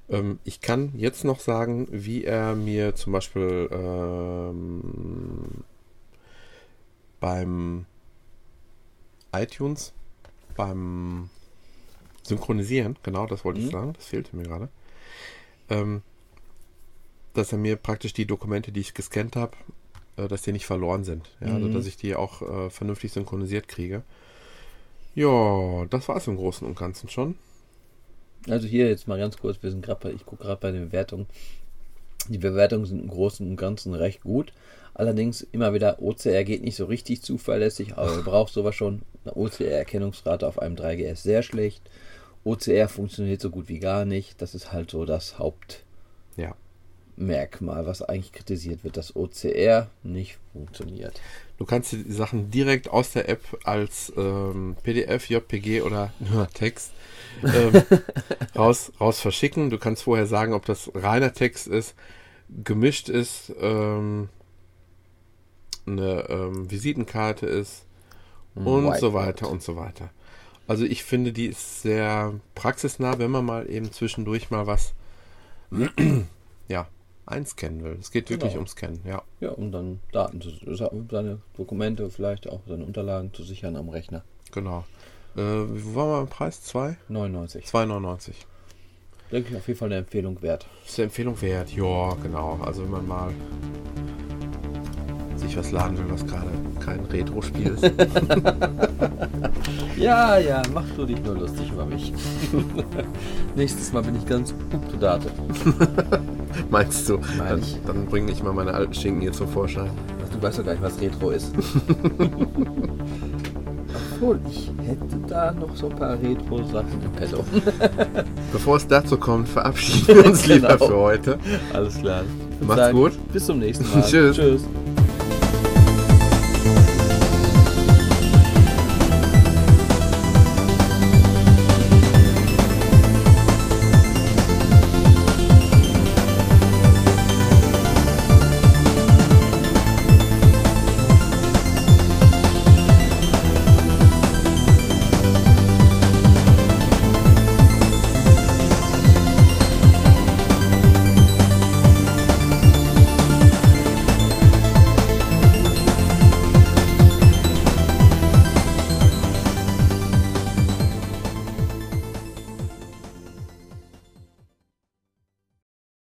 Ähm, ich kann jetzt noch sagen, wie er mir zum Beispiel ähm, beim iTunes, beim Synchronisieren, genau das wollte ich Mhm. sagen, das fehlte mir gerade, ähm, dass er mir praktisch die Dokumente, die ich gescannt habe, äh, dass die nicht verloren sind. Ja, Also Mhm. dass ich die auch äh, vernünftig synchronisiert kriege. Ja, das war es im Großen und Ganzen schon. Also hier jetzt mal ganz kurz, wir sind gerade bei, ich gucke gerade bei den Bewertungen. Die Bewertungen sind im Großen und Ganzen recht gut. Allerdings immer wieder OCR geht nicht so richtig zuverlässig, aber ihr braucht sowas schon. Eine OCR-Erkennungsrate auf einem 3GS sehr schlecht. OCR funktioniert so gut wie gar nicht. Das ist halt so das Ja. Hauptmerkmal, was eigentlich kritisiert wird, dass OCR nicht funktioniert. Du kannst die Sachen direkt aus der App als ähm, PDF, JPG oder nur Text ähm, raus, raus verschicken. Du kannst vorher sagen, ob das reiner Text ist, gemischt ist, ähm, eine ähm, Visitenkarte ist und Whiteboard. so weiter und so weiter. Also ich finde, die ist sehr praxisnah, wenn man mal eben zwischendurch mal was ja, einscannen will. Es geht wirklich Genau. ums Scannen, ja. Ja, um dann Daten, zu, seine Dokumente, vielleicht auch seine Unterlagen zu sichern am Rechner. Genau. Äh, war mal im Preis? 2? 99. 2,99. Denke ich auf jeden Fall eine Empfehlung wert. Ist eine Empfehlung wert, ja, genau. Also wenn man mal sich was laden will, was gerade kein Retro-Spiel ist. Ja, ja, mach du dich nur lustig über mich. Nächstes Mal bin ich ganz up to date. Meinst du? Mein Dann, ich. dann bringe ich mal meine alten Schinken hier zum Vorschein. Du weißt doch gar nicht, was Retro ist. Obwohl, ich hätte da noch so ein paar Retro-Sachen im Petto. Bevor es dazu kommt, verabschieden wir uns lieber Genau. für heute. Alles klar. Ich Macht's gut. Bis zum nächsten Mal. Tschüss. Tschüss.